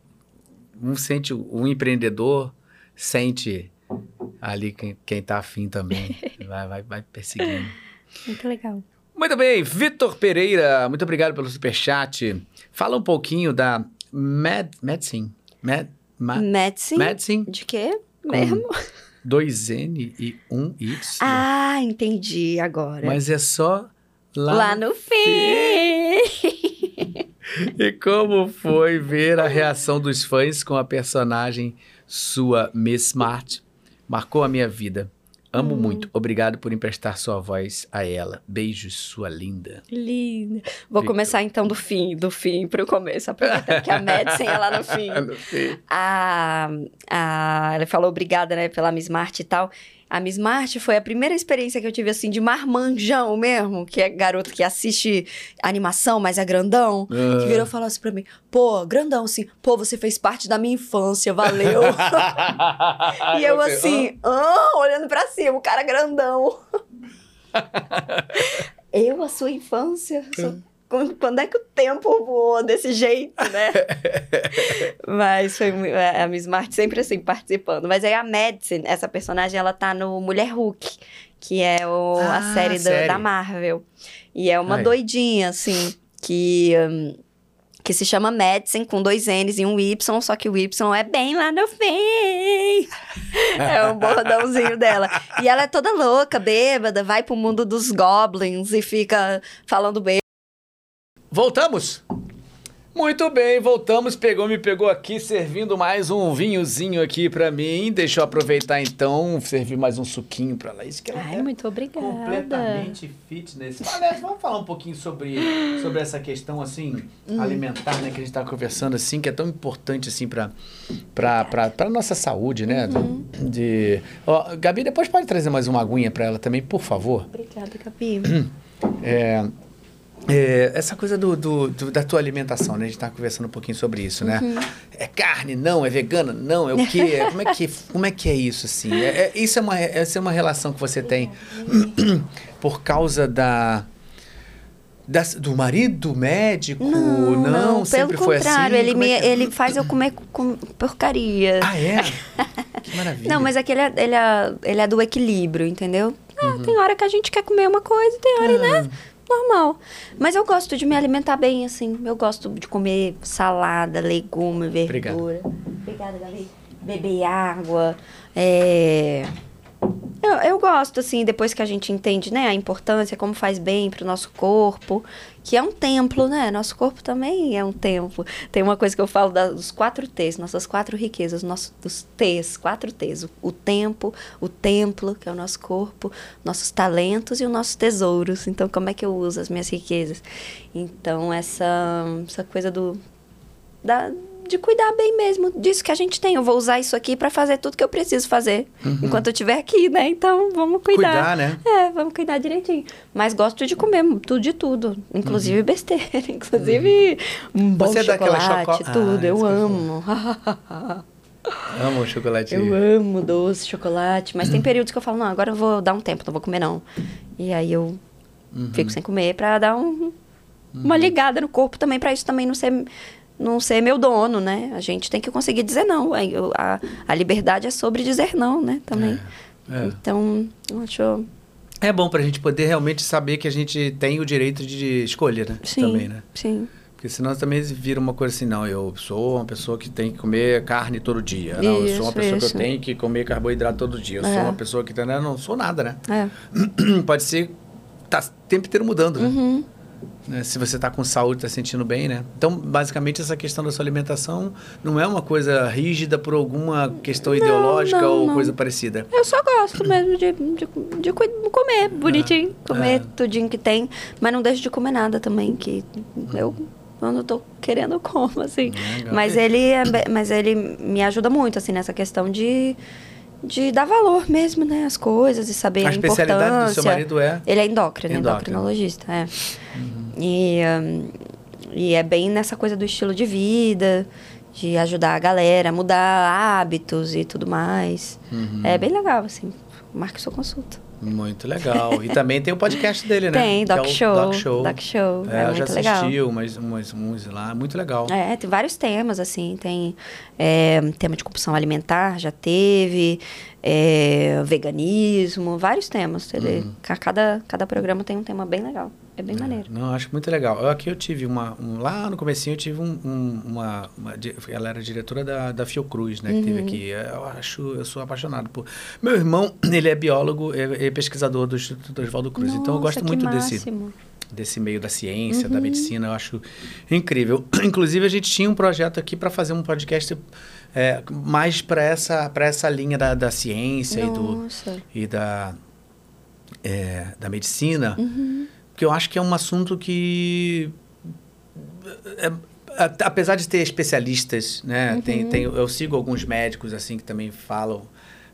um sente, um empreendedor sente ali quem, quem tá afim também. Vai, vai, vai perseguindo. Muito legal. Muito bem, Vitor Pereira, muito obrigado pelo superchat. Fala um pouquinho da Med, Medicine. Med, Ma, Medicine? Medicine, De quê? Mesmo? 2N e 1Y. Ah, entendi agora. Mas é só lá, Lá no fim. E como foi ver a reação dos fãs com a personagem sua Miss Smart? Marcou a minha vida. Amo Hum. muito. Obrigado por emprestar sua voz a ela. Beijos, sua linda. Linda. Vou Victor. começar então do fim, do fim pro começo, aproveitando que a Medicine é lá no fim. a, a, ela falou obrigada, né, pela Miss Marte e tal. A Miss Marte foi a primeira experiência que eu tive, assim, de marmanjão mesmo, que é garoto que assiste animação, mas é grandão. Que virou e falou assim pra mim, pô, grandão, assim, pô, você fez parte da minha infância, valeu. e eu assim, ah, olhando pra cima, o cara grandão. eu, a sua infância? Sou- Quando é que o tempo voou desse jeito, né? Mas foi mui- a Miss Martin sempre assim, participando. Mas aí a Madison, essa personagem, ela tá no Mulher Hulk, que é o- Ah, a série, do- série. da Marvel. E é uma Ai. doidinha, assim, que. hum, que se chama Madison, com dois N's e um Y, só que o Y é bem lá no fim. É um bordãozinho dela. E ela é toda louca, bêbada, vai pro mundo dos goblins e fica falando bem. Voltamos? Muito bem, voltamos. Pegou, me pegou aqui, servindo mais um vinhozinho aqui pra mim. Deixa eu aproveitar então, servir mais um suquinho pra Laís, que ela Ai, é muito obrigada. completamente fitness. Aliás, vamos falar um pouquinho sobre, sobre essa questão, assim, Hum. alimentar, né? Que a gente tá conversando, assim, que é tão importante, assim, pra, pra nossa saúde, né? Uhum. De... Ó, Gabi, depois pode trazer mais uma aguinha pra ela também, por favor. Obrigada, Gabi. É, é, essa coisa do, do- do- da tua alimentação, né? A gente tá conversando um pouquinho sobre isso, né? Uhum. É carne? Não. É vegana? Não. É o quê? É- como, é que, como é que é isso, assim? É- é- isso é uma, essa é uma relação que você tem por causa da... das- do marido médico? Não, não, pelo sempre foi contrário, assim? ele, Como é me, que é? ele faz eu comer com porcaria. Ah, é? Que maravilha. Não, mas é que ele é, ele é, ele é do equilíbrio, entendeu? Ah, Uhum. tem hora que a gente quer comer uma coisa, tem hora, Ah. né? Normal. Mas eu gosto de me alimentar bem, assim. Eu gosto de comer salada, legume, Obrigado. verdura. Obrigada, Gabi. Beber água. É... Eu, eu gosto, assim, depois que a gente entende, né, a importância, como faz bem pro nosso corpo, que é um templo, né? Nosso corpo também é um templo. Tem uma coisa que eu falo da- dos quatro T's, nossas quatro riquezas, nossos, dos T's, quatro T's. O, o tempo, o templo, que é o nosso corpo, nossos talentos e os nossos tesouros. Então, como é que eu uso as minhas riquezas? Então, essa, essa coisa do... Da, de cuidar bem mesmo disso que a gente tem. Eu vou usar isso aqui para fazer tudo que eu preciso fazer enquanto eu estiver aqui, né? Então, vamos cuidar. Cuidar, né? É, vamos cuidar direitinho. Mas gosto de comer tudo de tudo, inclusive besteira, inclusive um bom Você é chocolate, choco- tudo. Ah, eu amo. Amo chocolate. eu amo doce, chocolate. Mas Uhum. tem períodos que eu falo, não, agora eu vou dar um tempo, não vou comer não. E aí eu Uhum. fico sem comer pra dar um- uma ligada no corpo também, pra isso também não ser não ser meu dono, né? A gente tem que conseguir dizer não. A, a liberdade é sobre dizer não, né? Também. É, é. Então, eu acho É bom pra gente poder realmente saber que a gente tem o direito de escolha, né? Sim, Também, né? sim. Porque senão também vira uma coisa assim, não, eu sou uma pessoa que tem que comer carne todo dia. Não, eu sou uma Isso, pessoa que isso. eu tenho que comer carboidrato todo dia. Eu É. sou uma pessoa que... né, não sou nada, né? É. Pode ser... Tá o tempo inteiro mudando, né? Uhum. Né? Se você tá com saúde, tá sentindo bem, né? Então, basicamente, essa questão da sua alimentação não é uma coisa rígida por alguma questão ideológica não, ou não. coisa parecida. Eu só gosto mesmo de, de, de comer bonitinho, comer é. tudinho que tem, mas não deixo de comer nada também, que eu quando eu tô querendo como, assim. Legal. Mas ele, é, mas ele me ajuda muito, assim, nessa questão de, de dar valor mesmo, né, às coisas e saber A a, especialidade do seu importância. marido é... Ele é endócrino, Endócrino. endocrinologista, é. E, hum, e é bem nessa coisa do estilo de vida, de ajudar a galera a mudar hábitos e tudo mais. Uhum. É bem legal, assim. Marque sua consulta. Muito legal. E também tem o podcast dele, né? Tem, é Doc o Show. Doc Show. Doc Show. É, É, eu já assisti umas, umas, lá, muito legal. É, tem vários temas, assim. Tem é, tema de compulsão alimentar, já teve. é, veganismo, vários temas. Ele, ca- cada, cada programa tem um tema bem legal. É bem maneiro. Não, acho muito legal. Eu, aqui eu tive uma. um- lá no comecinho eu tive um, um- uma, uma Ela era diretora da, da Fiocruz, né? Que teve Uhum. aqui. Eu acho, eu sou apaixonado por. Meu irmão, ele é biólogo e é, pesquisador do Instituto Oswaldo Cruz. então eu gosto Nossa, muito que desse, máximo. desse meio da ciência, Uhum. da medicina, eu acho incrível. Inclusive, a gente tinha um projeto aqui para fazer um podcast é, mais para essa, pra essa linha da, da ciência e, do, Nossa. e da, é, da medicina, Uhum. Porque eu acho que é um assunto que. é, apesar de ter especialistas, né? Uhum. Tem, tem, eu sigo alguns médicos assim que também falam,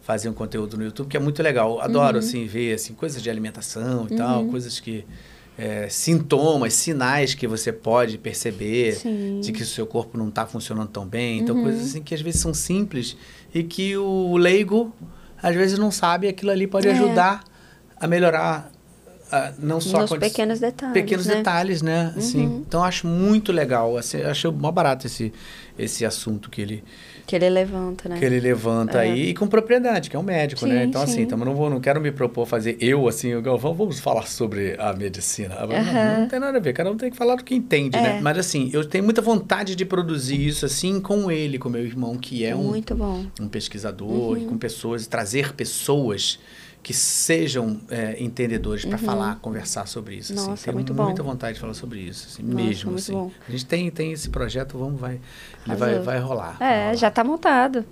fazem um conteúdo no YouTube, que é muito legal. Adoro Uhum. assim, ver assim, coisas de alimentação e tal, coisas que. é, sintomas, sinais que você pode perceber Sim. de que o seu corpo não está funcionando tão bem. Então, Uhum. coisas assim que às vezes são simples e que o leigo às vezes não sabe, e aquilo ali pode É. ajudar a melhorar ah, não só Nos condi- pequenos detalhes. pequenos né? detalhes, né? Assim, Uhum. Então, acho muito legal. Assim, eu acho mó barato esse, esse assunto que ele, Que ele levanta, né? que ele levanta É. aí. E com propriedade, que é um médico, né? Sim, Então, assim, sim. então, eu não, vou, não quero me propor fazer eu, assim, eu, Galvão, vamos falar sobre a medicina. Não, Aham. não tem nada a ver, cada um tem que falar do que entende, né? É. Mas, assim, eu tenho muita vontade de produzir isso, assim, com ele, com meu irmão, que é um, Muito bom. um pesquisador, e com pessoas, trazer pessoas que sejam é, entendedores para falar, conversar sobre isso. assim. Nossa, Tenho muito bom. muita vontade de falar sobre isso, assim, Nossa, mesmo. Assim. bom. A gente tem, tem esse projeto, vamos, vai, ele vai, vai rolar. vai É, rolar. já tá montado.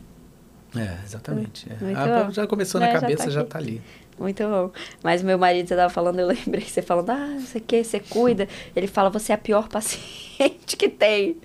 É, exatamente. é. Ah, bom. já começou na É, cabeça, tá já aqui. tá ali. Muito bom. Mas meu marido, você tava falando, eu lembrei, você falando, ah, não sei o que, você cuida. Ele fala, você é a pior paciente que tem.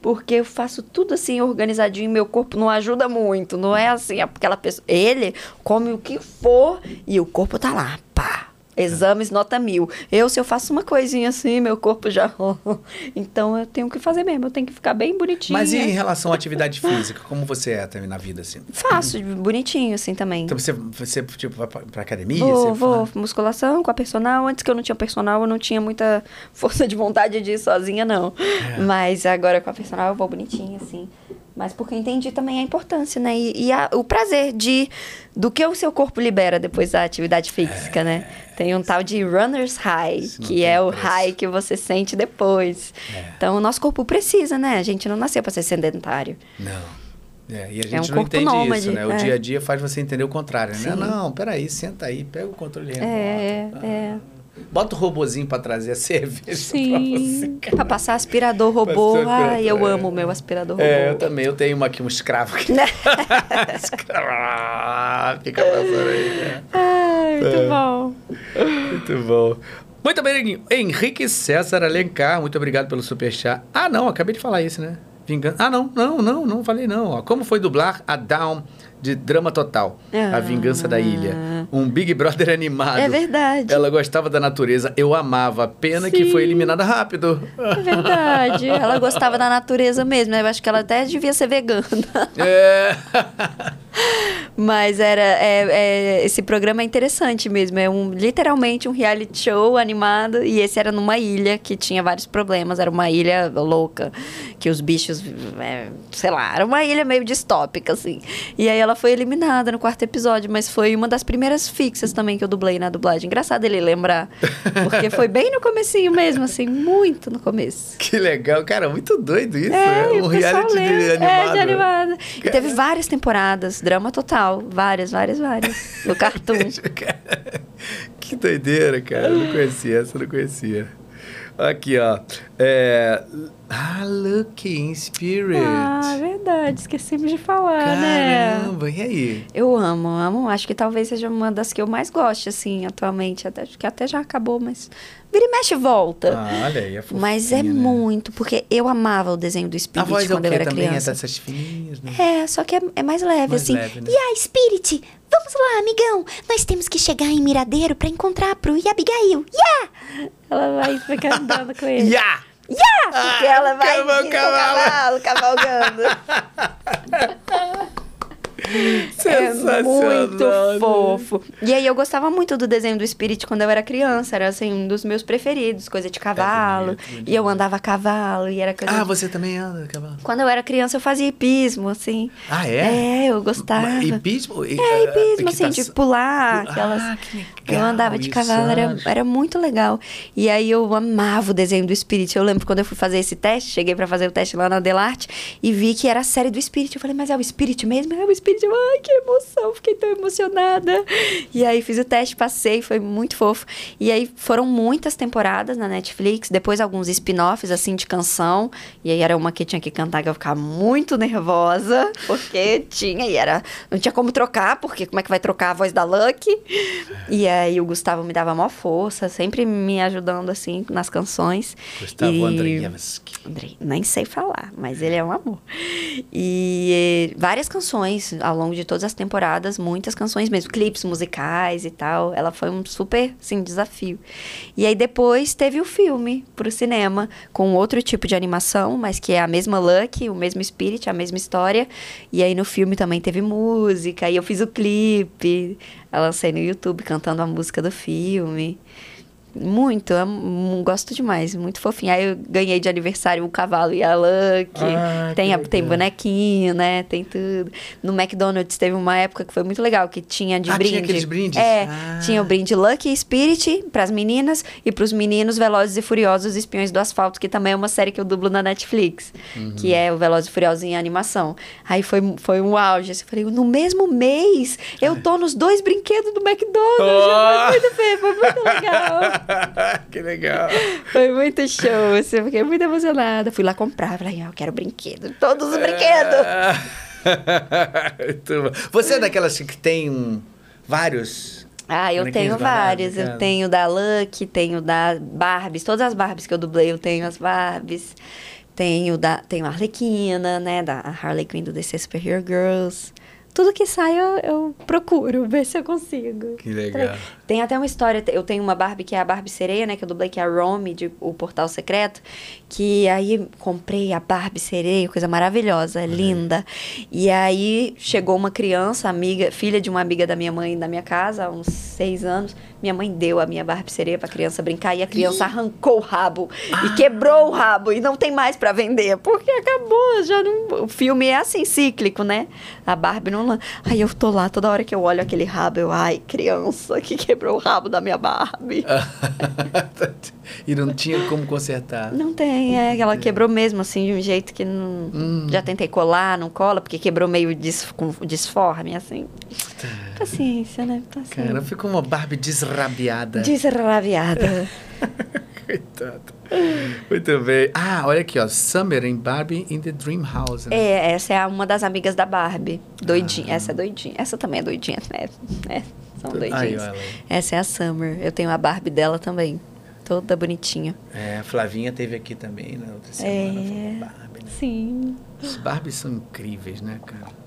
Porque eu faço tudo assim, organizadinho, meu corpo não ajuda muito. Não é assim, aquela pessoa. Ele come o que for e o corpo tá lá, pá. Exames nota mil. Eu, se eu faço uma coisinha assim, meu corpo já. então eu tenho que fazer mesmo, eu tenho que ficar bem bonitinha. Mas e em relação à atividade física, como você é também na vida, assim? Faço, bonitinho assim também. Então você, você tipo, vai pra, pra academia? Vou, você vou. faz- Musculação com a personal. Antes que eu não tinha personal, eu não tinha muita força de vontade de ir sozinha, não. É. Mas agora com a personal eu vou bonitinha, assim. Mas porque eu entendi também a importância, né? E, e a- o prazer de do que o seu corpo libera depois da atividade física, né? Tem um tal de runner's high, que é o preço. high que você sente depois. É. Então o nosso corpo precisa, né? A gente não nasceu para ser sedentário. Não. É, e a gente É um não entende nômade, isso, né? O é. dia a dia faz você entender o contrário, né? Sim. Não, peraí, senta aí, pega o controle remoto. É, Ah, é. Bota o robozinho pra trazer a cerveja Sim. Pra passar aspirador robô. Ai, eu é. amo o meu aspirador robô. É, eu também. Eu tenho uma aqui, um escravo aqui. Escravo. Fica passando aí. né? Ai, muito É. bom. Muito bom. Muito bem, Henrique César Alencar, muito obrigado pelo superchat. Ah, não, acabei de falar isso, né? Vingança. Ah, não, não, não, não falei não. ó. Como foi dublar a Down de Drama Total? A Ah. Vingança da Ilha. Um Big Brother animado. É verdade. Ela gostava da natureza, eu amava. Pena que Sim. foi eliminada rápido. É verdade. Ela gostava da natureza mesmo. Eu acho que ela até devia ser vegana. É. Mas era. é- é- esse programa é interessante mesmo. É um, literalmente um reality show animado. E esse era numa ilha que tinha vários problemas. Era uma ilha louca. Que os bichos. é, sei lá, era uma ilha meio distópica, assim. E aí ela foi eliminada no quarto episódio. Mas foi uma das primeiras fixas também que eu dublei na dublagem. Engraçado ele lembrar. Porque foi bem no comecinho mesmo, assim, muito no começo. Que legal, cara, muito doido isso. É, né? Um reality de animado. É, de animado. E teve várias temporadas, drama total. Várias, várias, várias. No Cartoon. que doideira, cara. Eu não conhecia essa, eu não conhecia. Aqui, ó. É... Ah, Looking Spirit. ah, verdade. Esquecemos de falar, né? Caramba, e aí? Eu amo, amo. Acho que talvez seja uma das que eu mais gosto, assim, atualmente. Até, acho que até já acabou, mas... Vira e mexe e volta. Ah, olha aí, é fofinha, mas é né? muito, porque eu amava o desenho do A Spirit voz é quando quê? eu era Também criança. é dessas fininhas, né? É, só que é, é mais leve, Mais assim. leve, né? E a Spirit? Vamos lá, amigão. Nós temos que chegar em Miradeiro pra encontrar Pro e Abigail. Yeah! Ela vai ficar andando com ele. Ya! Yeah! Porque Ah, ela vai cavalo, cavalo. cavalo, cavalgando. É muito né? fofo. E aí eu gostava muito do desenho do Spirit quando eu era criança. Era assim, um dos meus preferidos, coisa de cavalo. bonito. e eu andava a cavalo e era coisa. Ah, de- você também anda, cavalo? Quando eu era criança, eu fazia hipismo, assim. Ah, é? É, eu gostava. Hipismo? E- É, ah, hipismo, assim, de pular. Ah, Aquelas... que legal eu andava de cavalo, era, era muito legal. E aí eu amava o desenho do Spirit. Eu lembro quando eu fui fazer esse teste, cheguei pra fazer o teste lá na Delarte e vi que era a série do Spirit. Eu falei, mas é o Spirit mesmo? É o Spirit. Eu, Ai, que emoção, fiquei tão emocionada. E aí fiz o teste, passei, foi muito fofo. E aí foram muitas temporadas na Netflix, depois alguns spin-offs, assim, de canção. E aí era uma que tinha que cantar que eu ficava muito nervosa, porque tinha, e era. Não tinha como trocar, porque como é que vai trocar a voz da Lucky? E aí o Gustavo me dava maior força, sempre me ajudando, assim, nas canções. Gustavo E- Andrejewski. Andrei, nem sei falar, mas ele é um amor. E eh, várias canções ao longo de todas as temporadas, muitas canções mesmo, clipes musicais e tal. Ela foi um super, assim, desafio. E aí depois teve o filme pro cinema, com outro tipo de animação, mas que é a mesma Lucky, o mesmo Spirit, a mesma história. E aí no filme também teve música, e eu fiz o clipe, eu lancei no YouTube cantando a música do filme. Muito, amo, gosto demais, muito fofinho. Aí eu ganhei de aniversário o cavalo e a Lucky. Ah, tem, a- tem bonequinho, né? Tem tudo. No McDonald's teve uma época que foi muito legal, que tinha de Ah, brinde. tinha aqueles brindes? É, Ah. tinha o brinde Lucky Spirit pras meninas e pros meninos Velozes e Furiosos Espiões do Asfalto, que também é uma série que eu dublo na Netflix, Uhum. que é o Velozes e Furiosos em animação. Aí foi, foi um auge. assim, Eu falei, no mesmo mês, eu tô nos dois brinquedos do McDonald's. Oh! Foi muito foi muito legal. que legal. Foi muito show, assim, eu fiquei muito emocionada. Fui lá comprar, falei, ah, eu quero brinquedo, todos os brinquedos. Muito bom. Você é daquelas que tem um, vários? Ah, eu tenho vários. Eu tenho da Lucky, tenho da Barbies, todas as Barbies que eu dublei, eu tenho as Barbies. Tenho da tenho a Arlequina, né, da Harley Quinn do DC Super Hero Girls. Tudo que sai eu, eu procuro ver se eu consigo. Que legal. Tem até uma história, eu tenho uma Barbie que é a Barbie Sereia, né? Que eu dublei, que é a Romy, de O Portal Secreto. Que aí comprei a Barbie Sereia, coisa maravilhosa, linda. E aí chegou uma criança, amiga, filha de uma amiga da minha mãe na minha casa, há uns seis anos. Minha mãe deu a minha Barbie Sereia pra criança brincar e a criança arrancou o rabo e quebrou o rabo e não tem mais pra vender, porque acabou, já não... O filme é assim, cíclico, né? A Barbie não... Aí eu tô lá, toda hora que eu olho aquele rabo, eu... Ai, criança que quebrou o rabo da minha Barbie. e não tinha como consertar. Não tem, é, ela quebrou mesmo, assim, de um jeito que não... Hum. Já tentei colar, não cola, porque quebrou meio dis, disforme, assim. Paciência, né? Paciência. Cara, ficou uma Barbie desrabiada. Desrabiada. Coitado. Muito bem. Ah, olha aqui, ó. Summer em Barbie in the Dream House. né? É, essa é uma das amigas da Barbie. Doidinha. Essa é doidinha. Essa também é doidinha, né? É, são doidinhas. Essa é a Summer. Eu tenho a Barbie dela também. Toda bonitinha. É, a Flavinha teve aqui também na outra semana. É. Barbie, né? Sim. Os Barbies são incríveis, né, cara?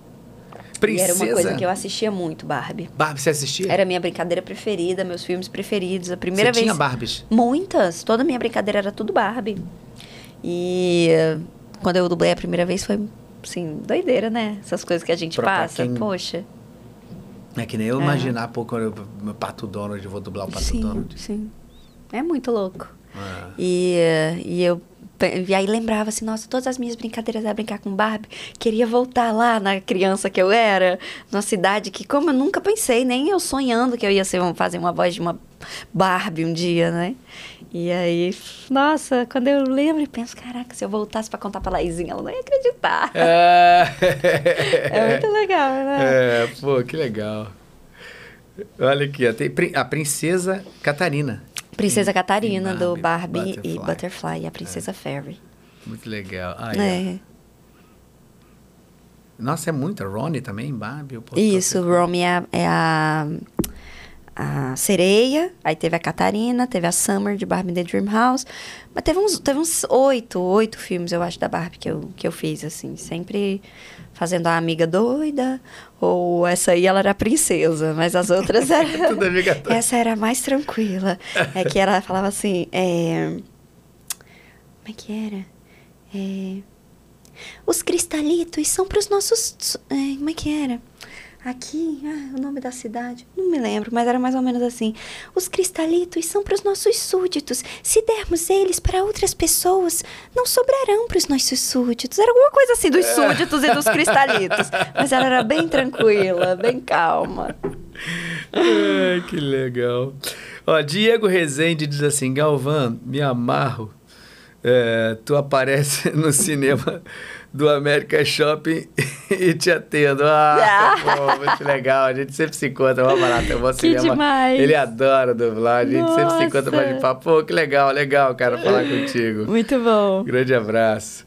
E Princesa. era uma coisa que eu assistia muito, Barbie. Barbie, você assistia? Era minha brincadeira preferida, meus filmes preferidos. A primeira você vez. tinha Barbies? Muitas. Toda a minha brincadeira era tudo Barbie. E eh, quando eu dublei a primeira vez foi, assim, doideira, né? Essas coisas que a gente Pra- pra passa. quem- Poxa. É que nem eu É. imaginar, pô, quando eu, Pato Donald, eu vou dublar o Pato sim, Donald. sim. É muito louco. Ah. E, eh, e eu e aí lembrava assim, nossa, todas as minhas brincadeiras era brincar com Barbie. Queria voltar lá na criança que eu era, na cidade que, como eu nunca pensei, nem eu sonhando que eu ia ser, fazer uma voz de uma Barbie um dia, né? E aí, nossa, quando eu lembro e penso, caraca, se eu voltasse pra contar pra Laizinha, ela não ia acreditar. É, É muito legal, né? É, pô, que legal. Olha aqui, a Princesa Catarina. Princesa Catarina, em do Barbie, Barbie e Butterfly. Butterfly, e a Princesa Fairy. Muito legal. Ah, É. Nossa, é muita. Ronnie também, Barbie. Isso. Romy é, a- é a, a sereia, aí teve a Catarina, teve a Summer de Barbie the Dream House. Mas teve uns, teve uns oito, oito filmes, eu acho, da Barbie que eu, que eu fiz, assim. Sempre fazendo a amiga doida, ou essa aí ela era princesa, mas as outras eram... Tudo amiga doida. essa era a mais tranquila. É que ela falava assim, é... Como é que era? É... Os cristalitos são pros nossos. é, como é que era? Aqui, ah, o nome da cidade, não me lembro, mas era mais ou menos assim. Os cristalitos são pros nossos súditos. Se dermos eles para outras pessoas, não sobrarão pros nossos súditos. Era alguma coisa assim dos súditos e dos cristalitos. Mas ela era bem tranquila, bem calma. Ai, que legal. Ó, Diego Rezende diz assim: Galvão, me amarro. É, tu aparece no cinema do América Shopping e te atendo. Ah, pô, muito legal. A gente sempre se encontra. Vamos barato. Eu vou ao Que cinema. demais. Ele adora dublar. A gente sempre se encontra Nossa. pra de papo. Pô, que legal, legal, cara, falar contigo. Muito bom. Grande abraço.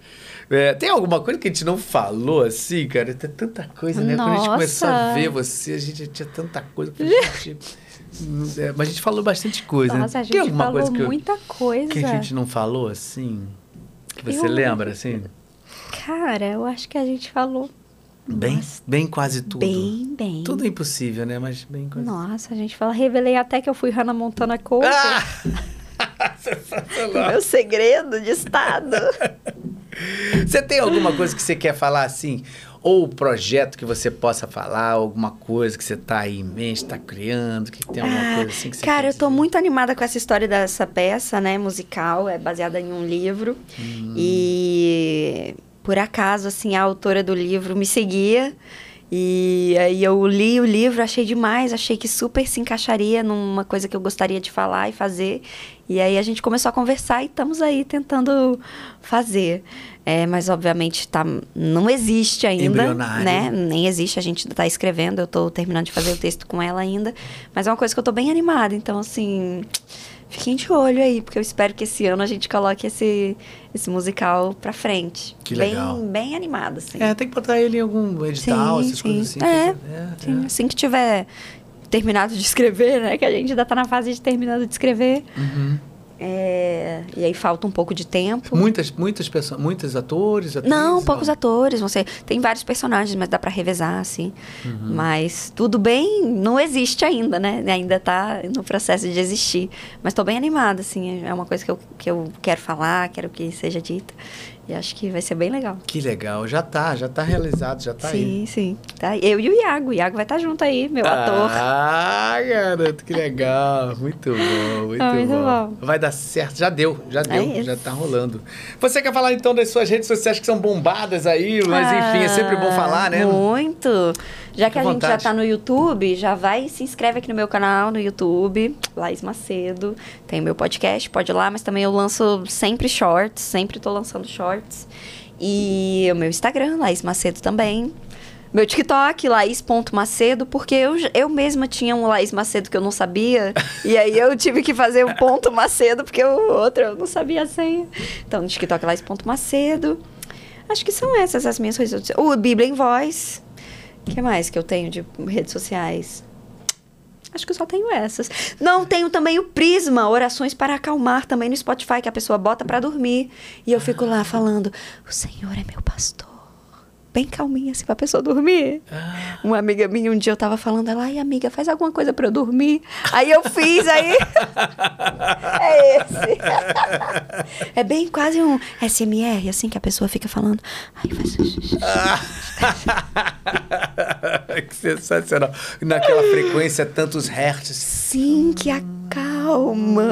É, tem alguma coisa que a gente não falou assim, cara? Tem tanta coisa, né? Quando a gente começou a Nossa. ver você, a gente tinha tanta coisa pra gente. É, mas a gente falou bastante coisa. né? Nossa, a Tem gente alguma falou coisa que, eu- muita coisa. que a gente não falou assim? Que você Eu- lembra, assim? Cara, eu acho que a gente falou Bem, Nossa. bem quase tudo. bem, bem. Tudo é impossível, né? Mas bem quase Nossa, a gente fala, revelei até que eu fui Hannah Montana Coach. Ah! Sensacional. Meu segredo de estado. Você tem alguma coisa que você quer falar assim? Ou projeto que você possa falar, alguma coisa que você está aí em mente, está criando, que tem alguma Ah, coisa assim que você Cara, eu tô dizer? muito animada com essa história dessa peça, né, musical, é baseada em um livro. Hum. E por acaso, assim, a autora do livro me seguia. E aí eu li o livro, achei demais, achei que super se encaixaria numa coisa que eu gostaria de falar e fazer. E aí a gente começou a conversar e estamos aí tentando fazer. É, mas obviamente tá, não existe ainda, né? Nem existe, a gente tá escrevendo, eu tô terminando de fazer o texto com ela ainda. Mas é uma coisa que eu tô bem animada, então assim, fiquem de olho aí, porque eu espero que esse ano a gente coloque esse, esse musical pra frente. Que bem, legal. Bem animado, assim. É, tem que botar ele em algum edital, Sim, essas coisas assim. sim. É, que- é, Sim, assim que tiver terminado de escrever, né? Que a gente ainda tá na fase de terminando de escrever. Uhum. É, e aí falta um pouco de tempo. Muitas, muitas pessoas, muitos atores, atrizes, Não, poucos atores, você tem vários personagens, mas dá pra revezar, assim. Uhum. Mas tudo bem, não existe ainda, né? Ainda tá no processo de existir. Mas tô bem animada, assim, é uma coisa que eu, que eu quero falar, quero que seja dita. E acho que vai ser bem legal. Que legal, já tá, já tá realizado, já tá aí. sim, sim. Tá? Eu e o Iago. O Iago vai estar junto aí, meu ator. Ah, garoto, que legal. Muito bom, muito, Ah, muito bom. bom. Vai dar certo, já deu, já deu, isso. já tá rolando. Você quer falar então das suas redes sociais que são bombadas aí, mas enfim, é sempre bom falar, né? Ah, Muito. Já que a gente já vontade. tá no YouTube, já vai e se inscreve aqui no meu canal no YouTube, Laís Macedo. Tem o meu podcast, pode ir lá, mas também eu lanço sempre shorts, sempre tô lançando shorts. E o meu Instagram, Laís Macedo também. Meu TikTok, Laís.macedo, porque eu, eu mesma tinha um Laís Macedo que eu não sabia. e aí eu tive que fazer um ponto Macedo, porque o outro eu não sabia a senha. Então, no TikTok, Laís.macedo. Acho que são essas as minhas redes sociais. O Bíblia em Voz. O que mais que eu tenho de redes sociais? Acho que eu só tenho essas. Não, tenho também o Prisma, Orações para Acalmar, também no Spotify, que a pessoa bota pra dormir. E eu fico lá falando: O Senhor é meu pastor. Bem calminha, assim, pra pessoa dormir. Uma amiga minha, um dia eu tava falando, ela, ai, amiga, faz alguma coisa pra eu dormir. Aí eu fiz, aí. é esse. é bem quase um SMR, assim, que a pessoa fica falando, ai, faz. que sensacional. Naquela frequência, tantos hertz. Sim, que acalma.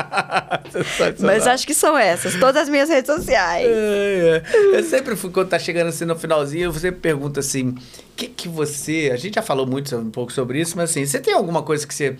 Mas acho que são essas, todas as minhas redes sociais. É, é. Eu sempre, fui- quando tá chegando assim no finalzinho, você pergunta assim, o que que você... A gente já falou muito um pouco sobre isso, mas assim, você tem alguma coisa que você...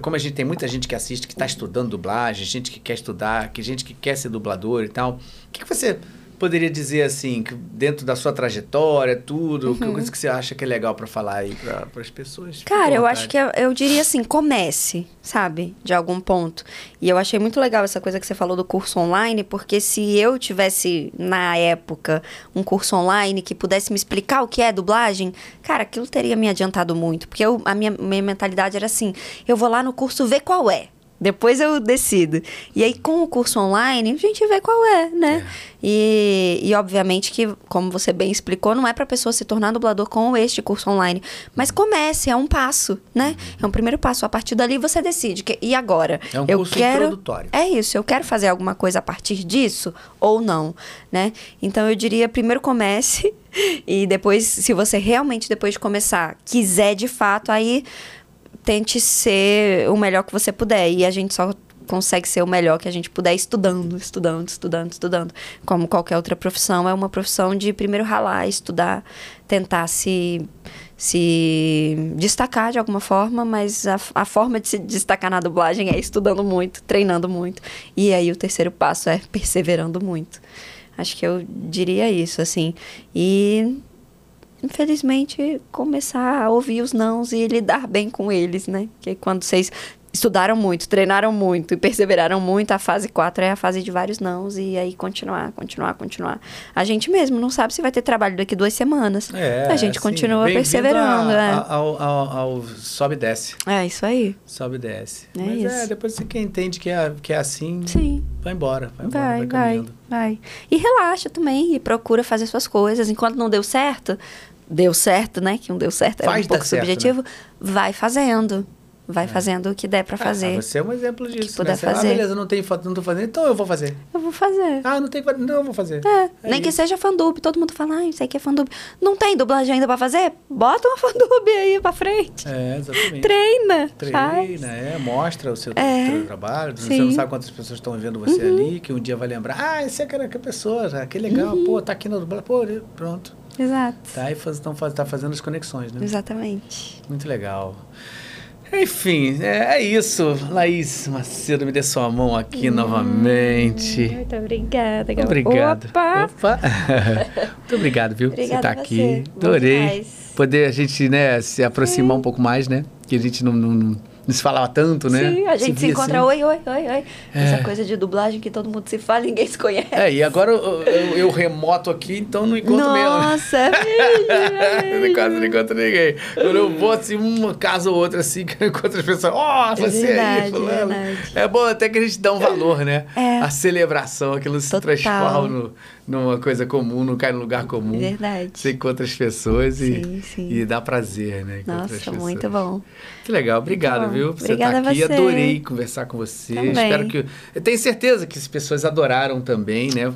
Como a gente tem muita gente que assiste, que tá estudando dublagem, gente que quer estudar, que gente que quer ser dublador e tal, o que que você poderia dizer assim, que dentro da sua trajetória, tudo, que coisa que você acha que é legal pra falar aí para as pessoas? Cara, eu acho que eu, eu diria assim, comece, sabe? De algum ponto. E eu achei muito legal essa coisa que você falou do curso online, porque se eu tivesse, na época, um curso online que pudesse me explicar o que é dublagem, cara, aquilo teria me adiantado muito. Porque eu- a minha, minha mentalidade era assim: eu vou lá no curso ver qual é. Depois eu decido. E aí, com o curso online, a gente vê qual é, né? E, e, obviamente, que, como você bem explicou, não é pra pessoa se tornar dublador com este curso online. Mas comece, é um passo, né? É um primeiro passo. A partir dali, você decide. que- e agora? É um eu curso quero, introdutório. É isso, eu quero fazer alguma coisa a partir disso ou não, né? Então, eu diria, primeiro comece. E depois, se você realmente, depois de começar, quiser de fato, aí tente ser o melhor que você puder. E a gente só consegue ser o melhor que a gente puder estudando, estudando, estudando, estudando. Como qualquer outra profissão, é uma profissão de primeiro ralar, estudar, tentar se se destacar de alguma forma, mas a, a forma de se destacar na dublagem é estudando muito, treinando muito. E aí o terceiro passo é perseverando muito. Acho que eu diria isso, assim. E infelizmente, começar a ouvir os nãos e lidar bem com eles, né? Que quando vocês estudaram muito, treinaram muito e perseveraram muito, a fase 4 é a fase de vários nãos e aí continuar, continuar, continuar. A gente mesmo não sabe se vai ter trabalho daqui duas semanas. É, a gente assim, continua perseverando, a- né? Ao, ao, ao sobe e desce. É isso aí. Sobe e desce. É Mas é, isso. depois você que entende que é, que é assim, Sim. vai embora. Vai, embora, Vai, vai, vai, caminhando. vai. E relaxa também e procura fazer suas coisas. Enquanto não deu certo, deu certo, né? Que não deu certo é Faz um dar pouco certo, né? subjetivo. Vai fazendo. vai fazendo o que der pra fazer. Ah, você é um exemplo disso. puder né? Você, Ah, fazer. beleza, não tem foto, não tô fazendo, então eu vou fazer. Eu vou fazer. Ah, não tem não eu vou fazer. É, nem isso. que seja fandub. Todo mundo fala, ah, isso aqui é fandub. Não tem dublagem ainda pra fazer? Bota uma fandub aí pra frente. É, exatamente. Treina. faz. Treina, é, mostra o seu, É, seu trabalho. Você sim. Uhum. não sabe quantas pessoas estão vendo você ali, que um dia vai lembrar, ah, esse é aquela que pessoa, ah, que legal, Uhum. pô, tá aqui no dublagem, pô, pronto. Exato. Tá, e faz, tá fazendo as conexões, né? Exatamente. Muito legal. Enfim, é, é isso. Laís Macedo, me dê sua mão aqui novamente. Muito obrigada, Gabriel. Obrigado. Opa! Opa. Muito obrigado, viu? Obrigada você tá aqui. você. Adorei. Poder a gente, né, se aproximar um pouco mais, né? Que a gente não, não, não, se falava tanto, né? Sim, a gente se, via encontra, assim. oi, oi, oi, oi. Essa coisa de dublagem que todo mundo se fala e ninguém se conhece. É, e agora eu, eu- eu remoto aqui, então não encontro mesmo. Nossa, é. Eu quase não encontro ninguém. Quando eu vou assim, uma casa ou outra assim, que eu encontro as pessoas, ó, você aí, verdade, fulano. verdade. É bom até que a gente dá um valor, né? É. A celebração, aquilo se Total. transforma no- numa coisa comum, não cai num lugar comum. Verdade. Você encontra as pessoas e, Sim, sim. e dá prazer, né? Nossa, muito bom. Que legal, obrigado, bom. viu? Por Obrigada você a estar aqui. você. Adorei conversar com você. Também. Espero que. Eu tenho certeza que as pessoas adoraram também, né?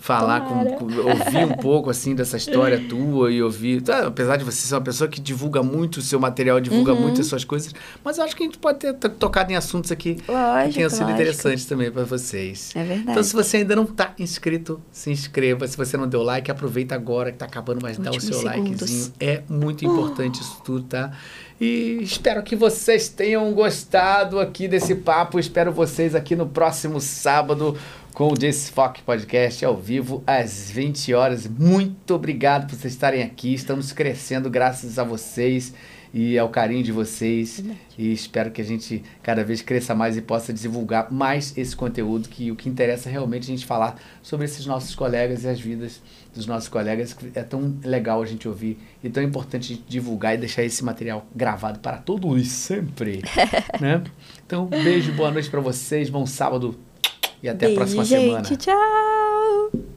Falar, com, com- ouvir um pouco assim dessa história tua e ouvir. tá, apesar de você ser uma pessoa que divulga muito o seu material, divulga Uhum. muito as suas coisas, mas eu acho que a gente pode ter tocado em assuntos aqui que Lógico, tenham sido lógico. interessantes também para vocês. É verdade. Então, se você ainda não está inscrito, se inscreva. Se você não deu like, aproveita agora que tá acabando, mas dá o Últimos seu segundos. likezinho. É muito importante isso tudo, tá? E espero que vocês tenham gostado aqui desse papo. Espero vocês aqui no próximo sábado com o Fock Podcast ao vivo às 20 horas. Muito obrigado por vocês estarem aqui. Estamos crescendo graças a vocês e ao carinho de vocês. E espero que a gente cada vez cresça mais e possa divulgar mais esse conteúdo, que o que interessa realmente é a gente falar sobre esses nossos colegas e as vidas dos nossos colegas. É tão legal a gente ouvir e tão importante a gente divulgar e deixar esse material gravado para todos e sempre. né? Então, um beijo, boa noite para vocês, bom sábado e até Beijo, a próxima gente, semana. Tchau!